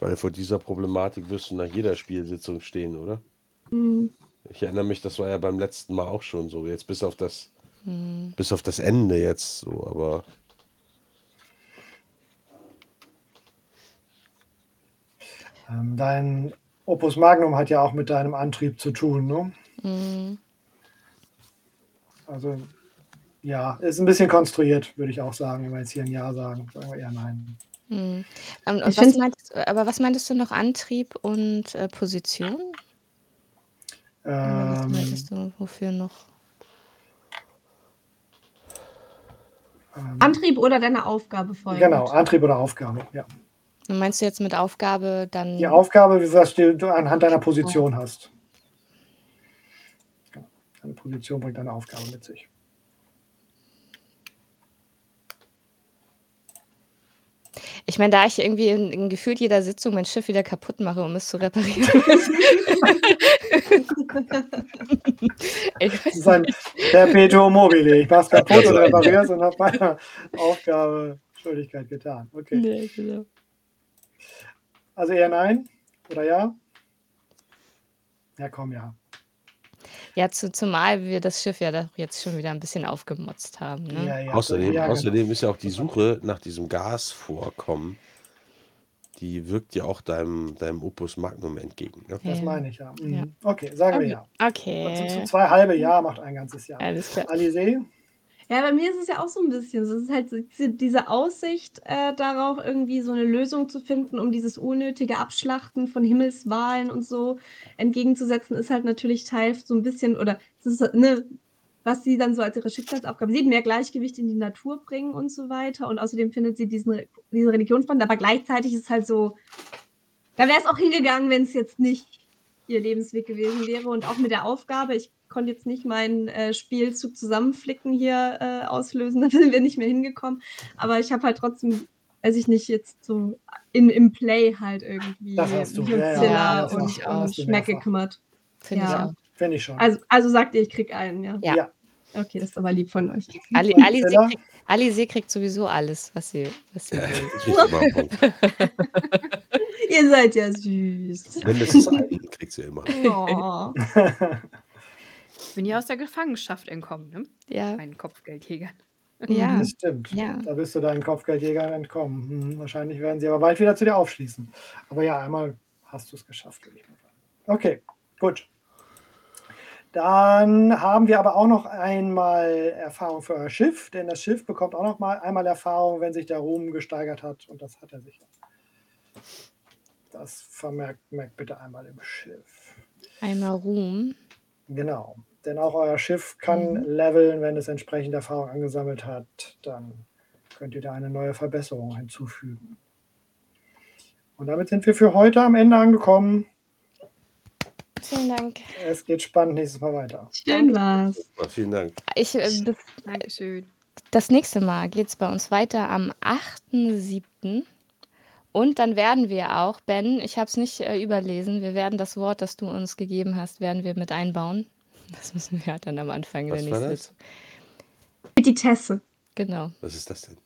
Weil vor dieser Problematik wirst du nach jeder Spielsitzung stehen, oder? Hm. Ich erinnere mich, das war ja beim letzten Mal auch schon so. Jetzt bis auf das, Hm. bis auf das Ende jetzt so, aber dein Opus Magnum hat ja auch mit deinem Antrieb zu tun, ne? Mhm. Also, ja, ist ein bisschen konstruiert, würde ich auch sagen, wenn wir jetzt hier ein Ja sagen. Sagen wir eher Nein. Mhm. Ähm, Ich und was meintest, aber was meintest du noch? Antrieb und äh, Position? Oder was Ähm, meintest du? Wofür noch? ähm, Antrieb oder deine Aufgabe folgen. genau, Antrieb oder Aufgabe, ja. Und meinst du jetzt mit Aufgabe dann? Die Aufgabe, was du anhand deiner Position hast. Genau. Deine Position bringt eine Aufgabe mit sich. Ich meine, da ich irgendwie in, in gefühlt jeder Sitzung mein Schiff wieder kaputt mache, um es zu reparieren. ich Das ist ein Perpetuum mobile. Ich mach's kaputt und repariere es und habe meiner Aufgabe Schuldigkeit getan. Okay. Nee, genau. Also eher Nein oder Ja? Ja, komm, ja. Ja, zu, zumal wir das Schiff ja doch jetzt schon wieder ein bisschen aufgemotzt haben. Ne? Ja, ja. außerdem, ja, genau. außerdem ist ja auch die Suche nach diesem Gasvorkommen, die wirkt ja auch deinem, deinem Opus Magnum entgegen. Ne? Das meine ich, ja. Mhm. Ja. Okay, sagen wir ja. Okay. Zu, zu zwei halbe Ja macht ein ganzes Jahr. Alles klar. Alizé? Ja, bei mir ist es ja auch so ein bisschen. Es ist halt diese- Aussicht äh, darauf, irgendwie so eine Lösung zu finden, um dieses unnötige Abschlachten von Himmelswahlen und so entgegenzusetzen, ist halt natürlich Teil so ein bisschen, oder ist, ne, was sie dann so als ihre Schicksalsaufgabe sieht, mehr Gleichgewicht in die Natur bringen und so weiter. Und außerdem findet sie diesen, diese Religion spannend, aber gleichzeitig ist halt so, da wäre es auch hingegangen, wenn es jetzt nicht ihr Lebensweg gewesen wäre. Und auch mit der Aufgabe, ich konnte jetzt nicht meinen äh, Spielzug zusammenflicken hier äh, auslösen, da sind wir nicht mehr hingekommen. Aber ich habe halt trotzdem, weiß ich nicht, jetzt so in, im Play halt irgendwie Das hast du. mich Ja, ja, und um hast du Schmeck gekümmert. Finde Ja. ich auch. Finde ich schon. Also, also sagt ihr, ich krieg einen, ja. Ja. Okay, das ist aber lieb von euch. Ali, Und Ali, Zilla? kriegt, Ali kriegt sowieso alles, was sie, was sie Ja, will. Ihr seid ja süß. Mindestens einen kriegt sie immer. Oh. Ich bin ja aus der Gefangenschaft entkommen, ne? Ja, Meinen Kopfgeldjägern. ja, Das stimmt. ja. Da bist du deinen Kopfgeldjägern entkommen. Hm, wahrscheinlich werden sie aber bald wieder zu dir aufschließen. Aber ja, einmal hast du es geschafft, würde ich mal sagen. Okay, gut. Dann haben wir aber auch noch einmal Erfahrung für euer Schiff, denn das Schiff bekommt auch noch mal einmal Erfahrung, wenn sich der Ruhm gesteigert hat. Und das hat er sicher. Das vermerkt merkt bitte einmal im Schiff. Einmal Ruhm. Genau. Denn auch euer Schiff kann Mhm. leveln, wenn es entsprechend Erfahrung angesammelt hat. Dann könnt ihr da eine neue Verbesserung hinzufügen. Und damit sind wir für heute am Ende angekommen. Vielen Dank. Es geht spannend nächstes Mal weiter. Schön war's. Vielen Dank. Ich, äh, Dankeschön. das nächste Mal geht es bei uns weiter am 8.7. Und dann werden wir auch, Ben, ich habe es nicht äh, überlesen, wir werden das Wort, das du uns gegeben hast, werden wir mit einbauen. Das müssen wir halt dann am Anfang Was der war nächsten. das? Petitesse. Genau. Was ist das denn?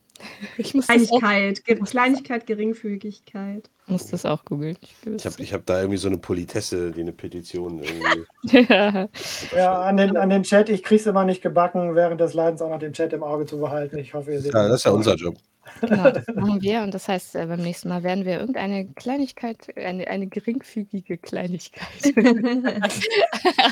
Ich muss das auch, Kleinigkeit, Ge Kleinigkeit, Geringfügigkeit. muss das auch googeln. Ich habe ich hab da irgendwie so eine Politesse, die eine Petition irgendwie. ja. Ja, an den, an den Chat, ich krieg's immer nicht gebacken, während des Leidens auch noch den Chat im Auge zu behalten. Ich hoffe, ihr seht Ja, das ist ja unser Job. Genau, das machen wir. Und das heißt, äh, beim nächsten Mal werden wir irgendeine Kleinigkeit, eine, eine geringfügige Kleinigkeit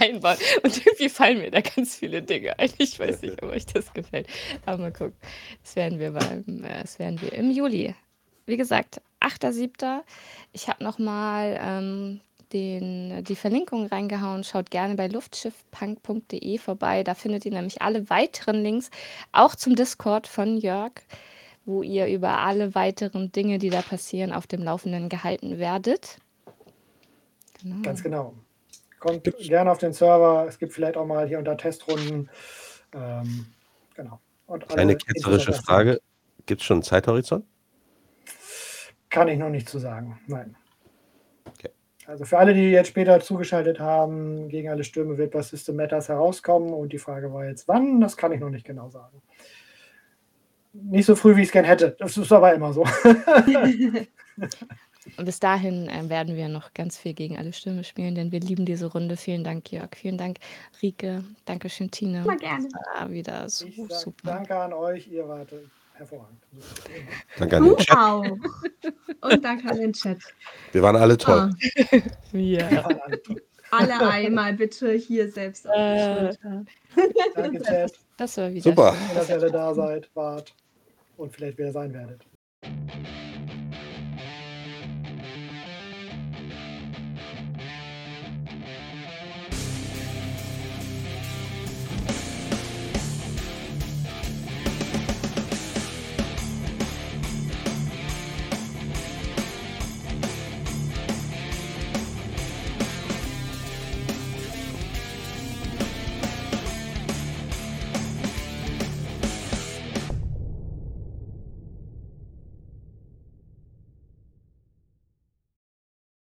einbauen. Und irgendwie fallen mir da ganz viele Dinge ein. Ich weiß nicht, ob euch das gefällt. Aber mal gucken. Das werden wir beim, äh, das werden wir im Juli. Wie gesagt, 8.7. Ich habe nochmal ähm, den, die Verlinkung reingehauen. Schaut gerne bei luftschiffpunk.de vorbei. Da findet ihr nämlich alle weiteren Links, auch zum Discord von Jörg wo ihr über alle weiteren Dinge, die da passieren, auf dem Laufenden gehalten werdet. Genau. Ganz genau. Kommt gerne auf den Server. Es gibt vielleicht auch mal hier unter Testrunden. Ähm, genau. Und alle Eine ketzerische Frage. Gibt es schon einen Zeithorizont? Kann ich noch nicht zu sagen. Nein. Okay. Also für alle, die jetzt später zugeschaltet haben, gegen alle Stürme wird bei System Matters herauskommen. Und die Frage war jetzt, wann? Das kann ich noch nicht genau sagen. Nicht so früh, wie ich es gern hätte. Das ist aber immer so. Und bis dahin äh, werden wir noch ganz viel gegen alle Stürme spielen, denn wir lieben diese Runde. Vielen Dank, Jörg. Vielen Dank, Rike. Dankeschön, Tina. Immer gerne. Das wieder so Ich sag super. danke an euch. Ihr wart hervorragend. Danke an den Chat. auch. Und danke an den Chat. Wir waren alle toll. Ah, Ja. alle einmal bitte hier selbst auf die Äh. Schulter. Danke, Chat. Das war wieder Super. schön. Schön, dass ihr alle da seid, wart und vielleicht wieder sein werdet.